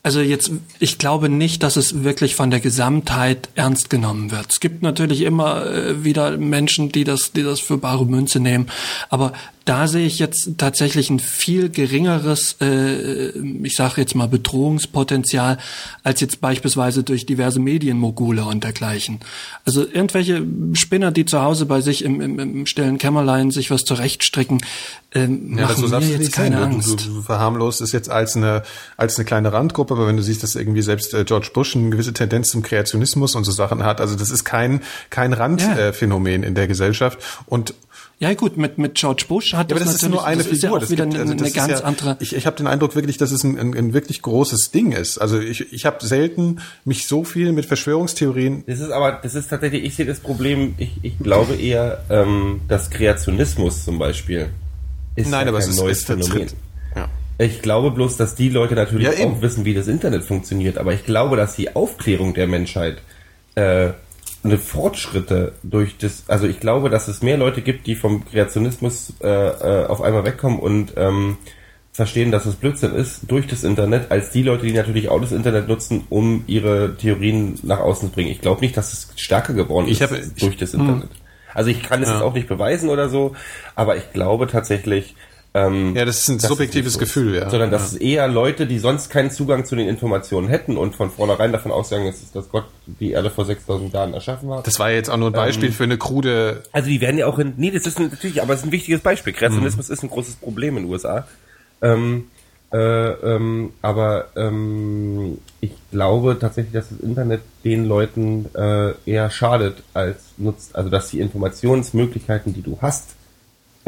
also jetzt, ich glaube nicht, dass es wirklich von der Gesamtheit ernst genommen wird. Es gibt natürlich immer äh, wieder Menschen, die das, die das für bare Münze nehmen. Aber da sehe ich jetzt tatsächlich ein viel geringeres, äh, ich sage jetzt mal Bedrohungspotenzial, als jetzt beispielsweise durch diverse Medienmogule und dergleichen. Also irgendwelche Spinner, die zu Hause bei sich im, im, im stillen Kämmerlein sich was zurechtstricken, ähm, ja, machen mir jetzt keine sein. Angst. Du, du verharmlost es jetzt als eine, als eine kleine Randgruppe, aber wenn du siehst, dass irgendwie selbst äh, George Bush eine gewisse Tendenz zum Kreationismus und so Sachen hat, also das ist kein, kein Randphänomen ja. äh, in der Gesellschaft und Ja gut, mit mit George Bush hat Ja, aber das, ist nur eine das ist ja Figur. auch das wieder gibt- eine, also das eine ist ganz ja, andere. Ich, ich habe den Eindruck wirklich, dass es ein, ein, ein wirklich großes Ding ist. Also ich, ich habe selten mich so viel mit Verschwörungstheorien. Das ist aber, das ist tatsächlich, ich sehe das Problem, ich, ich glaube eher, ähm, dass Kreationismus zum Beispiel ist Nein, ja aber es kein ist, neues es Phänomen. Ja. Ich glaube bloß, dass die Leute natürlich Ja, auch wissen, wie das Internet funktioniert, aber ich glaube, dass die Aufklärung der Menschheit äh, eine Fortschritte durch das, also ich glaube, dass es mehr Leute gibt, die vom Kreationismus äh, äh, auf einmal wegkommen und ähm, verstehen, dass es Blödsinn ist durch das Internet, als die Leute, die natürlich auch das Internet nutzen, um ihre Theorien nach außen zu bringen. Ich glaube nicht, dass es stärker geworden Ich ist durch das Internet. Also ich kann es jetzt auch nicht beweisen oder so, aber ich glaube tatsächlich, ähm, Ja, das ist ein dass es subjektives so Gefühl, ist. ja. Sondern dass es eher Leute, die sonst keinen Zugang zu den Informationen hätten und von vornherein davon dass, es- dass Gott die Erde vor 6000 Jahren erschaffen hat. Das war jetzt auch nur ein Beispiel für eine krude. Also die werden ja auch in, nee, das ist ein, natürlich, aber es ist ein wichtiges Beispiel. Kreationismus Mhm. ist ein großes Problem in den USA. Ähm, äh, ähm, aber ähm, ich glaube tatsächlich, dass das Internet den Leuten äh, eher schadet als nutzt. Also dass die Informationsmöglichkeiten, die du hast,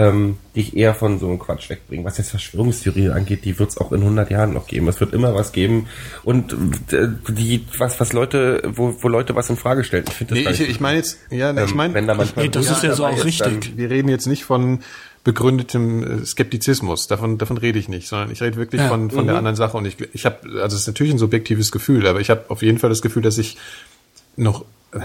ähm, dich eher von so einem Quatsch wegbringen. Was jetzt Verschwörungstheorien angeht, die wird es auch in 100 Jahren noch geben. Es wird immer was geben und äh, die was was Leute, wo, wo Leute was in Frage stellen. Ich finde das Nee, ich, ich meine jetzt, ja, ähm, ich meine, wenn da manchmal Nee, das ist ja so auch ist, dann- richtig. wir reden jetzt nicht von begründetem äh, Skeptizismus. Davon, davon rede ich nicht, sondern ich rede wirklich Ja. von, von der anderen Sache. Und ich, ich habe, also es ist natürlich ein subjektives Gefühl, aber ich habe auf jeden Fall das Gefühl, dass ich noch, äh,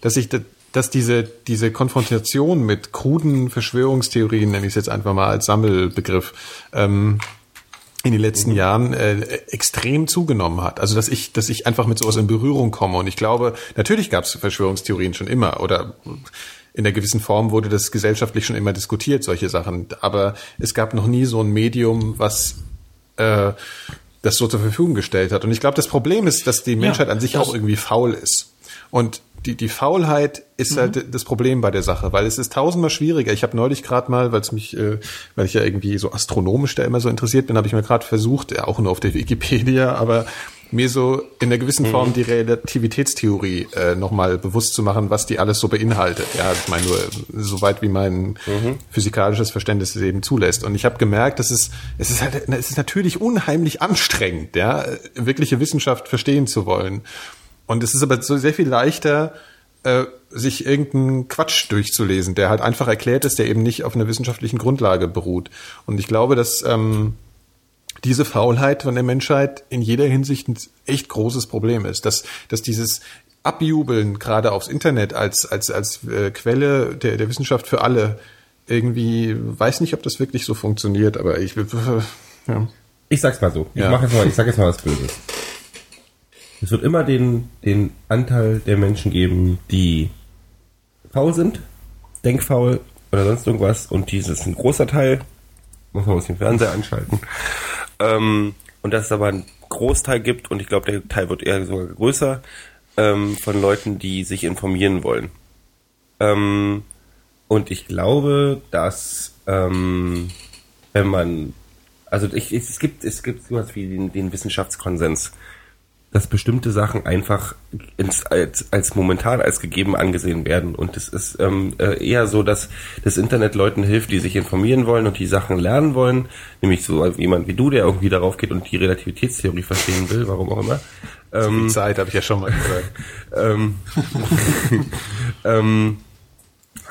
dass ich, dass diese, diese Konfrontation mit kruden Verschwörungstheorien, nenne ich es jetzt einfach mal als Sammelbegriff, ähm, in den letzten Jahren äh, extrem zugenommen hat. Also dass ich, dass ich einfach mit sowas in Berührung komme. Und ich glaube, natürlich gab es Verschwörungstheorien schon immer oder in einer gewissen Form wurde das gesellschaftlich schon immer diskutiert, solche Sachen. Aber es gab noch nie so ein Medium, was äh, das so zur Verfügung gestellt hat. Und ich glaube, das Problem ist, dass die Menschheit an sich auch irgendwie faul ist. Und die, die Faulheit ist halt das Problem bei der Sache, weil es ist tausendmal schwieriger. Ich habe neulich gerade mal, weil es mich, äh, weil ich ja irgendwie so astronomisch da immer so interessiert bin, habe ich mir gerade versucht, ja, auch nur auf der Wikipedia, aber mir so in einer gewissen Form die Relativitätstheorie äh, nochmal bewusst zu machen, was die alles so beinhaltet. Ja, ich meine nur so weit wie mein physikalisches Verständnis es eben zulässt. Und ich habe gemerkt, dass es es ist halt es ist natürlich unheimlich anstrengend, ja, wirkliche Wissenschaft verstehen zu wollen. Und es ist aber so sehr viel leichter, äh, sich irgendeinen Quatsch durchzulesen, der halt einfach erklärt ist, der eben nicht auf einer wissenschaftlichen Grundlage beruht. Und ich glaube, dass ähm, diese Faulheit von der Menschheit in jeder Hinsicht ein echt großes Problem ist, dass, dass dieses Abjubeln gerade aufs Internet als, als, als äh, Quelle der, der Wissenschaft für alle irgendwie, weiß nicht, ob das wirklich so funktioniert, aber ich, ja. Ich sag's mal so. Ich Ja. mach jetzt mal, ich sag jetzt mal was Böses. Es wird immer den, den Anteil der Menschen geben, die faul sind, denkfaul oder sonst irgendwas und dieses ist ein großer Teil, muss man uns den Fernseher anschalten. Ähm, und dass es aber einen Großteil gibt und ich glaube, der Teil wird eher sogar größer, ähm, von Leuten, die sich informieren wollen. Ähm, und ich glaube, dass ähm, wenn man, also ich, es gibt es gibt sowas wie den, den Wissenschaftskonsens, dass bestimmte Sachen einfach ins, als, als momentan als gegeben angesehen werden. Und es ist ähm, äh, eher so, dass das Internet Leuten hilft, die sich informieren wollen und die Sachen lernen wollen, nämlich so jemand wie du, der irgendwie darauf geht und die Relativitätstheorie verstehen will, warum auch immer. Die Zeit habe ich ja schon mal gesagt. ähm, ähm,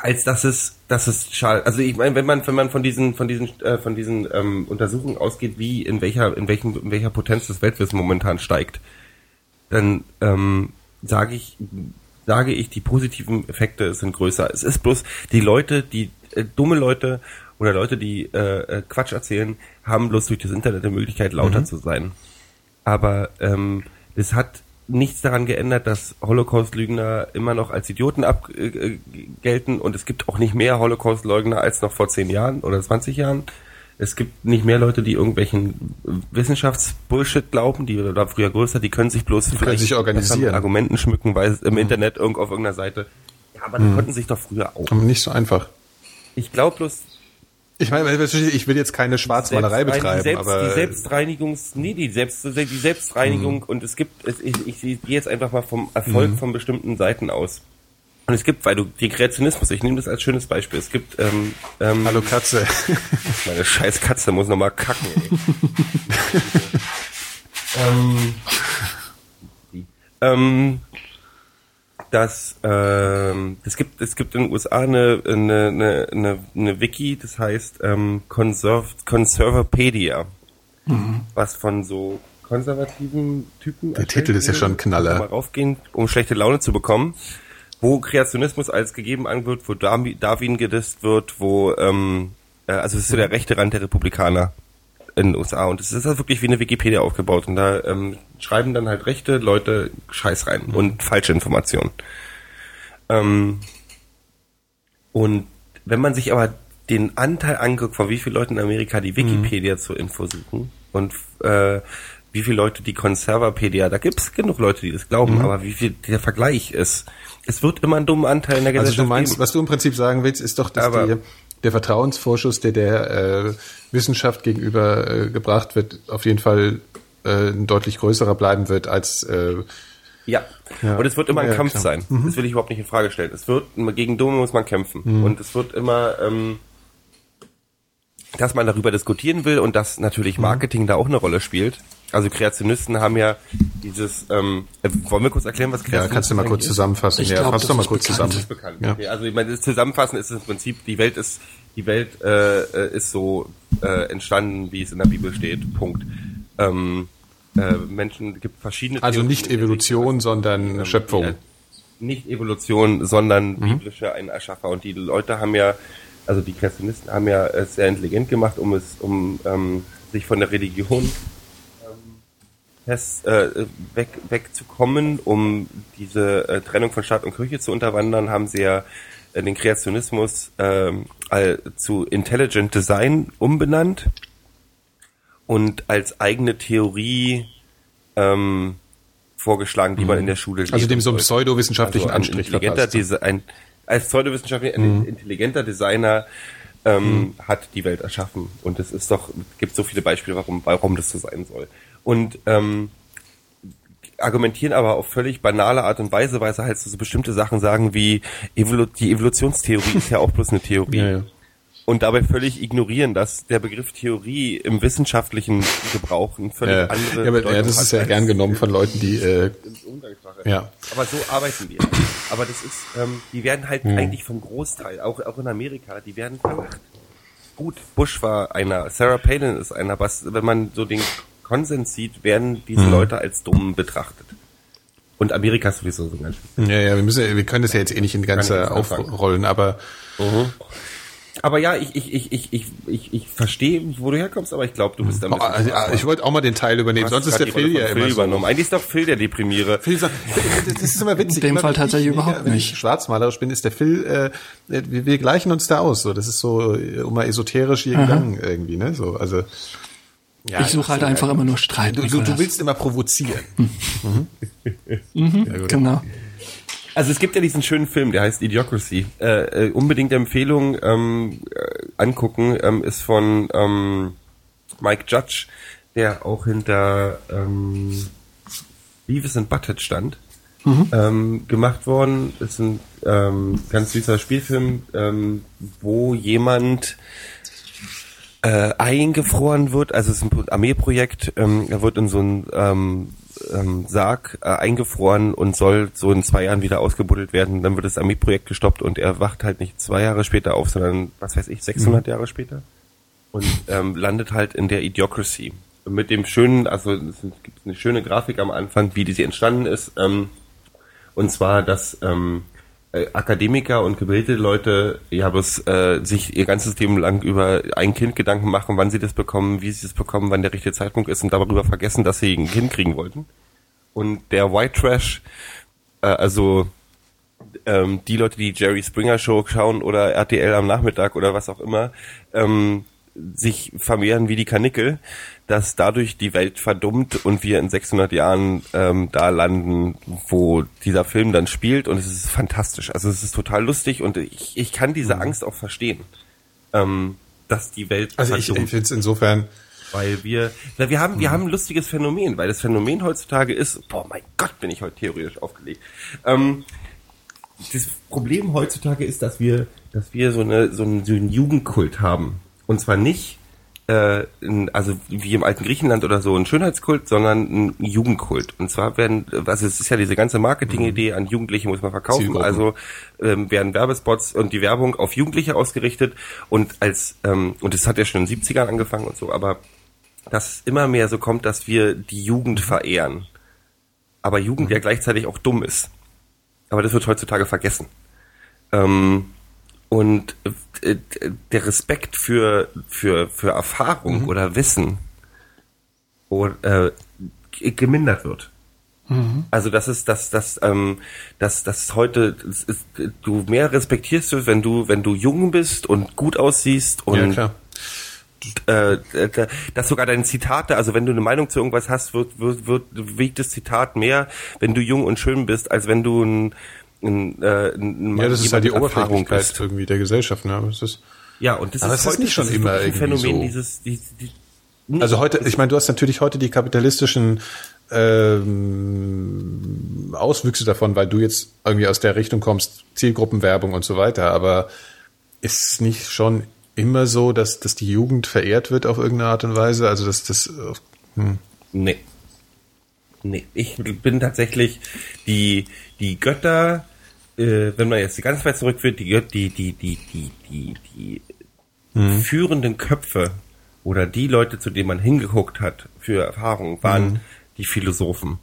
als dass es, dass es schade. Also ich meine, wenn man, wenn man von diesen, von diesen, äh, von diesen ähm, Untersuchungen ausgeht, wie in welcher, in welchem, in welcher Potenz das Weltwissen momentan steigt, dann ähm, sage ich, sage ich, die positiven Effekte sind größer. Es ist bloß die Leute, die äh, dumme Leute oder Leute, die äh, äh, Quatsch erzählen, haben bloß durch das Internet die Möglichkeit, lauter zu sein. Aber ähm, es hat nichts daran geändert, dass Holocaust-Lügner immer noch als Idioten abgelten äh, gelten und es gibt auch nicht mehr Holocaust-Leugner als noch vor 10 Jahren oder 20 Jahren. Es gibt nicht mehr Leute, die irgendwelchen Wissenschaftsbullshit glauben, die da früher größer, die können sich bloß vielleicht sich organisieren. Argumenten schmücken, weil es im Internet irgendwo auf irgendeiner Seite. Ja, aber die konnten sich doch früher auch. Aber nicht so einfach. Ich glaube bloß, Ich meine, ich will jetzt keine Schwarzmalerei betreiben, die, Selbst, aber die Selbstreinigungs, nee, die Selbst, die Selbstreinigung Mhm. und es gibt, es, ich, ich gehe jetzt einfach mal vom Erfolg von bestimmten Seiten aus. Und es gibt, weil du die Kreationismus, ich nehme das als schönes Beispiel. Es gibt ähm, ähm, Hallo Katze. meine scheiß Katze muss noch mal kacken. Ey. ähm, ähm, dass ähm, es gibt es gibt in den USA eine eine eine, eine, eine Wiki, das heißt ähm, Conserv Conservapedia, was von so konservativen Typen. Der Titel ist ja schon ein Knaller. Mal raufgehen, um schlechte Laune zu bekommen, wo Kreationismus als gegeben angeht, wo Darwin gedisst wird, wo ähm, äh, also es ist so der rechte Rand der Republikaner in den USA. Und es ist halt wirklich wie eine Wikipedia aufgebaut. Und da ähm, schreiben dann halt rechte Leute Scheiß rein und falsche Informationen. Ähm, und wenn man sich aber den Anteil anguckt, von wie viele Leute in Amerika die Wikipedia zur Info suchen und äh, wie viele Leute die Conservapedia, da gibt's genug Leute, die das glauben, aber wie viel der Vergleich ist, es wird immer einen dummen Anteil in der Also Gesellschaft du meinst, geben. was du im Prinzip sagen willst, ist doch, dass die, der Vertrauensvorschuss, der der äh, Wissenschaft gegenüber äh, gebracht wird, auf jeden Fall äh, ein deutlich größerer bleiben wird als äh, Ja. Ja. Und es wird immer ein Ja, Kampf klar. sein. Das will ich überhaupt nicht in Frage stellen. Es wird, gegen Dumme muss man kämpfen. Und es wird immer, ähm, dass man darüber diskutieren will und dass natürlich Marketing da auch eine Rolle spielt. Also Kreationisten haben ja dieses, ähm, äh, wollen wir kurz erklären, was ja, Kreationismus kannst du mal kurz ist? zusammenfassen. Ich ja, glaub, fass doch mal ist kurz bekannt. zusammen. ist bekannt. Ja. Okay, also ich meine, das Zusammenfassen ist es im Prinzip, die Welt ist, die Welt äh, äh, ist so äh, entstanden, wie es in der Bibel steht. Punkt. Ähm, äh, Menschen gibt verschiedene. Also Theorien nicht Evolution, Richtung, sondern ähm, Schöpfung. ja, nicht Evolution, sondern Mhm. biblische ein Erschaffer. Und die Leute haben ja, also die Kreationisten haben ja es sehr intelligent gemacht, um es, um ähm, sich von der Religion fest, äh, weg, wegzukommen, um diese äh, Trennung von Staat und Kirche zu unterwandern, haben sie ja äh, den Kreationismus all, zu Intelligent Design umbenannt und als eigene Theorie ähm, vorgeschlagen, die man in der Schule Also lesen dem so einen pseudowissenschaftlichen ein Anstrich intelligenter verpasst. Desi- ein, als pseudowissenschaftlicher, ein intelligenter Designer ähm, hat die Welt erschaffen. Und es ist doch, gibt so viele Beispiele, warum, warum das so sein soll. Und ähm, argumentieren aber auf völlig banale Art und Weise, weil sie halt so, bestimmte Sachen sagen wie Evolu die Evolutionstheorie ist ja auch bloß eine Theorie. Ja, ja. Und dabei völlig ignorieren, dass der Begriff Theorie im wissenschaftlichen Gebrauch eine völlig Ja, andere ja, aber, ja, Bedeutung das hat ist ja gern genommen von Leuten, die äh. Ja. Aber so arbeiten wir. Aber das ist, ähm, die werden halt Hm. eigentlich vom Großteil, auch, auch in Amerika, die werden verlacht. Gut, Bush war einer, Sarah Palin ist einer, was, wenn man so den Konsens sieht, werden diese Hm. Leute als dumm betrachtet. Und Amerika ist sowieso so ganz schön. ja, ja, wir müssen, wir können das ja jetzt eh nicht in ganze aufrollen, aber Aber ja, ich, ich, ich, ich, ich, ich, ich verstehe, wo du herkommst, aber ich glaube, du bist da ein oh, also, ich wollte auch mal den Teil übernehmen. Sonst ist der Phil ja immer Phil so. übernommen. Eigentlich ist doch Phil der Deprimiere. Phil sagt, das ist immer witzig. In dem Immer Fall wenn tatsächlich ich, überhaupt wenn nicht. Ich schwarzmalerisch bin, ist der Phil, äh, wir, wir gleichen uns da aus. So, das ist so äh, immer esoterisch hier gegangen irgendwie, ne? So, also. Ja, ich suche halt einfach immer nur Streit. Du, du, Nikolas. du willst immer provozieren. Genau. Also es gibt ja diesen schönen Film, der heißt Idiocracy. Äh, äh, unbedingt Empfehlung ähm, äh, angucken, ähm, ist von ähm, Mike Judge, der auch hinter ähm, Beavis and Butthead stand. Ähm, gemacht worden ist ein ähm, ganz süßer Spielfilm, ähm, wo jemand äh, eingefroren wird, also es ist ein Armeeprojekt, ähm, er wird in so einen ähm, ähm, Sarg äh, eingefroren und soll so in zwei Jahren wieder ausgebuddelt werden. Dann wird das Armeeprojekt gestoppt und er wacht halt nicht zwei Jahre später auf, sondern, was weiß ich, 600 Jahre später und ähm, landet halt in der Idiocracy. Mit dem schönen, also es gibt eine schöne Grafik am Anfang, wie die entstanden ist. Ähm, und zwar, dass ähm, äh, Akademiker und gebildete Leute ja bloß äh, sich ihr ganzes Leben lang über ein Kind Gedanken machen, wann sie das bekommen, wie sie es bekommen, wann der richtige Zeitpunkt ist und darüber vergessen, dass sie ein Kind kriegen wollten. Und der White Trash, äh, also ähm, die Leute, die Jerry Springer Show schauen oder RTL am Nachmittag oder was auch immer, ähm, sich vermehren wie die Kanickel, dass dadurch die Welt verdummt und wir in 600 Jahren ähm, da landen, wo dieser Film dann spielt und es ist fantastisch. Also es ist total lustig und ich, ich kann diese Angst auch verstehen, ähm, dass die Welt Mhm. Also ich, ich finde es insofern, weil wir, na, wir haben, wir haben ein lustiges Phänomen, weil das Phänomen heutzutage ist, boah, mein Gott, bin ich heute theoretisch aufgelegt. Ähm, das Problem heutzutage ist, dass wir, dass wir so, eine, so, einen, so einen Jugendkult haben. Und zwar nicht, äh, in, also wie im alten Griechenland oder so ein Schönheitskult, sondern ein Jugendkult. Und zwar werden, also es ist ja diese ganze Marketingidee, an Jugendliche muss man verkaufen, also ähm, werden Werbespots und die Werbung auf Jugendliche ausgerichtet und als, ähm, und das hat ja schon in den 70ern angefangen und so, aber dass es immer mehr so kommt, dass wir die Jugend verehren. Aber Jugend ja gleichzeitig auch dumm ist. Aber das wird heutzutage vergessen. Ähm, und äh, der Respekt für, für, für Erfahrung oder Wissen oder, äh, gemindert wird. Also das ist das das ähm, das das heute das ist, du mehr respektierst du, wenn du wenn du jung bist und gut aussiehst und Ja, klar. äh, äh, dass sogar deine Zitate, also wenn du eine Meinung zu irgendwas hast, wird, wird, wird wiegt das Zitat mehr, wenn du jung und schön bist, als wenn du ein, ein, äh, ein Ja, das ist halt die Oberflächlichkeit irgendwie der Gesellschaft. Ne? Das ist, Ja, und das Aber ist es ist heute nicht schon das ist immer ein irgendwie Phänomen so. dieses die, die, Also heute, ich meine, du hast natürlich heute die kapitalistischen ähm, Auswüchse davon, weil du jetzt irgendwie aus der Richtung kommst, Zielgruppenwerbung und so weiter, aber ist es nicht schon immer so, dass, dass die Jugend verehrt wird auf irgendeine Art und Weise? Also dass das hm. Nee. Nee, ich bin tatsächlich die, die Götter, äh, wenn man jetzt ganz weit zurückführt, die die, die, die, die, die, die führenden Köpfe oder die Leute, zu denen man hingeguckt hat für Erfahrung, waren die Philosophen.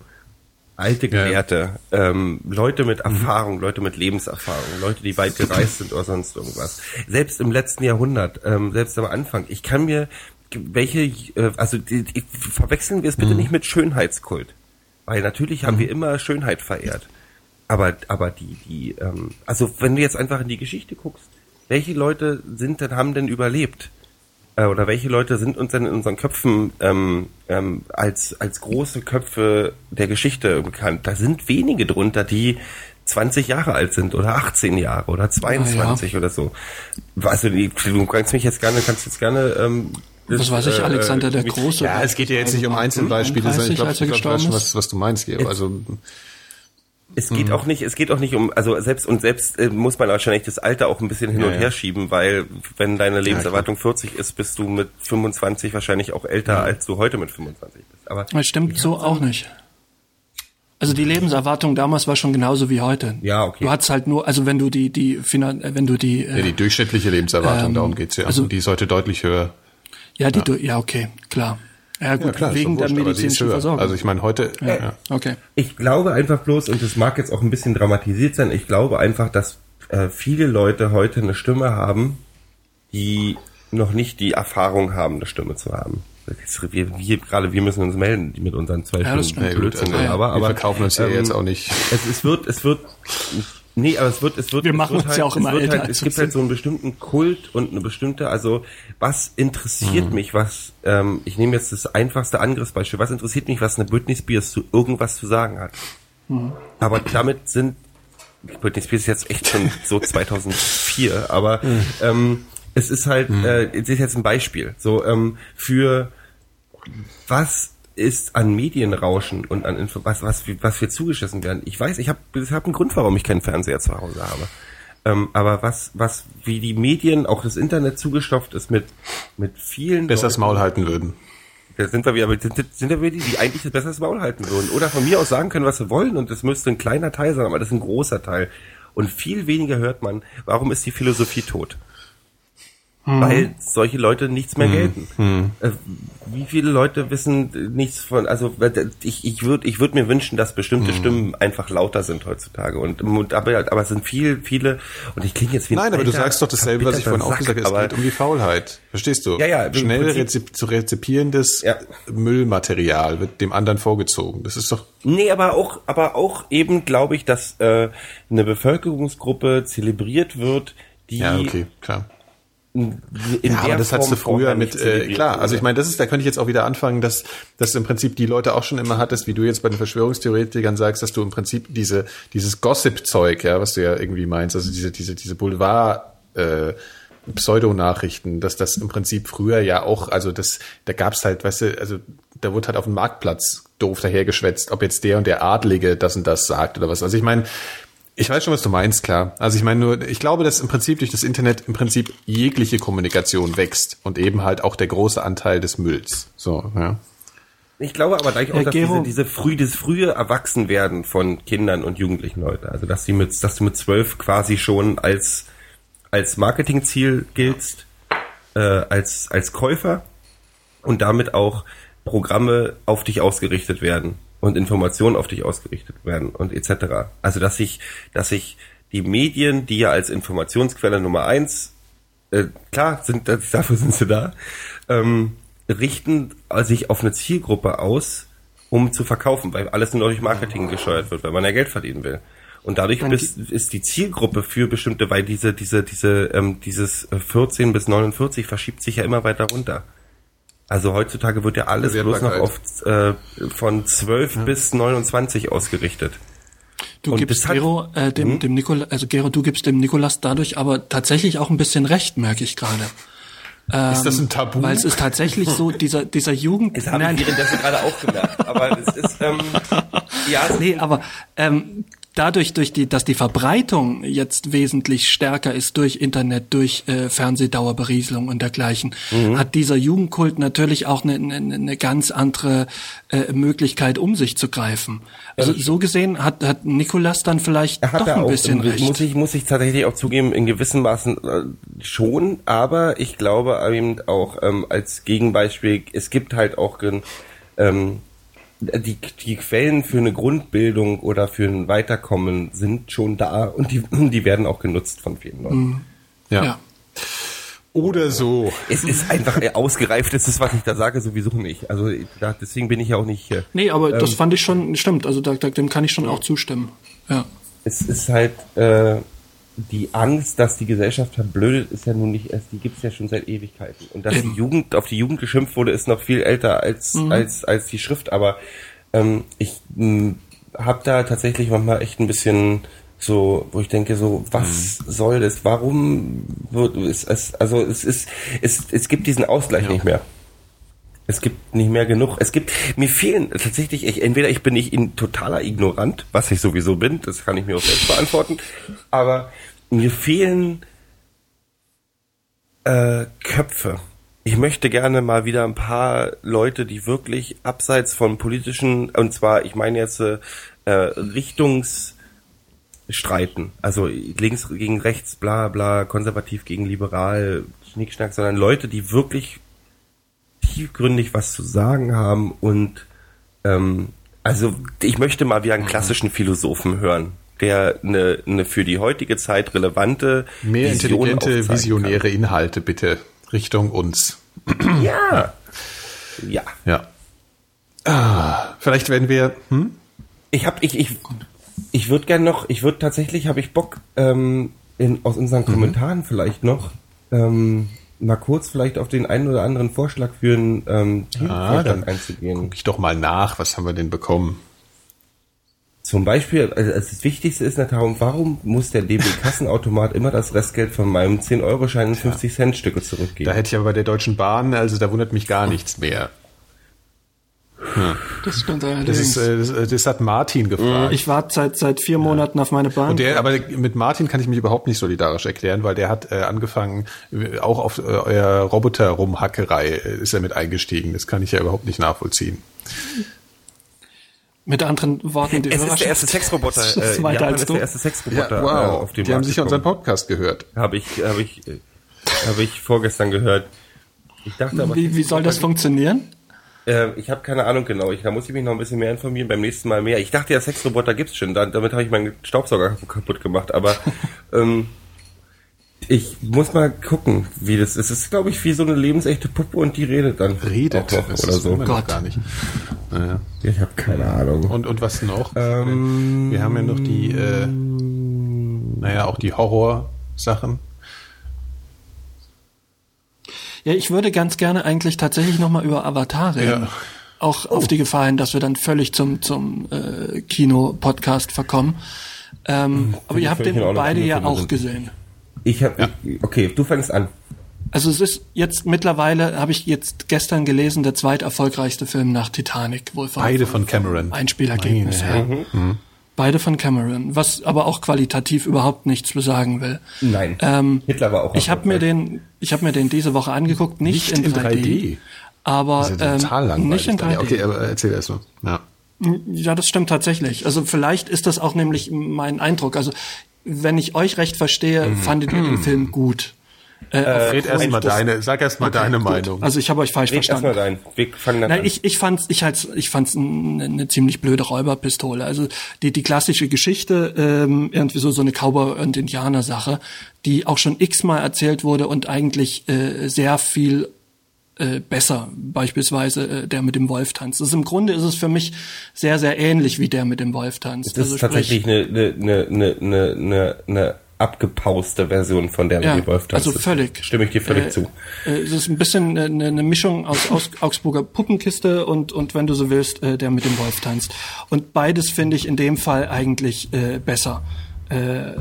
Alte Ja. Gelehrte, ähm, Leute mit Erfahrung, Leute mit Lebenserfahrung, Leute, die weit gereist sind oder sonst irgendwas. Selbst im letzten Jahrhundert, ähm, selbst am Anfang, ich kann mir welche, äh, also die, die, verwechseln wir es bitte nicht mit Schönheitskult. Weil natürlich haben wir immer Schönheit verehrt. Aber, aber die, die, ähm, also wenn du jetzt einfach in die Geschichte guckst, welche Leute sind denn, haben denn überlebt? Äh, oder welche Leute sind uns denn in unseren Köpfen ähm, ähm, als, als große Köpfe der Geschichte bekannt? Da sind wenige drunter, die 20 Jahre alt sind oder 18 Jahre oder 22 oder so. Also du kannst mich jetzt gerne, kannst jetzt gerne ähm, Was weiß ich, äh, Alexander der mit- Große. ja, es geht ja jetzt nicht um Einzelbeispiele, sondern ich 31, glaube, glaub, ich weiß gestorben schon, was, was du meinst, Gero. Also Es geht auch nicht, es geht auch nicht um, also selbst und selbst äh, muss man wahrscheinlich das Alter auch ein bisschen hin Ja, und ja. her schieben, weil wenn deine Lebenserwartung 40 ist, bist du mit 25 wahrscheinlich auch älter, als du heute mit 25 bist. Aber Das stimmt so auch nicht. Also die Lebenserwartung damals war schon genauso wie heute. Ja, okay. Du hattest halt nur, also wenn du die, die, Finan äh, wenn du die, ja, äh, die durchschnittliche Lebenserwartung, Ähm, darum geht's ja. also- die ist heute deutlich höher. Ja, die, du, ja, okay, klar. Ja, gut, Ja, klar, wegen der medizinischen. Versorgung. Also ich meine, heute, ja. okay. ich glaube einfach bloß, und das mag jetzt auch ein bisschen dramatisiert sein, ich glaube einfach, dass äh, viele Leute heute eine Stimme haben, die noch nicht die Erfahrung haben, eine Stimme zu haben. Jetzt, wir, wir, gerade wir müssen uns melden, die mit unseren zwei Ja, das Stunden. Ja, gut, also, aber, wir aber verkaufen uns ja ähm, jetzt auch nicht. Es, es wird, es wird, nee, aber es wird, es wird. Wir es machen wird uns ja auch immer älter, Halt, es gibt halt so einen bestimmten Kult und eine bestimmte, also was interessiert Mhm. mich, was, ähm, ich nehme jetzt das einfachste Angriffsbeispiel, was interessiert mich, was eine Britney Spears zu irgendwas zu sagen hat. Mhm. Aber damit sind, Britney Spears ist jetzt echt schon so 2004, aber Mhm. ähm, es ist halt, äh, es ist jetzt ein Beispiel, so ähm, für was ist an Medienrauschen und an Info, was, was, was wir zugeschissen werden. Ich weiß, ich habe ich hab einen Grund, warum ich keinen Fernseher zu Hause habe. Ähm, aber was, was, wie die Medien, auch das Internet zugestopft ist mit, mit vielen. Besser das Maul halten würden. Da sind wir wieder, aber sind, sind wir die, die eigentlich das besser das Maul halten würden. Oder von mir aus sagen können, was sie wollen und das müsste ein kleiner Teil sein, aber das ist ein großer Teil. Und viel weniger hört man, warum ist die Philosophie tot? Weil solche Leute nichts mehr gelten. Äh, Wie viele Leute wissen nichts von, also ich, ich würde ich würd mir wünschen, dass bestimmte Stimmen einfach lauter sind heutzutage. Und, und aber, aber es sind viel, viele, und ich klinge jetzt wie ein Nein, aber du sagst doch dasselbe, was ich vorhin auch gesagt habe. Es geht um die Faulheit. Verstehst du? Ja, ja, Schnell Prinzip- zu rezipierendes Ja. Müllmaterial wird dem anderen vorgezogen. Das ist doch Nee, aber auch, aber auch eben glaube ich, dass äh, eine Bevölkerungsgruppe zelebriert wird, die ja okay, klar. In ja, aber das hattest du Form früher mit, äh, klar, also ich meine, das ist, da könnte ich jetzt auch wieder anfangen, dass, dass du im Prinzip die Leute auch schon immer hattest, wie du jetzt bei den Verschwörungstheoretikern sagst, dass du im Prinzip diese, dieses Gossip-Zeug, ja, was du ja irgendwie meinst, also diese, diese, diese Boulevard, äh, Pseudonachrichten, dass das im Prinzip früher ja auch, also das, da gab's halt, weißt du, also da wurde halt auf dem Marktplatz doof dahergeschwätzt, ob jetzt der und der Adlige das und das sagt oder was. Also ich meine, Ich weiß schon, was du meinst, klar. Also ich meine nur, ich glaube, dass im Prinzip durch das Internet im Prinzip jegliche Kommunikation wächst und eben halt auch der große Anteil des Mülls. So, ja. Ich glaube aber gleich auch, Herr dass diese, diese früh, das frühe Erwachsenwerden von Kindern und Jugendlichen Leute, also dass sie mit, dass du mit zwölf quasi schon als als Marketingziel giltst, äh, als als Käufer und damit auch Programme auf dich ausgerichtet werden und Informationen auf dich ausgerichtet werden und etc. Also dass sich dass sich die Medien, die ja als Informationsquelle Nummer eins äh, klar, sind, dafür sind sie da, ähm, richten sich auf eine Zielgruppe aus, um zu verkaufen, weil alles nur durch Marketing gesteuert wird, weil man ja Geld verdienen will. Und dadurch bist, ist die Zielgruppe für bestimmte, weil diese, diese, diese, ähm, dieses äh, 14 bis 49 verschiebt sich ja immer weiter runter. Also heutzutage wird ja alles bloß noch auf äh, von 12 bis 29 ausgerichtet. Du Und gibst hat- Gero, äh, dem, Hm? dem Nikola, also Gero, du gibst dem Nikolas dadurch aber tatsächlich auch ein bisschen recht, merke ich gerade. Ist das ein Tabu? Weil es ist tatsächlich so, dieser, dieser Jugend, Das habe ich währenddessen gerade auch gemerkt. Aber es ist, ähm, ja, Nee, aber ähm, dadurch, durch die, dass die Verbreitung jetzt wesentlich stärker ist durch Internet, durch äh, Fernsehdauerberieselung und dergleichen, Mhm. hat dieser Jugendkult natürlich auch eine, eine, eine ganz andere äh, Möglichkeit, um sich zu greifen. Also so gesehen hat, hat Nikolas dann vielleicht doch ein auch, bisschen ähm, recht. muss ich, muss ich tatsächlich auch zugeben, in gewissem Maßen äh, schon, aber ich glaube eben auch ähm, als Gegenbeispiel, es gibt halt auch ähm, die, die Quellen für eine Grundbildung oder für ein Weiterkommen sind schon da und die, die werden auch genutzt von vielen Leuten. ja. ja. Oder so. Es ist einfach äh, ausgereift, ist das, was ich da sage, sowieso nicht. Also da, deswegen bin ich ja auch nicht hier. Nee, aber das Ähm, fand ich schon, stimmt, also da, da, dem kann ich schon auch zustimmen. Ja. es ist halt äh, die Angst, dass die Gesellschaft verblödet, ist ja nun nicht erst, die gibt's ja schon seit Ewigkeiten. Und dass die Jugend auf die Jugend geschimpft wurde, ist noch viel älter als als als die Schrift. Aber ähm, ich habe da tatsächlich manchmal echt ein bisschen so, wo ich denke so, was soll das? Warum wird es, es also es ist es es gibt diesen Ausgleich nicht mehr. Es gibt nicht mehr genug. Es gibt, mir fehlen tatsächlich, ich, entweder ich bin nicht in totaler Ignorant, was ich sowieso bin, das kann ich mir auch selbst beantworten, aber mir fehlen äh, Köpfe. Ich möchte gerne mal wieder ein paar Leute, die wirklich abseits von politischen, und zwar, ich meine jetzt äh, Richtungsstreiten, also links gegen rechts, bla bla, konservativ gegen liberal, Schnickschnack, sondern Leute, die wirklich tiefgründig was zu sagen haben und ähm, also ich möchte mal wieder einen klassischen Philosophen hören, der eine, eine für die heutige Zeit relevante Mehr Vision intelligente, visionäre Inhalte bitte Richtung uns. Kann. Ja. Ja. Ja. Ah, vielleicht werden wir. Hm? Ich habe ich ich ich würde gern noch, ich würde tatsächlich habe ich Bock ähm, in, aus unseren Kommentaren vielleicht noch ähm, mal kurz vielleicht auf den einen oder anderen Vorschlag für einen ähm, Themenvorschlag dann einzugehen. Guck ich doch mal nach, was haben wir denn bekommen? Zum Beispiel, also das Wichtigste ist natürlich, warum muss der DB-Kassenautomat immer das Restgeld von meinem 10-Euro-Schein in 50-Cent-Stücke zurückgeben? Da hätte ich aber bei der Deutschen Bahn, also da wundert mich gar nichts mehr. Das stimmt Das, allerdings. ist, äh, das, äh, das hat Martin gefragt. ich warte seit, seit vier Monaten auf meine Bahn. Und der, aber mit Martin kann ich mich überhaupt nicht solidarisch erklären, weil der hat äh, angefangen, äh, auch auf äh, euer Roboter-Rumhackerei äh, ist er mit eingestiegen. Das kann ich ja überhaupt nicht nachvollziehen. Mit anderen Worten, die es ist der erste Sexroboter. ist Äh, weiter Japan als ist du. der erste Sexroboter äh, auf dem Die haben Markt sicher unseren. Podcast gehört. Habe ich, habe ich, habe ich vorgestern gehört. Ich dachte aber, Wie, wie soll das funktionieren? Äh, ich habe keine Ahnung genau. Ich, da muss ich mich noch ein bisschen mehr informieren. Beim nächsten Mal mehr. Ich dachte ja, Sexroboter gibt's schon. Da, damit habe ich meinen Staubsauger kaputt gemacht. Aber ähm, ich muss mal gucken, wie das ist. Es ist, glaube ich, wie so eine lebensechte Puppe und die redet dann Redet auch noch das oder ist so. immer noch Gott. gar nicht. Naja. Ich habe keine Ahnung. Und, und was noch? Ähm, Wir haben ja noch die, äh, naja, auch die Horror-Sachen. Ja, ich würde ganz gerne eigentlich tatsächlich nochmal über Avatar reden. Ja. Auch auf die Gefahr hin, dass wir dann völlig zum, zum äh, Kino-Podcast verkommen. Ähm, aber ich ihr habt den beide ja auch sind. gesehen. Ich habe, okay, du fängst an. Also es ist jetzt mittlerweile, habe ich jetzt gestern gelesen, der zweiterfolgreichste Film nach Titanic, wohl von, Beide von Cameron. Einspielergebnis Meine her. Beide von Cameron, was aber auch qualitativ überhaupt nichts besagen will. Nein. Ähm, Hitler war auch Ich habe mir den, ich habe mir den diese Woche angeguckt, nicht, in 3D, aber Das ist ja ähm, nicht in 3D. Okay, aber erzähl erst mal. Ja. Ja, das stimmt tatsächlich. Also vielleicht ist das auch nämlich mein Eindruck. Also wenn ich euch recht verstehe, Mhm. fandet ihr den Film gut. Äh, Red erst mal deine, sag erst mal deine Meinung. Also ich habe euch falsch Red verstanden. erstmal rein. Wir fangen dann Nein, an. ich, ich fand's, ich halt, ich fand's eine, eine ziemlich blöde Räuberpistole. Also die, die klassische Geschichte, ähm, irgendwie so, so eine Cowboy- und Indianer-Sache, die auch schon x-mal erzählt wurde und eigentlich äh, sehr viel äh, besser, beispielsweise äh, der mit dem Wolf tanzt. Also im Grunde ist es für mich sehr, sehr ähnlich wie der mit dem Wolf tanzt. Das also ist tatsächlich eine, eine, eine, eine, eine, eine abgepauste Version von der Ja, mit dem Wolf tanzt. also völlig. Stimme ich dir völlig Äh, zu. Äh, Es ist ein bisschen eine, eine Mischung aus, aus Augsburger Puppenkiste und, und wenn du so willst, äh, der mit dem Wolf tanzt. Und beides finde ich in dem Fall eigentlich äh, besser. Äh,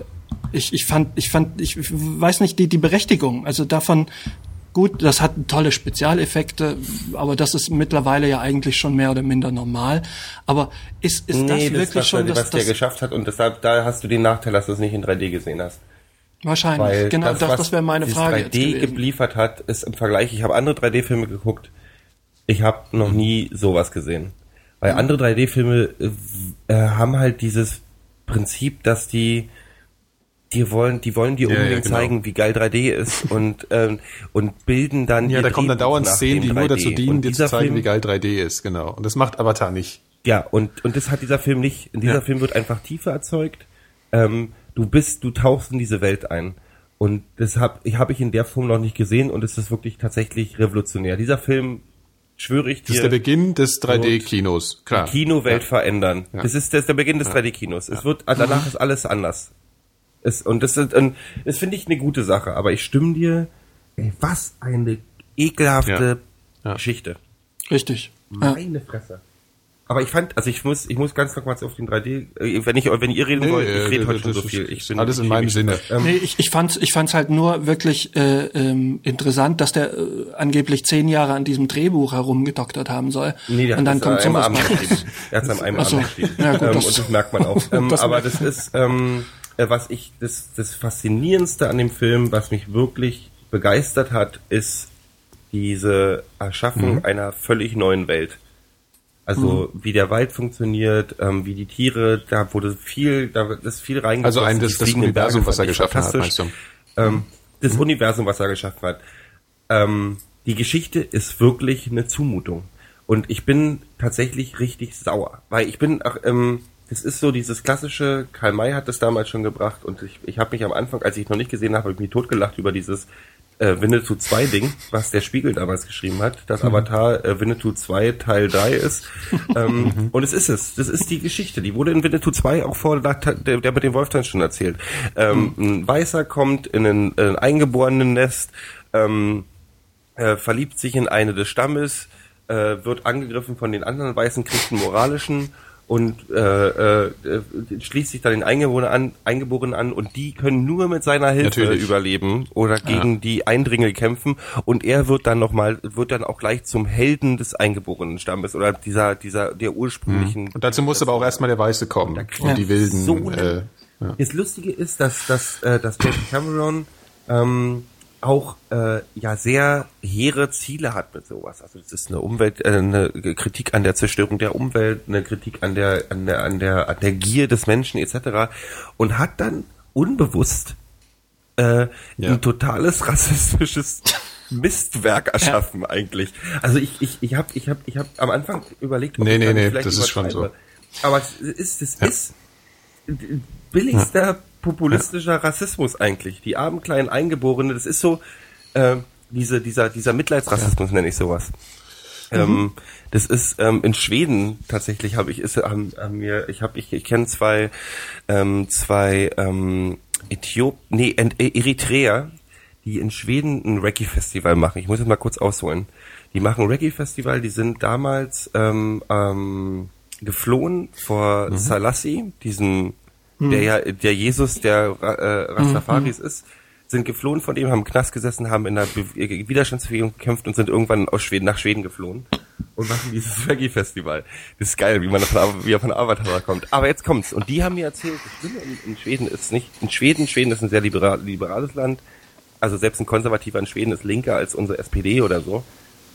ich, ich fand, ich fand, ich weiß nicht, die, die Berechtigung, also davon, gut, das hat tolle Spezialeffekte, aber das ist mittlerweile ja eigentlich schon mehr oder minder normal. Aber ist, ist das wirklich was, schon was das, der das geschafft hat und deshalb, da hast du den Nachteil, dass du es nicht in 3D gesehen hast. wahrscheinlich, Weil genau, das, was das, wäre meine Frage. jetzt 3D gewesen. geliefert hat, ist im Vergleich, ich habe andere 3D-Filme geguckt, ich habe noch nie sowas gesehen. Weil andere 3D-Filme äh, äh, haben halt dieses Prinzip, dass die die wollen, die wollen dir Ja, ja, unbedingt genau. zeigen, wie geil 3D ist und ähm, und bilden dann Ja, da kommen dann dauernd Szenen, die nur 3D. dazu dienen, dir zu zeigen, Film, wie geil 3D ist, genau. Und das macht Avatar nicht. Ja, und, und das hat dieser Film nicht. In dieser Ja. Film wird einfach Tiefe erzeugt. Ähm, du bist, du tauchst in diese Welt ein. Und das habe ich, hab ich in der Form noch nicht gesehen und es ist wirklich tatsächlich revolutionär. Dieser Film, schwöre ich Das ist dir, der Beginn des 3D-Kinos, klar. die Kinowelt verändern. Ja. Das ist das ist der Beginn des 3D-Kinos. Es wird, danach ist alles anders. Es, und das, ist, und das finde ich eine gute Sache. Aber ich stimme dir, ey, was eine ekelhafte Ja. Ja. Geschichte. Richtig. Ja. Meine Fresse. Aber ich fand, also ich muss, ich muss ganz noch mal auf den 3D, äh, wenn ich, wenn ihr reden wollt, ich rede heute schon so viel. ist Ich bin alles in ich meinem Sinne. Ähm, Nee, ich, ich fand's, ich fand's halt nur wirklich äh, ähm, interessant, dass der äh, angeblich zehn Jahre an diesem Drehbuch herumgedoktert haben soll. Nee, der und dann kommt einem Abend. Er hat es an einem. Abend geschrieben. Ja, gut, ähm, das- und das merkt man auch. Ähm, das aber das ist, ähm, äh, was ich, das, das Faszinierendste an dem Film, was mich wirklich begeistert hat, ist diese Erschaffung Mhm. einer völlig neuen Welt. Also Mhm. wie der Wald funktioniert, ähm, wie die Tiere, da wurde viel, da ist viel reingeflossen. Also ein, das, das Universum, was er geschaffen hat, meinst du? Ähm, das Universum, was er geschaffen hat. Ähm, die Geschichte ist wirklich eine Zumutung. Und ich bin tatsächlich richtig sauer. Weil ich bin, ach, ähm, das ist so dieses klassische, Karl May hat das damals schon gebracht und ich, ich habe mich am Anfang, als ich noch nicht gesehen habe, habe ich mich totgelacht über dieses äh, Winnetou 2 Ding, was der Spiegel damals geschrieben hat, dass Avatar äh, Winnetou 2 Teil 3 ist. ähm, und es ist es. Das ist die Geschichte. Die wurde in Winnetou 2 auch vor der, der, mit dem Wolftanz schon erzählt. Ähm, Ein Weißer kommt in ein, in ein eingeborenen Nest, ähm, äh, verliebt sich in eine des Stammes, äh, wird angegriffen von den anderen Weißen, kriegt einen moralischen und äh, äh, schließt sich dann den Eingeborenen an, Eingeborenen an und die können nur mit seiner Hilfe Natürlich. überleben oder gegen die Eindringel kämpfen und er wird dann nochmal, wird dann auch gleich zum Helden des eingeborenen Stammes oder dieser, dieser, der ursprünglichen. Und dazu muss aber auch erstmal der Weiße kommen. Und die wilden, So äh, eine- Das Lustige ist, dass, dass, äh, dass James Cameron ähm, auch äh, ja sehr hehre Ziele hat mit sowas. Also das ist eine Umwelt, äh, eine Kritik an der Zerstörung der Umwelt, eine Kritik an der an der an der an der Gier des Menschen etc. Und hat dann unbewusst äh, Ja. ein totales rassistisches Mistwerk erschaffen eigentlich. Also ich ich ich habe ich habe ich habe am Anfang überlegt, Nee, ich nee, nee, das ist schon übertreibe. Aber es ist es ist billigster populistischer Rassismus eigentlich. Die armen kleinen Eingeborenen, das ist so äh, diese dieser dieser Mitleidsrassismus nenne ich sowas. Ähm, das ist ähm, in Schweden tatsächlich habe ich ist haben, haben mir ich habe ich, ich kenne zwei ähm, zwei ähm, Äthiop nee äh, Eritreer die in Schweden ein Reggae Festival machen. Ich muss jetzt mal kurz ausholen. Die machen Reggae Festival. Die sind damals ähm, ähm, geflohen vor Salassi, diesem der ja der Jesus der äh, Rastafaris ist, sind geflohen von dem, haben im Knast gesessen, haben in der Be äh, Widerstandsbewegung gekämpft und sind irgendwann aus Schweden nach Schweden geflohen. Und machen dieses Reggae-Festival. Das ist geil, wie man von, wie er von Avatar kommt. Aber jetzt kommt's. Und die haben mir erzählt, das Schlimme in, in Schweden ist nicht, in Schweden, Schweden ist ein sehr liberal, liberales Land. Also selbst ein Konservativer in Schweden ist linker als unsere SPD oder so.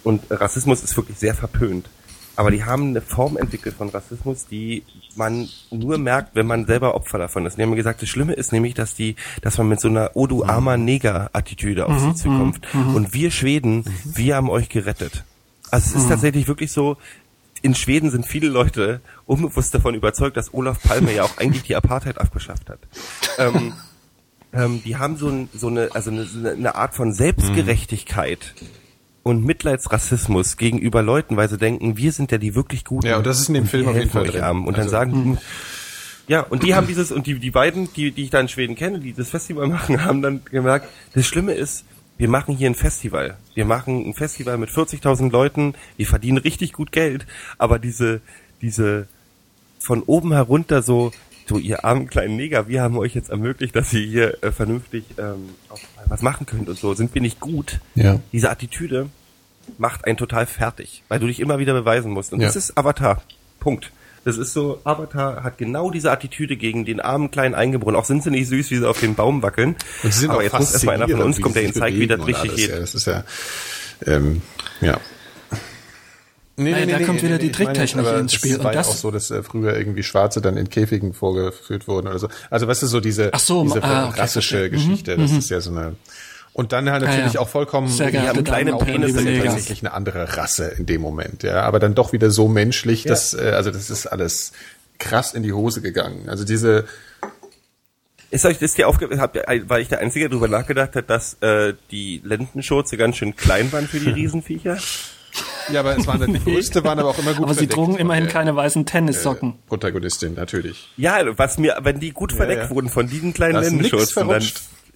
Und Rassismus ist wirklich sehr verpönt. Aber die haben eine Form entwickelt von Rassismus, die man nur merkt, wenn man selber Opfer davon ist. Die haben mir gesagt, das Schlimme ist nämlich, dass die, dass man mit so einer Odu armer Neger Attitüde auf sie zukommt. Und wir Schweden, wir haben euch gerettet. Also es ist tatsächlich wirklich so, in Schweden sind viele Leute unbewusst davon überzeugt, dass Olaf Palme ja auch eigentlich die Apartheid abgeschafft hat. ähm, ähm, die haben so, ein, so eine, also eine, eine Art von Selbstgerechtigkeit und Mitleidsrassismus gegenüber Leuten, weil sie denken, wir sind ja die wirklich Guten. Ja, und das ist in dem Film wir auf jeden Fall drin. Armen. Und dann Also- sagen, ja, und die haben dieses, und die, die beiden, die, die ich da in Schweden kenne, die das Festival machen, haben dann gemerkt, das Schlimme ist, wir machen hier ein Festival. Wir machen ein Festival mit 40.000 Leuten, wir verdienen richtig gut Geld, aber diese, diese von oben herunter so, so ihr armen kleinen Neger, wir haben euch jetzt ermöglicht, dass ihr hier äh, vernünftig ähm, auch was machen könnt und so. Sind wir nicht gut? Ja. Diese Attitüde macht einen total fertig, weil du dich immer wieder beweisen musst. Und Ja. das ist Avatar. Punkt. Das ist so, Avatar hat genau diese Attitüde gegen den armen kleinen Eingeborenen. Auch sind sie nicht süß, wie sie auf den Baum wackeln. Und sie sind Aber auch jetzt muss erstmal einer von uns kommt, der ihnen zeigt, wie das richtig alles. geht. Ja, das ist ja, ähm, ja. Nee, Naja, da kommt wieder die Tricktechnik ins Spiel. Es war Und ja das- auch so, dass äh, früher irgendwie Schwarze dann in Käfigen vorgeführt wurden oder so. Also weißt du, so diese, Ach so, diese ah, okay, rassische verstehe. Geschichte, das ist ja so eine... Und dann halt Ja, natürlich ja. auch vollkommen... Sehr die haben kleine Damen und Herren, Penisse liebe sind Neger. tatsächlich eine andere Rasse in dem Moment, ja. Aber dann doch wieder so menschlich, dass, äh, also das ist alles krass in die Hose gegangen. Also diese... Ist euch das dir aufge habt ihr, war ich der Einzige, der darüber nachgedacht hat, dass äh, die Lendenschurze ganz schön klein waren für die Riesenviecher? Ja, aber es waren dann die größte, waren aber auch immer gut Aber sie verdeckt trugen von immerhin der, keine weißen äh, Tennissocken. Protagonistin, natürlich. Ja, was mir, wenn die gut verdeckt ja. wurden von diesen kleinen Lendenschurzen, dann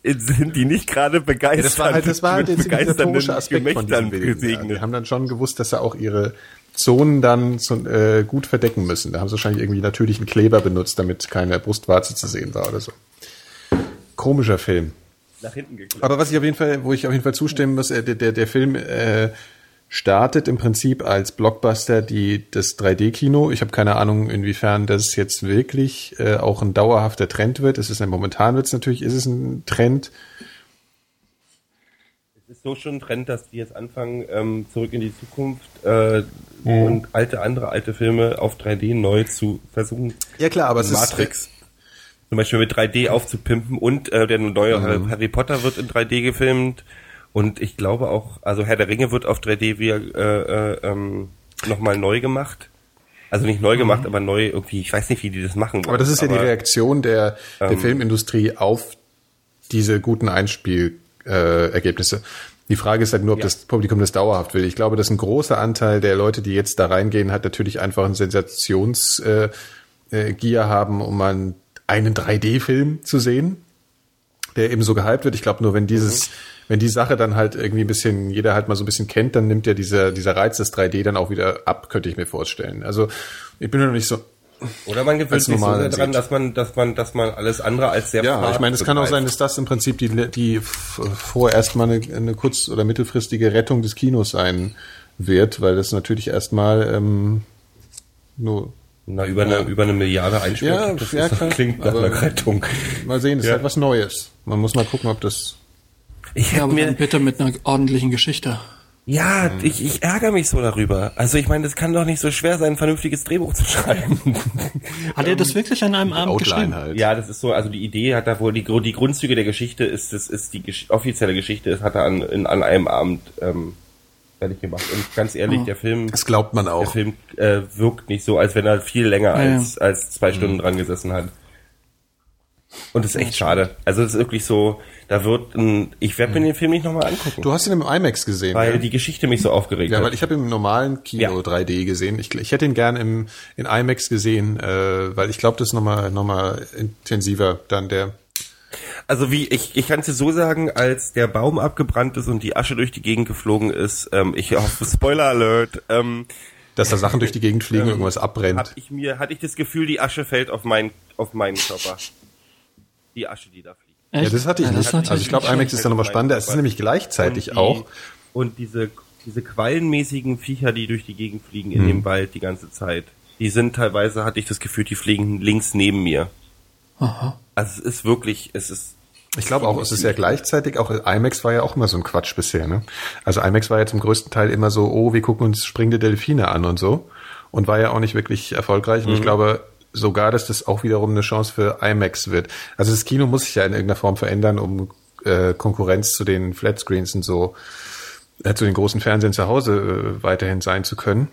sind die nicht gerade begeistert. das war halt, das war halt der zivilisatorische Aspekt von Gemächtern Film. Ja, die gesegnet. haben dann schon gewusst, dass sie auch ihre Zonen dann zu, äh, gut verdecken müssen. Da haben sie wahrscheinlich irgendwie natürlichen Kleber benutzt, damit keine Brustwarze zu sehen war oder so. Komischer Film. Nach hinten geklappt. Aber was ich auf jeden Fall, wo ich auf jeden Fall zustimmen muss, äh, der, der, der Film äh, startet im Prinzip als Blockbuster die das 3D-Kino. Ich habe keine Ahnung, inwiefern das jetzt wirklich äh, auch ein dauerhafter Trend wird. Es ist ja momentan wird es natürlich, ist es ein Trend. Es ist so schon ein Trend, dass die jetzt anfangen, ähm, zurück in die Zukunft äh, und alte, andere alte Filme auf 3D neu zu versuchen. Ja klar, aber es Matrix. Zum Beispiel mit 3D aufzupimpen und äh, der neue Mhm. Harry Potter wird in 3D gefilmt und ich glaube auch, also Herr der Ringe wird auf 3D wieder äh, äh, ähm, nochmal neu gemacht. Also nicht neu gemacht, aber neu irgendwie, ich weiß nicht, wie die das machen. Mhm. Aber das ist ja die Reaktion der, der Filmindustrie auf diese guten Einspielergebnisse. Äh, die Frage ist halt nur, ob Ja. das Publikum das dauerhaft will. Ich glaube, dass ein großer Anteil der Leute, die jetzt da reingehen, hat natürlich einfach einen Sensationsgier äh, äh, haben, um einen, einen 3D-Film zu sehen, der eben so gehypt wird. Ich glaube, nur wenn dieses, wenn die Sache dann halt irgendwie ein bisschen, jeder halt mal so ein bisschen kennt, dann nimmt ja dieser, dieser Reiz des 3D dann auch wieder ab, könnte ich mir vorstellen. Also ich bin noch nicht so, Oder man gewöhnt sich so sehr dran, dass man, dass man, dass man alles andere als sehr Ja, ich meine, es kann auch sein, dass das im Prinzip die, die vorerst mal eine, eine kurz- oder mittelfristige Rettung des Kinos sein wird, weil das natürlich erstmal ähm, nur Na, über eine, über eine Milliarde Einspiel. Ja, das ja, klingt nach einer Rettung. mal sehen, das Ja. ist halt was Neues. Man muss mal gucken, ob das Ich Ja, aber mir, dann bitte mit einer ordentlichen Geschichte. ja, ich, ich ärgere mich so darüber. Also ich meine, das kann doch nicht so schwer sein, ein vernünftiges Drehbuch zu schreiben. Hat er das wirklich an einem Abend geschrieben? halt. ja, das ist so, also die Idee hat da wohl, die, die Grundzüge der Geschichte ist, das ist die Gesch offizielle Geschichte, das hat er an, in, an einem Abend ähm, fertig gemacht. Und ganz ehrlich, der Film, Das glaubt man der auch. Film äh, wirkt nicht so, als wenn er viel länger Ja, ja. als, als zwei Stunden Mhm. dran gesessen hat. Und das ist echt schade. Also es ist wirklich so, da wird ein, ich werde mir den Film nicht nochmal angucken. Du hast ihn im IMAX gesehen. weil ja? die Geschichte mich so aufgeregt Ja, hat. weil ich habe im normalen Kino Ja. 3D gesehen. Ich, ich hätte ihn gern im in IMAX gesehen, äh, weil ich glaube, das ist nochmal noch mal intensiver dann der. Also wie, ich, ich kann es dir so sagen, als der Baum abgebrannt ist und die Asche durch die Gegend geflogen ist, ähm, ich hoffe, Spoiler Alert, ähm, Dass da Sachen durch die Gegend fliegen, irgendwas abbrennt. hab ich mir, hatte ich das Gefühl, die Asche fällt auf meinen, auf meinen Körper. Die Asche, die da fliegt. Ja, das hatte ich Ja, nicht. natürlich Also ich glaube, IMAX ist da nochmal spannender. Es ist nämlich gleichzeitig Und die- auch. Und diese diese quallenmäßigen Viecher, die durch die Gegend fliegen in dem Wald die ganze Zeit, die sind teilweise, hatte ich das Gefühl, die fliegen links neben mir. Aha. Also es ist wirklich, es ist Ich glaube auch, es ist ja gleichzeitig, auch IMAX war ja auch immer so ein Quatsch bisher, ne? Also IMAX war ja zum größten Teil immer so, oh, wir gucken uns springende Delfine an und so. Und war ja auch nicht wirklich erfolgreich. Und ich glaube sogar, dass das auch wiederum eine Chance für IMAX wird. Also das Kino muss sich ja in irgendeiner Form verändern, um äh, Konkurrenz zu den Flatscreens und so, äh, zu den großen Fernsehen zu Hause äh, weiterhin sein zu können.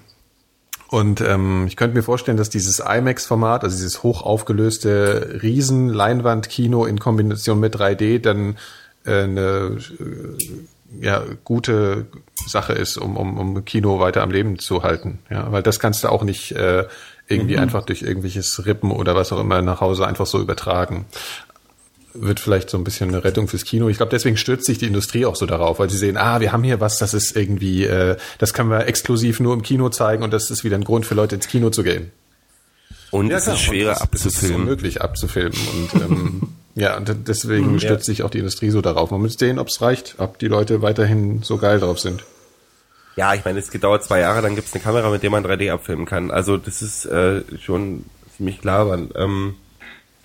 Und ähm, ich könnte mir vorstellen, dass dieses IMAX-Format, also dieses hoch aufgelöste Riesen-Leinwand-Kino in Kombination mit 3D dann äh, eine äh, ja, gute Sache ist, um, um, um Kino weiter am Leben zu halten. Ja, weil das kannst du auch nicht äh, irgendwie einfach durch irgendwelches Rippen oder was auch immer nach Hause einfach so übertragen wird vielleicht so ein bisschen eine Rettung fürs Kino. Ich glaube, deswegen stürzt sich die Industrie auch so darauf, weil sie sehen, ah, wir haben hier was, das ist irgendwie, äh, das können wir exklusiv nur im Kino zeigen und das ist wieder ein Grund für Leute ins Kino zu gehen. und es ist schwerer und es, Es ist abzufilmen. unmöglich abzufilmen und ähm, ja, und deswegen stürzt sich auch die Industrie so darauf. Man muss sehen, ob es reicht, ob die Leute weiterhin so geil drauf sind. Ja, ich meine, es gedauert zwei Jahre, dann gibt's eine Kamera, mit der man 3D abfilmen kann. Also das ist äh, schon ziemlich klar. Aber, ähm,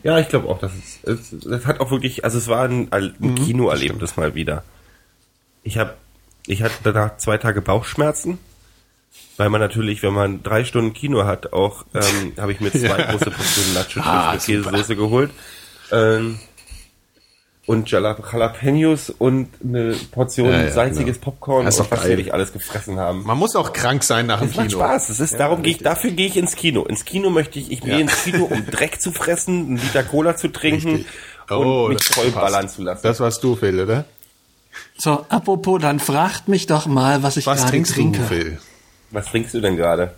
ja, ich glaube auch, dass es, es, das hat auch wirklich, also es war ein, ein Kinoerlebnis mal wieder. Ich habe, ich hatte danach zwei Tage Bauchschmerzen, weil man natürlich, wenn man drei Stunden Kino hat, auch ähm, habe ich mir zwei große Portionen Nacho Chips Ah, geholt. Ähm, und Jala- Jalapenos und eine Portion Ja, ja, salziges genau. Popcorn Das ist und was wir nicht alles gefressen haben. Man muss auch krank sein nach dem Es macht Kino. Spaß. Es ist, darum gehe ich, dafür gehe ich ins Kino. Ins Kino möchte ich, ich gehe ins Kino, um Dreck zu fressen, einen Liter Cola zu trinken Richtig. Oh, und mich das voll passt. ballern zu lassen. Das warst du, Phil, oder? So, apropos, dann fragt mich doch mal, was ich Was gerade trinkst trinke. du, Phil? Was trinkst du denn gerade?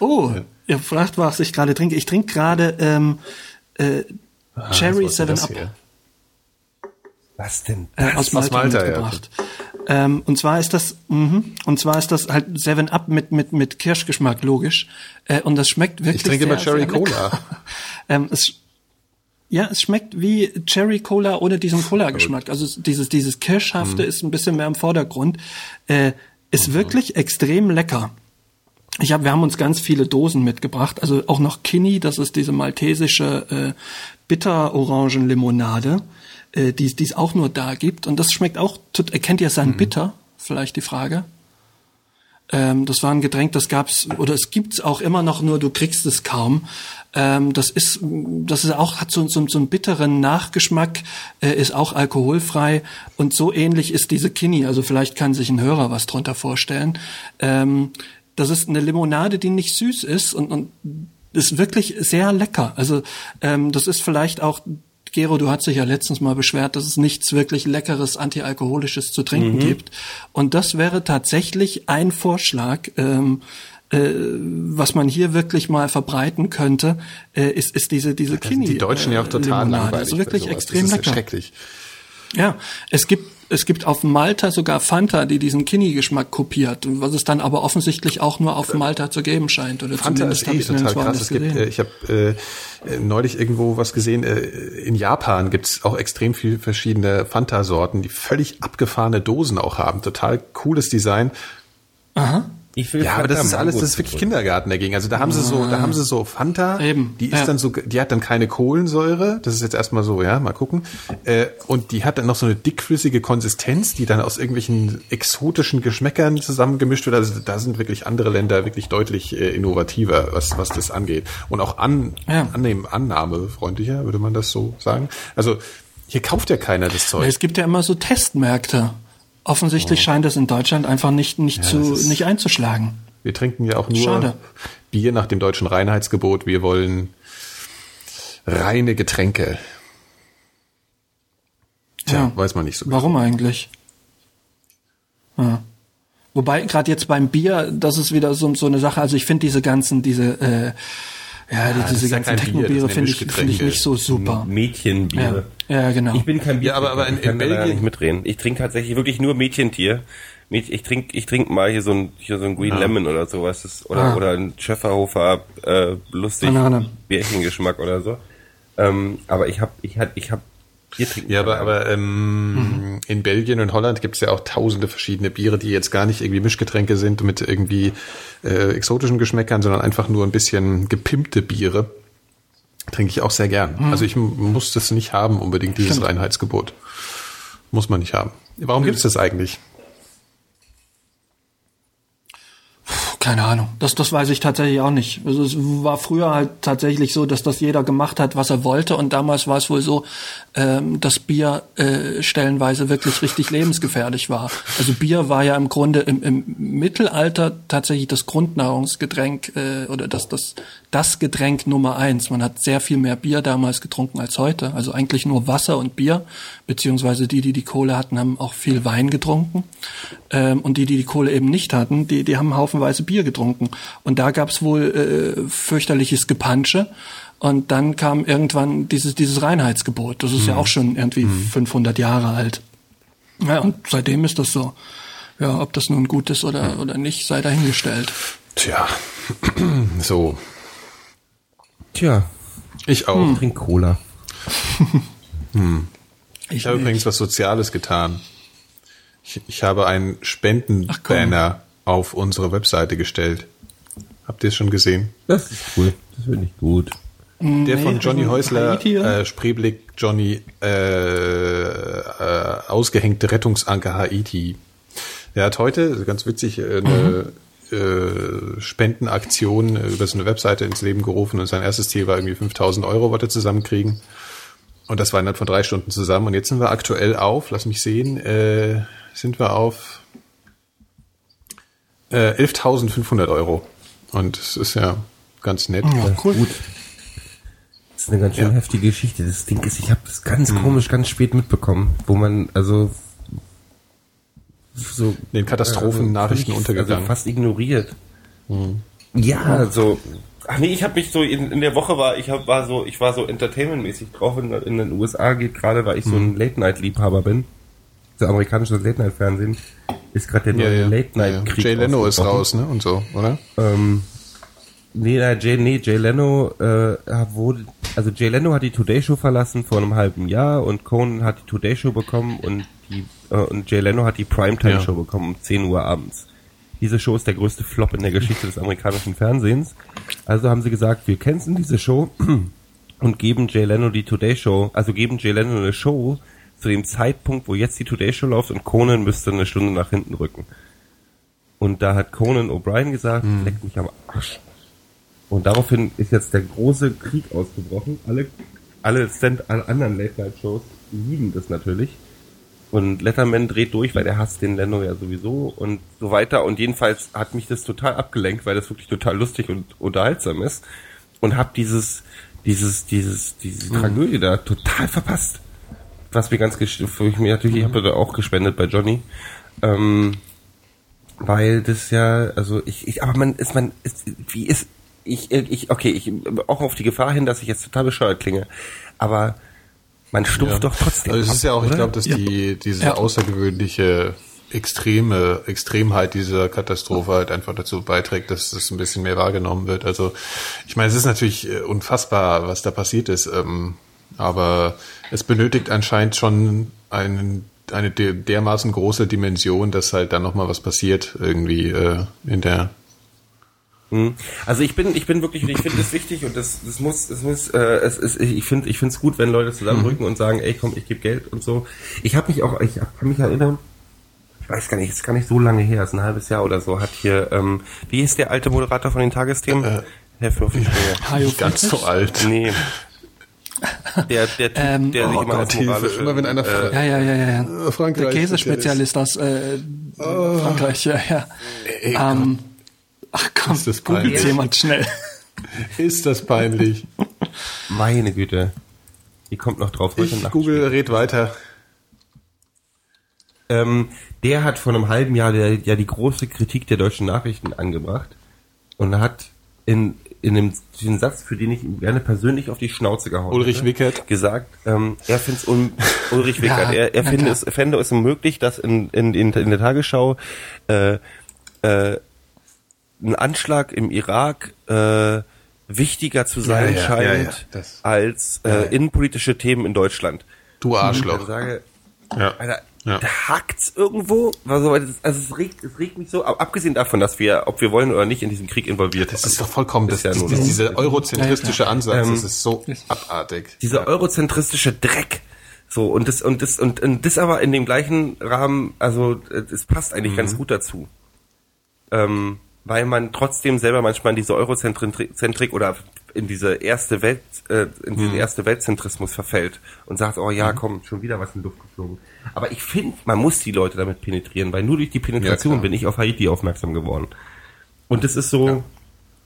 Oh, ihr fragt, was ich gerade trinke. Ich trinke gerade ähm, äh, Cherry Was war 7 das Up hier? Was denn? äh, aus Malta, Malta, ja, mitgebracht. ähm, und zwar ist das, mhm, und zwar ist das halt 7 Up mit mit mit Kirschgeschmack, logisch. Äh, und das schmeckt wirklich. Ich trinke immer sehr, Cherry sehr lecker. Cola. ähm, es, ja, es schmeckt wie Cherry Cola ohne diesen Cola-Geschmack. Also es- dieses dieses Kirschhafte Mhm. ist ein bisschen mehr im Vordergrund. Äh, ist wirklich extrem lecker. Ich hab, wir haben uns ganz viele Dosen mitgebracht, also auch noch Kinney, das ist diese maltesische äh, Bitter-Orangen-Limonade, äh, die es auch nur da gibt. Und das schmeckt auch, tut- erkennt ihr sein Bitter? Vielleicht die Frage. Ähm, das war ein Getränk, das gab's oder es gibt's auch immer noch, nur du kriegst es kaum. Ähm, das ist, das ist auch hat so, so, so einen bitteren Nachgeschmack, äh, ist auch alkoholfrei und so ähnlich ist diese Kinney. Also vielleicht kann sich ein Hörer was drunter vorstellen. Ähm, das ist eine Limonade, die nicht süß ist und, und ist wirklich sehr lecker. Also ähm, das ist vielleicht auch Gero, du hast dich ja letztens mal beschwert, dass es nichts wirklich leckeres antialkoholisches zu trinken gibt. Und das wäre tatsächlich ein Vorschlag, ähm, äh, was man hier wirklich mal verbreiten könnte, äh, ist, ist diese diese Da sind Kinney. die Deutschen ja auch äh, total Limonade. langweilig. Also wirklich extrem das ist lecker. schrecklich. Ja, es gibt es gibt auf Malta sogar Fanta, die diesen Kinney-Geschmack kopiert, was es dann aber offensichtlich auch nur auf Malta zu geben scheint. Oder Fanta zumindest ist eh ich total krass. Es gibt, äh, ich habe äh, äh, neulich irgendwo was gesehen. Äh, in Japan gibt's auch extrem viele verschiedene Fanta-Sorten, die völlig abgefahrene Dosen auch haben. Total cooles Design. Aha. Ich will Ja, aber das Fanta ist alles, das ist wirklich. Kindergarten dagegen. Also da haben sie so, da haben sie so Fanta, Eben, die ist ja. dann so, die hat dann keine Kohlensäure. Das ist jetzt erstmal so, ja, mal gucken. Äh, und die hat dann noch so eine dickflüssige Konsistenz, die dann aus irgendwelchen exotischen Geschmäckern zusammengemischt wird. Also da sind wirklich andere Länder wirklich deutlich äh, innovativer, was was das angeht und auch an, Ja. annehmen, annahmefreundlicher, würde man das so sagen. Also hier kauft ja keiner das Zeug. Es gibt ja immer so Testmärkte. Offensichtlich scheint es in Deutschland einfach nicht nicht zu das ist- nicht einzuschlagen. Wir trinken ja auch nur Schade. Bier nach dem deutschen Reinheitsgebot. Wir wollen reine Getränke. Tja, Ja. weiß man nicht so. Warum eigentlich? Ja. Wobei gerade jetzt beim Bier, das ist wieder so, so eine Sache. Also ich finde diese ganzen, diese äh, ja, die, das diese ja ganzen das Techno-Biere ja finde ich, finde ich nicht so super. Mädchenbiere. Ja, ja genau. Ich bin kein Bier. Ja, aber- aber in- in Belgien- nicht mitreden. Ich trinke tatsächlich wirklich nur Mädchentier. Mäd- Ich trinke ich trink mal hier so ein hier so ein Green Lemon oder sowas das, oder Ah. oder ein Schäferhofer äh, lustig Banane. Bärchengeschmack oder so. Ähm, aber ich habe ich hab, ich habe Bier trinken. Ja, aber, aber ähm, ähm, in Belgien und Holland gibt es ja auch tausende verschiedene Biere, die jetzt gar nicht irgendwie Mischgetränke sind mit irgendwie äh, exotischen Geschmäckern, sondern einfach nur ein bisschen gepimpte Biere. Trinke ich auch sehr gern. Also ich muss das nicht haben, unbedingt dieses Stimmt. Reinheitsgebot. Muss man nicht haben. Warum gibt's das eigentlich? Keine Ahnung. Das, das weiß ich tatsächlich auch nicht. Also es war früher halt tatsächlich so, dass das jeder gemacht hat, was er wollte. Und damals war es wohl so, ähm, dass Bier äh, stellenweise wirklich richtig lebensgefährlich war. Also Bier war ja im Grunde im, im Mittelalter tatsächlich das Grundnahrungsgetränk äh, oder das, das, das Getränk Nummer eins. Man hat sehr viel mehr Bier damals getrunken als heute. Also eigentlich nur Wasser und Bier. Beziehungsweise die, die die Kohle hatten, haben auch viel Wein getrunken. Ähm, und die, die die Kohle eben nicht hatten, die, die haben haufenweise Bier getrunken. Und da gab's wohl äh, fürchterliches Gepansche. Und dann kam irgendwann dieses, dieses Reinheitsgebot. Das ist ja auch schon irgendwie 500 Jahre alt. Ja, und seitdem ist das so. Ja, ob das nun gut ist oder, oder nicht, sei dahingestellt. Tja, so. Tja, Ich auch. trink Cola. Ich habe übrigens was Soziales getan. Ich, ich habe einen Spendenbanner auf unsere Webseite gestellt. Habt ihr es schon gesehen? Das ist cool. Das finde ich gut. Der von Johnny Häusler, äh, Spreeblick Johnny, äh, äh, ausgehängte Rettungsanker Haiti. Der hat heute, ganz witzig, äh, eine äh, Spendenaktion äh, über so eine Webseite ins Leben gerufen und sein erstes Ziel war irgendwie 5000 Euro, wollte er zusammenkriegen. Und das war innerhalb von drei Stunden zusammen. Und jetzt sind wir aktuell auf, lass mich sehen, äh, sind wir auf äh, 11.500 Euro. Und es ist ja ganz nett. Ja, cool. Gut. Das ist eine ganz schön Ja. heftige Geschichte. Das Ding ist, ich habe das ganz komisch, ganz spät mitbekommen, wo man also so Den Katastrophennachrichten völlig, untergegangen. Also fast ignoriert. Ja, so. Ach nee, ich habe mich so in, in der Woche war ich hab, war so ich war so entertainmentmäßig drauf in, in den USA geht gerade, weil ich so ein Late Night Liebhaber bin. So amerikanisches Late Night Fernsehen ist gerade der neue ja. Late Night. Krieg. Jay Leno ist raus, ne? Und so, oder? Ähm, nee, na, Jay, nee, Jay Leno äh, wurde, also Jay Leno hat die Today Show verlassen vor einem halben Jahr und Conan hat die Today Show bekommen und die äh, und Jay Leno hat die Primetime Ja. Show bekommen um 10 Uhr abends. Diese Show ist der größte Flop in der Geschichte des amerikanischen Fernsehens. Also haben sie gesagt, wir canceln diese Show und geben Jay Leno die Today Show, also geben Jay Leno eine Show zu dem Zeitpunkt, wo jetzt die Today Show läuft und Conan müsste eine Stunde nach hinten rücken. Und da hat Conan O'Brien gesagt, leck mich am Arsch. Und daraufhin ist jetzt der große Krieg ausgebrochen. Alle, alle, Stand, alle anderen Late-Night-Shows lieben das natürlich. Und Letterman dreht durch, weil der hasst den Leno ja sowieso und so weiter. Und jedenfalls hat mich das total abgelenkt, weil das wirklich total lustig und unterhaltsam ist. Und hab dieses, dieses, dieses, diese Tragödie da total verpasst. Was mir ganz, gesch- wo ich mir natürlich, ich habe da auch gespendet bei Johnny. Ähm, weil das ja, also ich, ich aber man ist, man ist, wie ist, ich, ich, okay, ich, auch auf die Gefahr hin, dass ich jetzt total bescheuert klinge, aber man stumpft Ja. doch trotzdem. Also es ab, ist ja auch, ich oder? glaube, dass Ja. die diese Ja. außergewöhnliche extreme Extremheit dieser Katastrophe halt einfach dazu beiträgt, dass es ein bisschen mehr wahrgenommen wird. Also ich meine, es ist natürlich äh, unfassbar, was da passiert ist, ähm, aber es benötigt anscheinend schon einen, eine de dermaßen große Dimension, dass halt dann noch mal was passiert irgendwie äh, in der Mhm. Also ich bin, ich bin wirklich, ich finde es wichtig und das, das muss, es muss, äh, es ist, ich finde, ich finde es gut, wenn Leute zusammenrücken und sagen, ey, komm, ich gebe Geld und so. Ich habe mich auch, ich kann mich erinnern, ich weiß gar nicht, es ist gar nicht so lange her, es ist ein halbes Jahr oder so, hat hier, ähm, wie ist der alte Moderator von den Tagesthemen? Äh, Herr Fürfenspringer. Hajo nicht ganz so alt. Nee. Der, der Typ, Ähm, der sich oh immer Gott, Hilfe. Immer wenn einer äh, Ja, ja, ja, ja. ja. Äh, Frankreich- Der Käsespezialist aus äh, Frankreich, ja, ja. ähm, ach komm, Ist das googelt jemand schnell. Ist das peinlich? meine Güte. Die kommt noch drauf heute Ich Nacht. google, red weiter. Ähm, der hat vor einem halben Jahr der, ja die große Kritik der deutschen Nachrichten angebracht und hat in, in dem den Satz, für den ich ihm gerne persönlich auf die Schnauze gehauen Ulrich hätte, Wickert. gesagt, ähm, er findet es un Ulrich Wickert, Ja, er, er finde es, fände es unmöglich, dass in, in, in, in der Tagesschau äh, äh, ein Anschlag im Irak äh, wichtiger zu sein Ja, ja, scheint als äh, innenpolitische Themen in Deutschland. Du Ich Arschloch. sage, Ja. Alter, ja. da hakt's irgendwo. Also, also es, regt, es regt mich so, abgesehen davon, dass wir, ob wir wollen oder nicht, in diesem Krieg involviert Das ist doch vollkommen, das, das, ja das, diese eurozentristische Ansatz, ähm, das ist so abartig. Dieser eurozentristische Dreck. So, und das, und das, und, und das aber in dem gleichen Rahmen, also, es passt eigentlich mhm. ganz gut dazu. Ähm, weil man trotzdem selber manchmal in diese Eurozentrik oder in diese erste Welt, äh, in diesen mhm. erste Weltzentrismus verfällt und sagt, oh ja, mhm. komm, schon wieder was in die Luft geflogen. Aber ich finde, man muss die Leute damit penetrieren, weil nur durch die Penetration ja, bin ich auf Haiti aufmerksam geworden. Und das ist so, ja.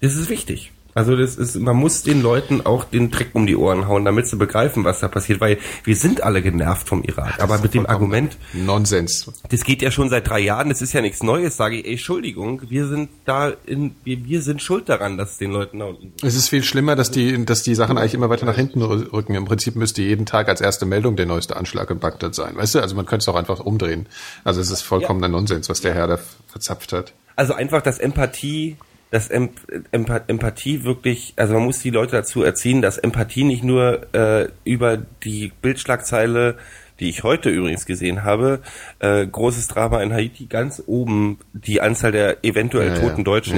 das ist wichtig. Also das ist, man muss den Leuten auch den Dreck um die Ohren hauen, damit sie begreifen, was da passiert, weil wir sind alle genervt vom Irak. Ja, aber mit dem Argument Nonsens. Das geht ja schon seit drei Jahren, das ist ja nichts Neues, sage ich, ey, Entschuldigung, wir sind da in, wir, wir sind schuld daran, dass es den Leuten da unten. Es ist viel schlimmer, dass die, dass die Sachen eigentlich immer weiter nach hinten rücken. Im Prinzip müsste jeden Tag als erste Meldung der neueste Anschlag in Bagdad sein. Weißt du, also man könnte es auch einfach umdrehen. Also es ist vollkommener ja. Nonsens, was der Herr da verzapft hat. Also einfach, dass Empathie dass Empathie wirklich, also man muss die Leute dazu erziehen, dass Empathie nicht nur äh, über die Bildschlagzeile, die ich heute übrigens gesehen habe, äh, großes Drama in Haiti, ganz oben die Anzahl der eventuell ja, toten Deutschen.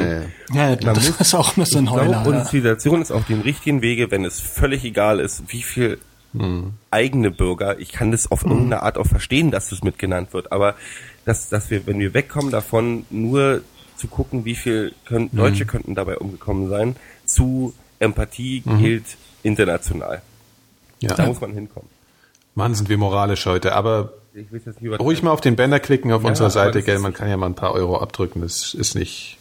Ja, ja. das muss, ist auch so ein Heuler. Und Zivilisation ist auf dem richtigen Wege, wenn es völlig egal ist, wie viel hm. eigene Bürger, ich kann das auf hm. irgendeine Art auch verstehen, dass das mitgenannt wird, aber dass, dass wir, wenn wir wegkommen davon, nur zu gucken, wie viel können, mhm. Deutsche könnten dabei umgekommen sein, zu Empathie mhm. gilt international. Ja. Da muss man hinkommen. Mann, sind wir moralisch heute, aber ruhig mal auf den Banner klicken auf ja, unserer Seite, gell, man kann ja mal ein paar Euro abdrücken, das ist nicht,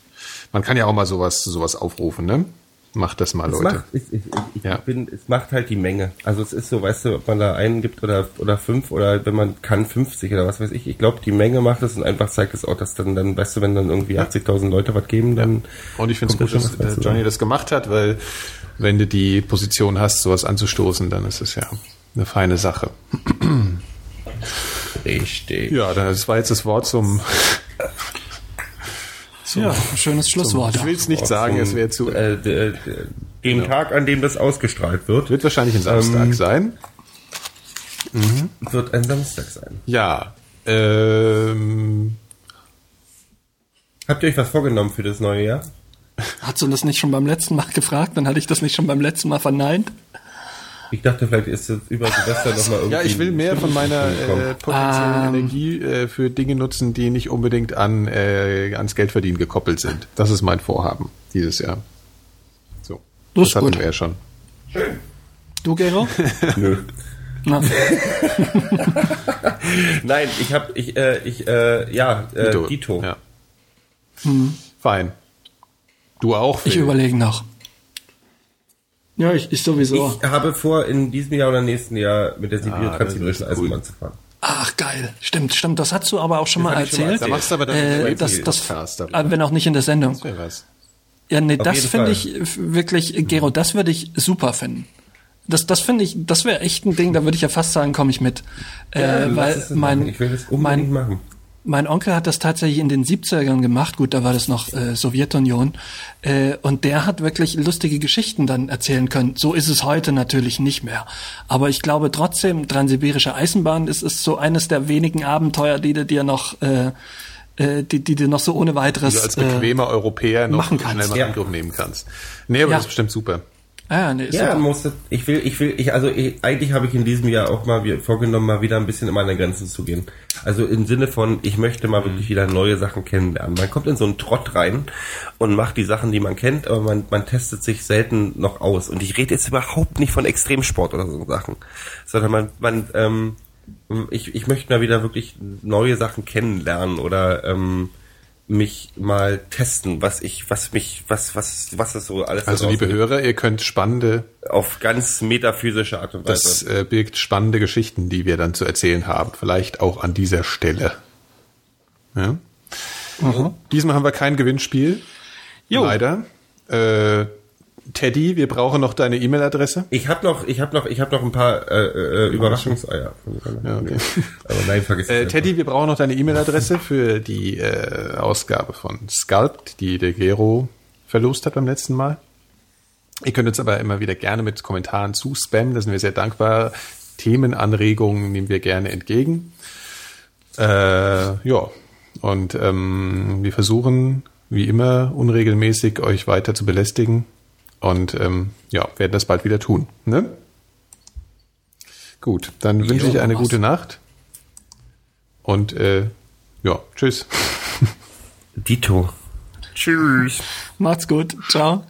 man kann ja auch mal sowas, sowas aufrufen, ne? Macht das mal, es Leute. Macht, ich, ich, ich ja. bin, es macht halt die Menge. Also es ist so, weißt du, ob man da einen gibt oder, oder fünf oder wenn man kann 50 oder was weiß ich. Ich glaube, die Menge macht es und einfach zeigt es auch, dass dann, dann, weißt du, wenn dann irgendwie 80.000 Leute was geben, dann. Ja. Und ich finde es gut, dass äh, Johnny das gemacht hat, weil wenn du die Position hast, sowas anzustoßen, dann ist es ja eine feine Sache. Richtig. Ja, das war jetzt das Wort zum so. Ja, schönes Schlusswort. Ich will es nicht sagen, es wäre zu. Äh, dem genau. Tag, an dem das ausgestrahlt wird. Wird wahrscheinlich ein Samstag ähm, sein. Mhm. Wird ein Samstag sein. Ja. Ähm, Habt ihr euch was vorgenommen für das neue Jahr? Hast du das nicht schon beim letzten Mal gefragt? Dann hatte ich das nicht schon beim letzten Mal verneint. Ich dachte, vielleicht ist es über Silvester nochmal irgendwie. Ja, ich will mehr von meiner äh, potenziellen um. Ähm. Energie äh, für Dinge nutzen, die nicht unbedingt an äh, ans Geldverdienen gekoppelt sind. Das ist mein Vorhaben dieses Jahr. So. Das, das hatten gut. wir ja schon. Schön. Du, Gero? Nö. Nein, ich habe ich äh, ich äh, ja äh, Dito. Dito. Ja. Hm. Fein. Du auch? Phil. Ich überlege noch. Ja, ich, ich sowieso. Ich habe vor, in diesem Jahr oder nächsten Jahr mit der Sibirien-Transsibirischen ah, Eisenbahn zu fahren. Ach geil, stimmt, stimmt. Das hast du aber auch schon das mal erzählt. Schon mal da machst du aber dann äh, das, das, das, wenn auch nicht in der Sendung. Das was. Ja, nee, Auf das finde ich wirklich, Gero, das würde ich super finden. Das, das finde ich, das wäre echt ein Ding, da würde ich ja fast sagen, komme ich mit. Ja, äh, weil mein, ich will das unbedingt mein, machen. Mein Onkel hat das tatsächlich in den 70ern gemacht. Gut, da war das noch äh, Sowjetunion. Äh, und der hat wirklich lustige Geschichten dann erzählen können. So ist es heute natürlich nicht mehr. Aber ich glaube trotzdem, Transsibirische Eisenbahn ist, ist so eines der wenigen Abenteuer, die du dir noch, äh, äh, die, die du noch so ohne weiteres die du als bequemer äh, Europäer noch machen kannst. schnell mal ja. Angriff nehmen kannst. Nee, aber ja. das ist bestimmt super. Ah, nee, ja, muss, ich will, ich will, ich, also ich, eigentlich habe ich in diesem Jahr auch mal vorgenommen, mal wieder ein bisschen in meine Grenzen zu gehen. Also im Sinne von, ich möchte mal wirklich wieder neue Sachen kennenlernen. Man kommt in so einen Trott rein und macht die Sachen, die man kennt, aber man, man testet sich selten noch aus. Und ich rede jetzt überhaupt nicht von Extremsport oder so Sachen, sondern man, man, ähm, ich, ich möchte mal wieder wirklich neue Sachen kennenlernen oder ähm, mich mal testen, was ich, was mich, was, was, was das so alles Also liebe Hörer, ihr könnt spannende auf ganz metaphysische Art und Weise. Das äh, birgt spannende Geschichten, die wir dann zu erzählen haben. Vielleicht auch an dieser Stelle. Ja. Mhm. Diesmal haben wir kein Gewinnspiel. Jo. Leider. Äh, Teddy, wir brauchen noch deine E-Mail-Adresse. Ich habe noch, ich habe noch, ich habe noch ein paar äh, äh, Überraschungseier. Ja, okay. Aber nein, vergiss äh, Teddy, wir brauchen noch deine E-Mail-Adresse für die äh, Ausgabe von Sculpt, die der Gero verlost hat beim letzten Mal. Ihr könnt uns aber immer wieder gerne mit Kommentaren zu spammen, da sind wir sehr dankbar. Themenanregungen nehmen wir gerne entgegen. Äh, ja, und ähm, wir versuchen, wie immer, unregelmäßig euch weiter zu belästigen. Und ähm, ja, werden das bald wieder tun. Ne? Gut, dann wünsche ich eine gute Nacht. Und äh, ja, tschüss. Dito. Tschüss. Macht's gut. Ciao.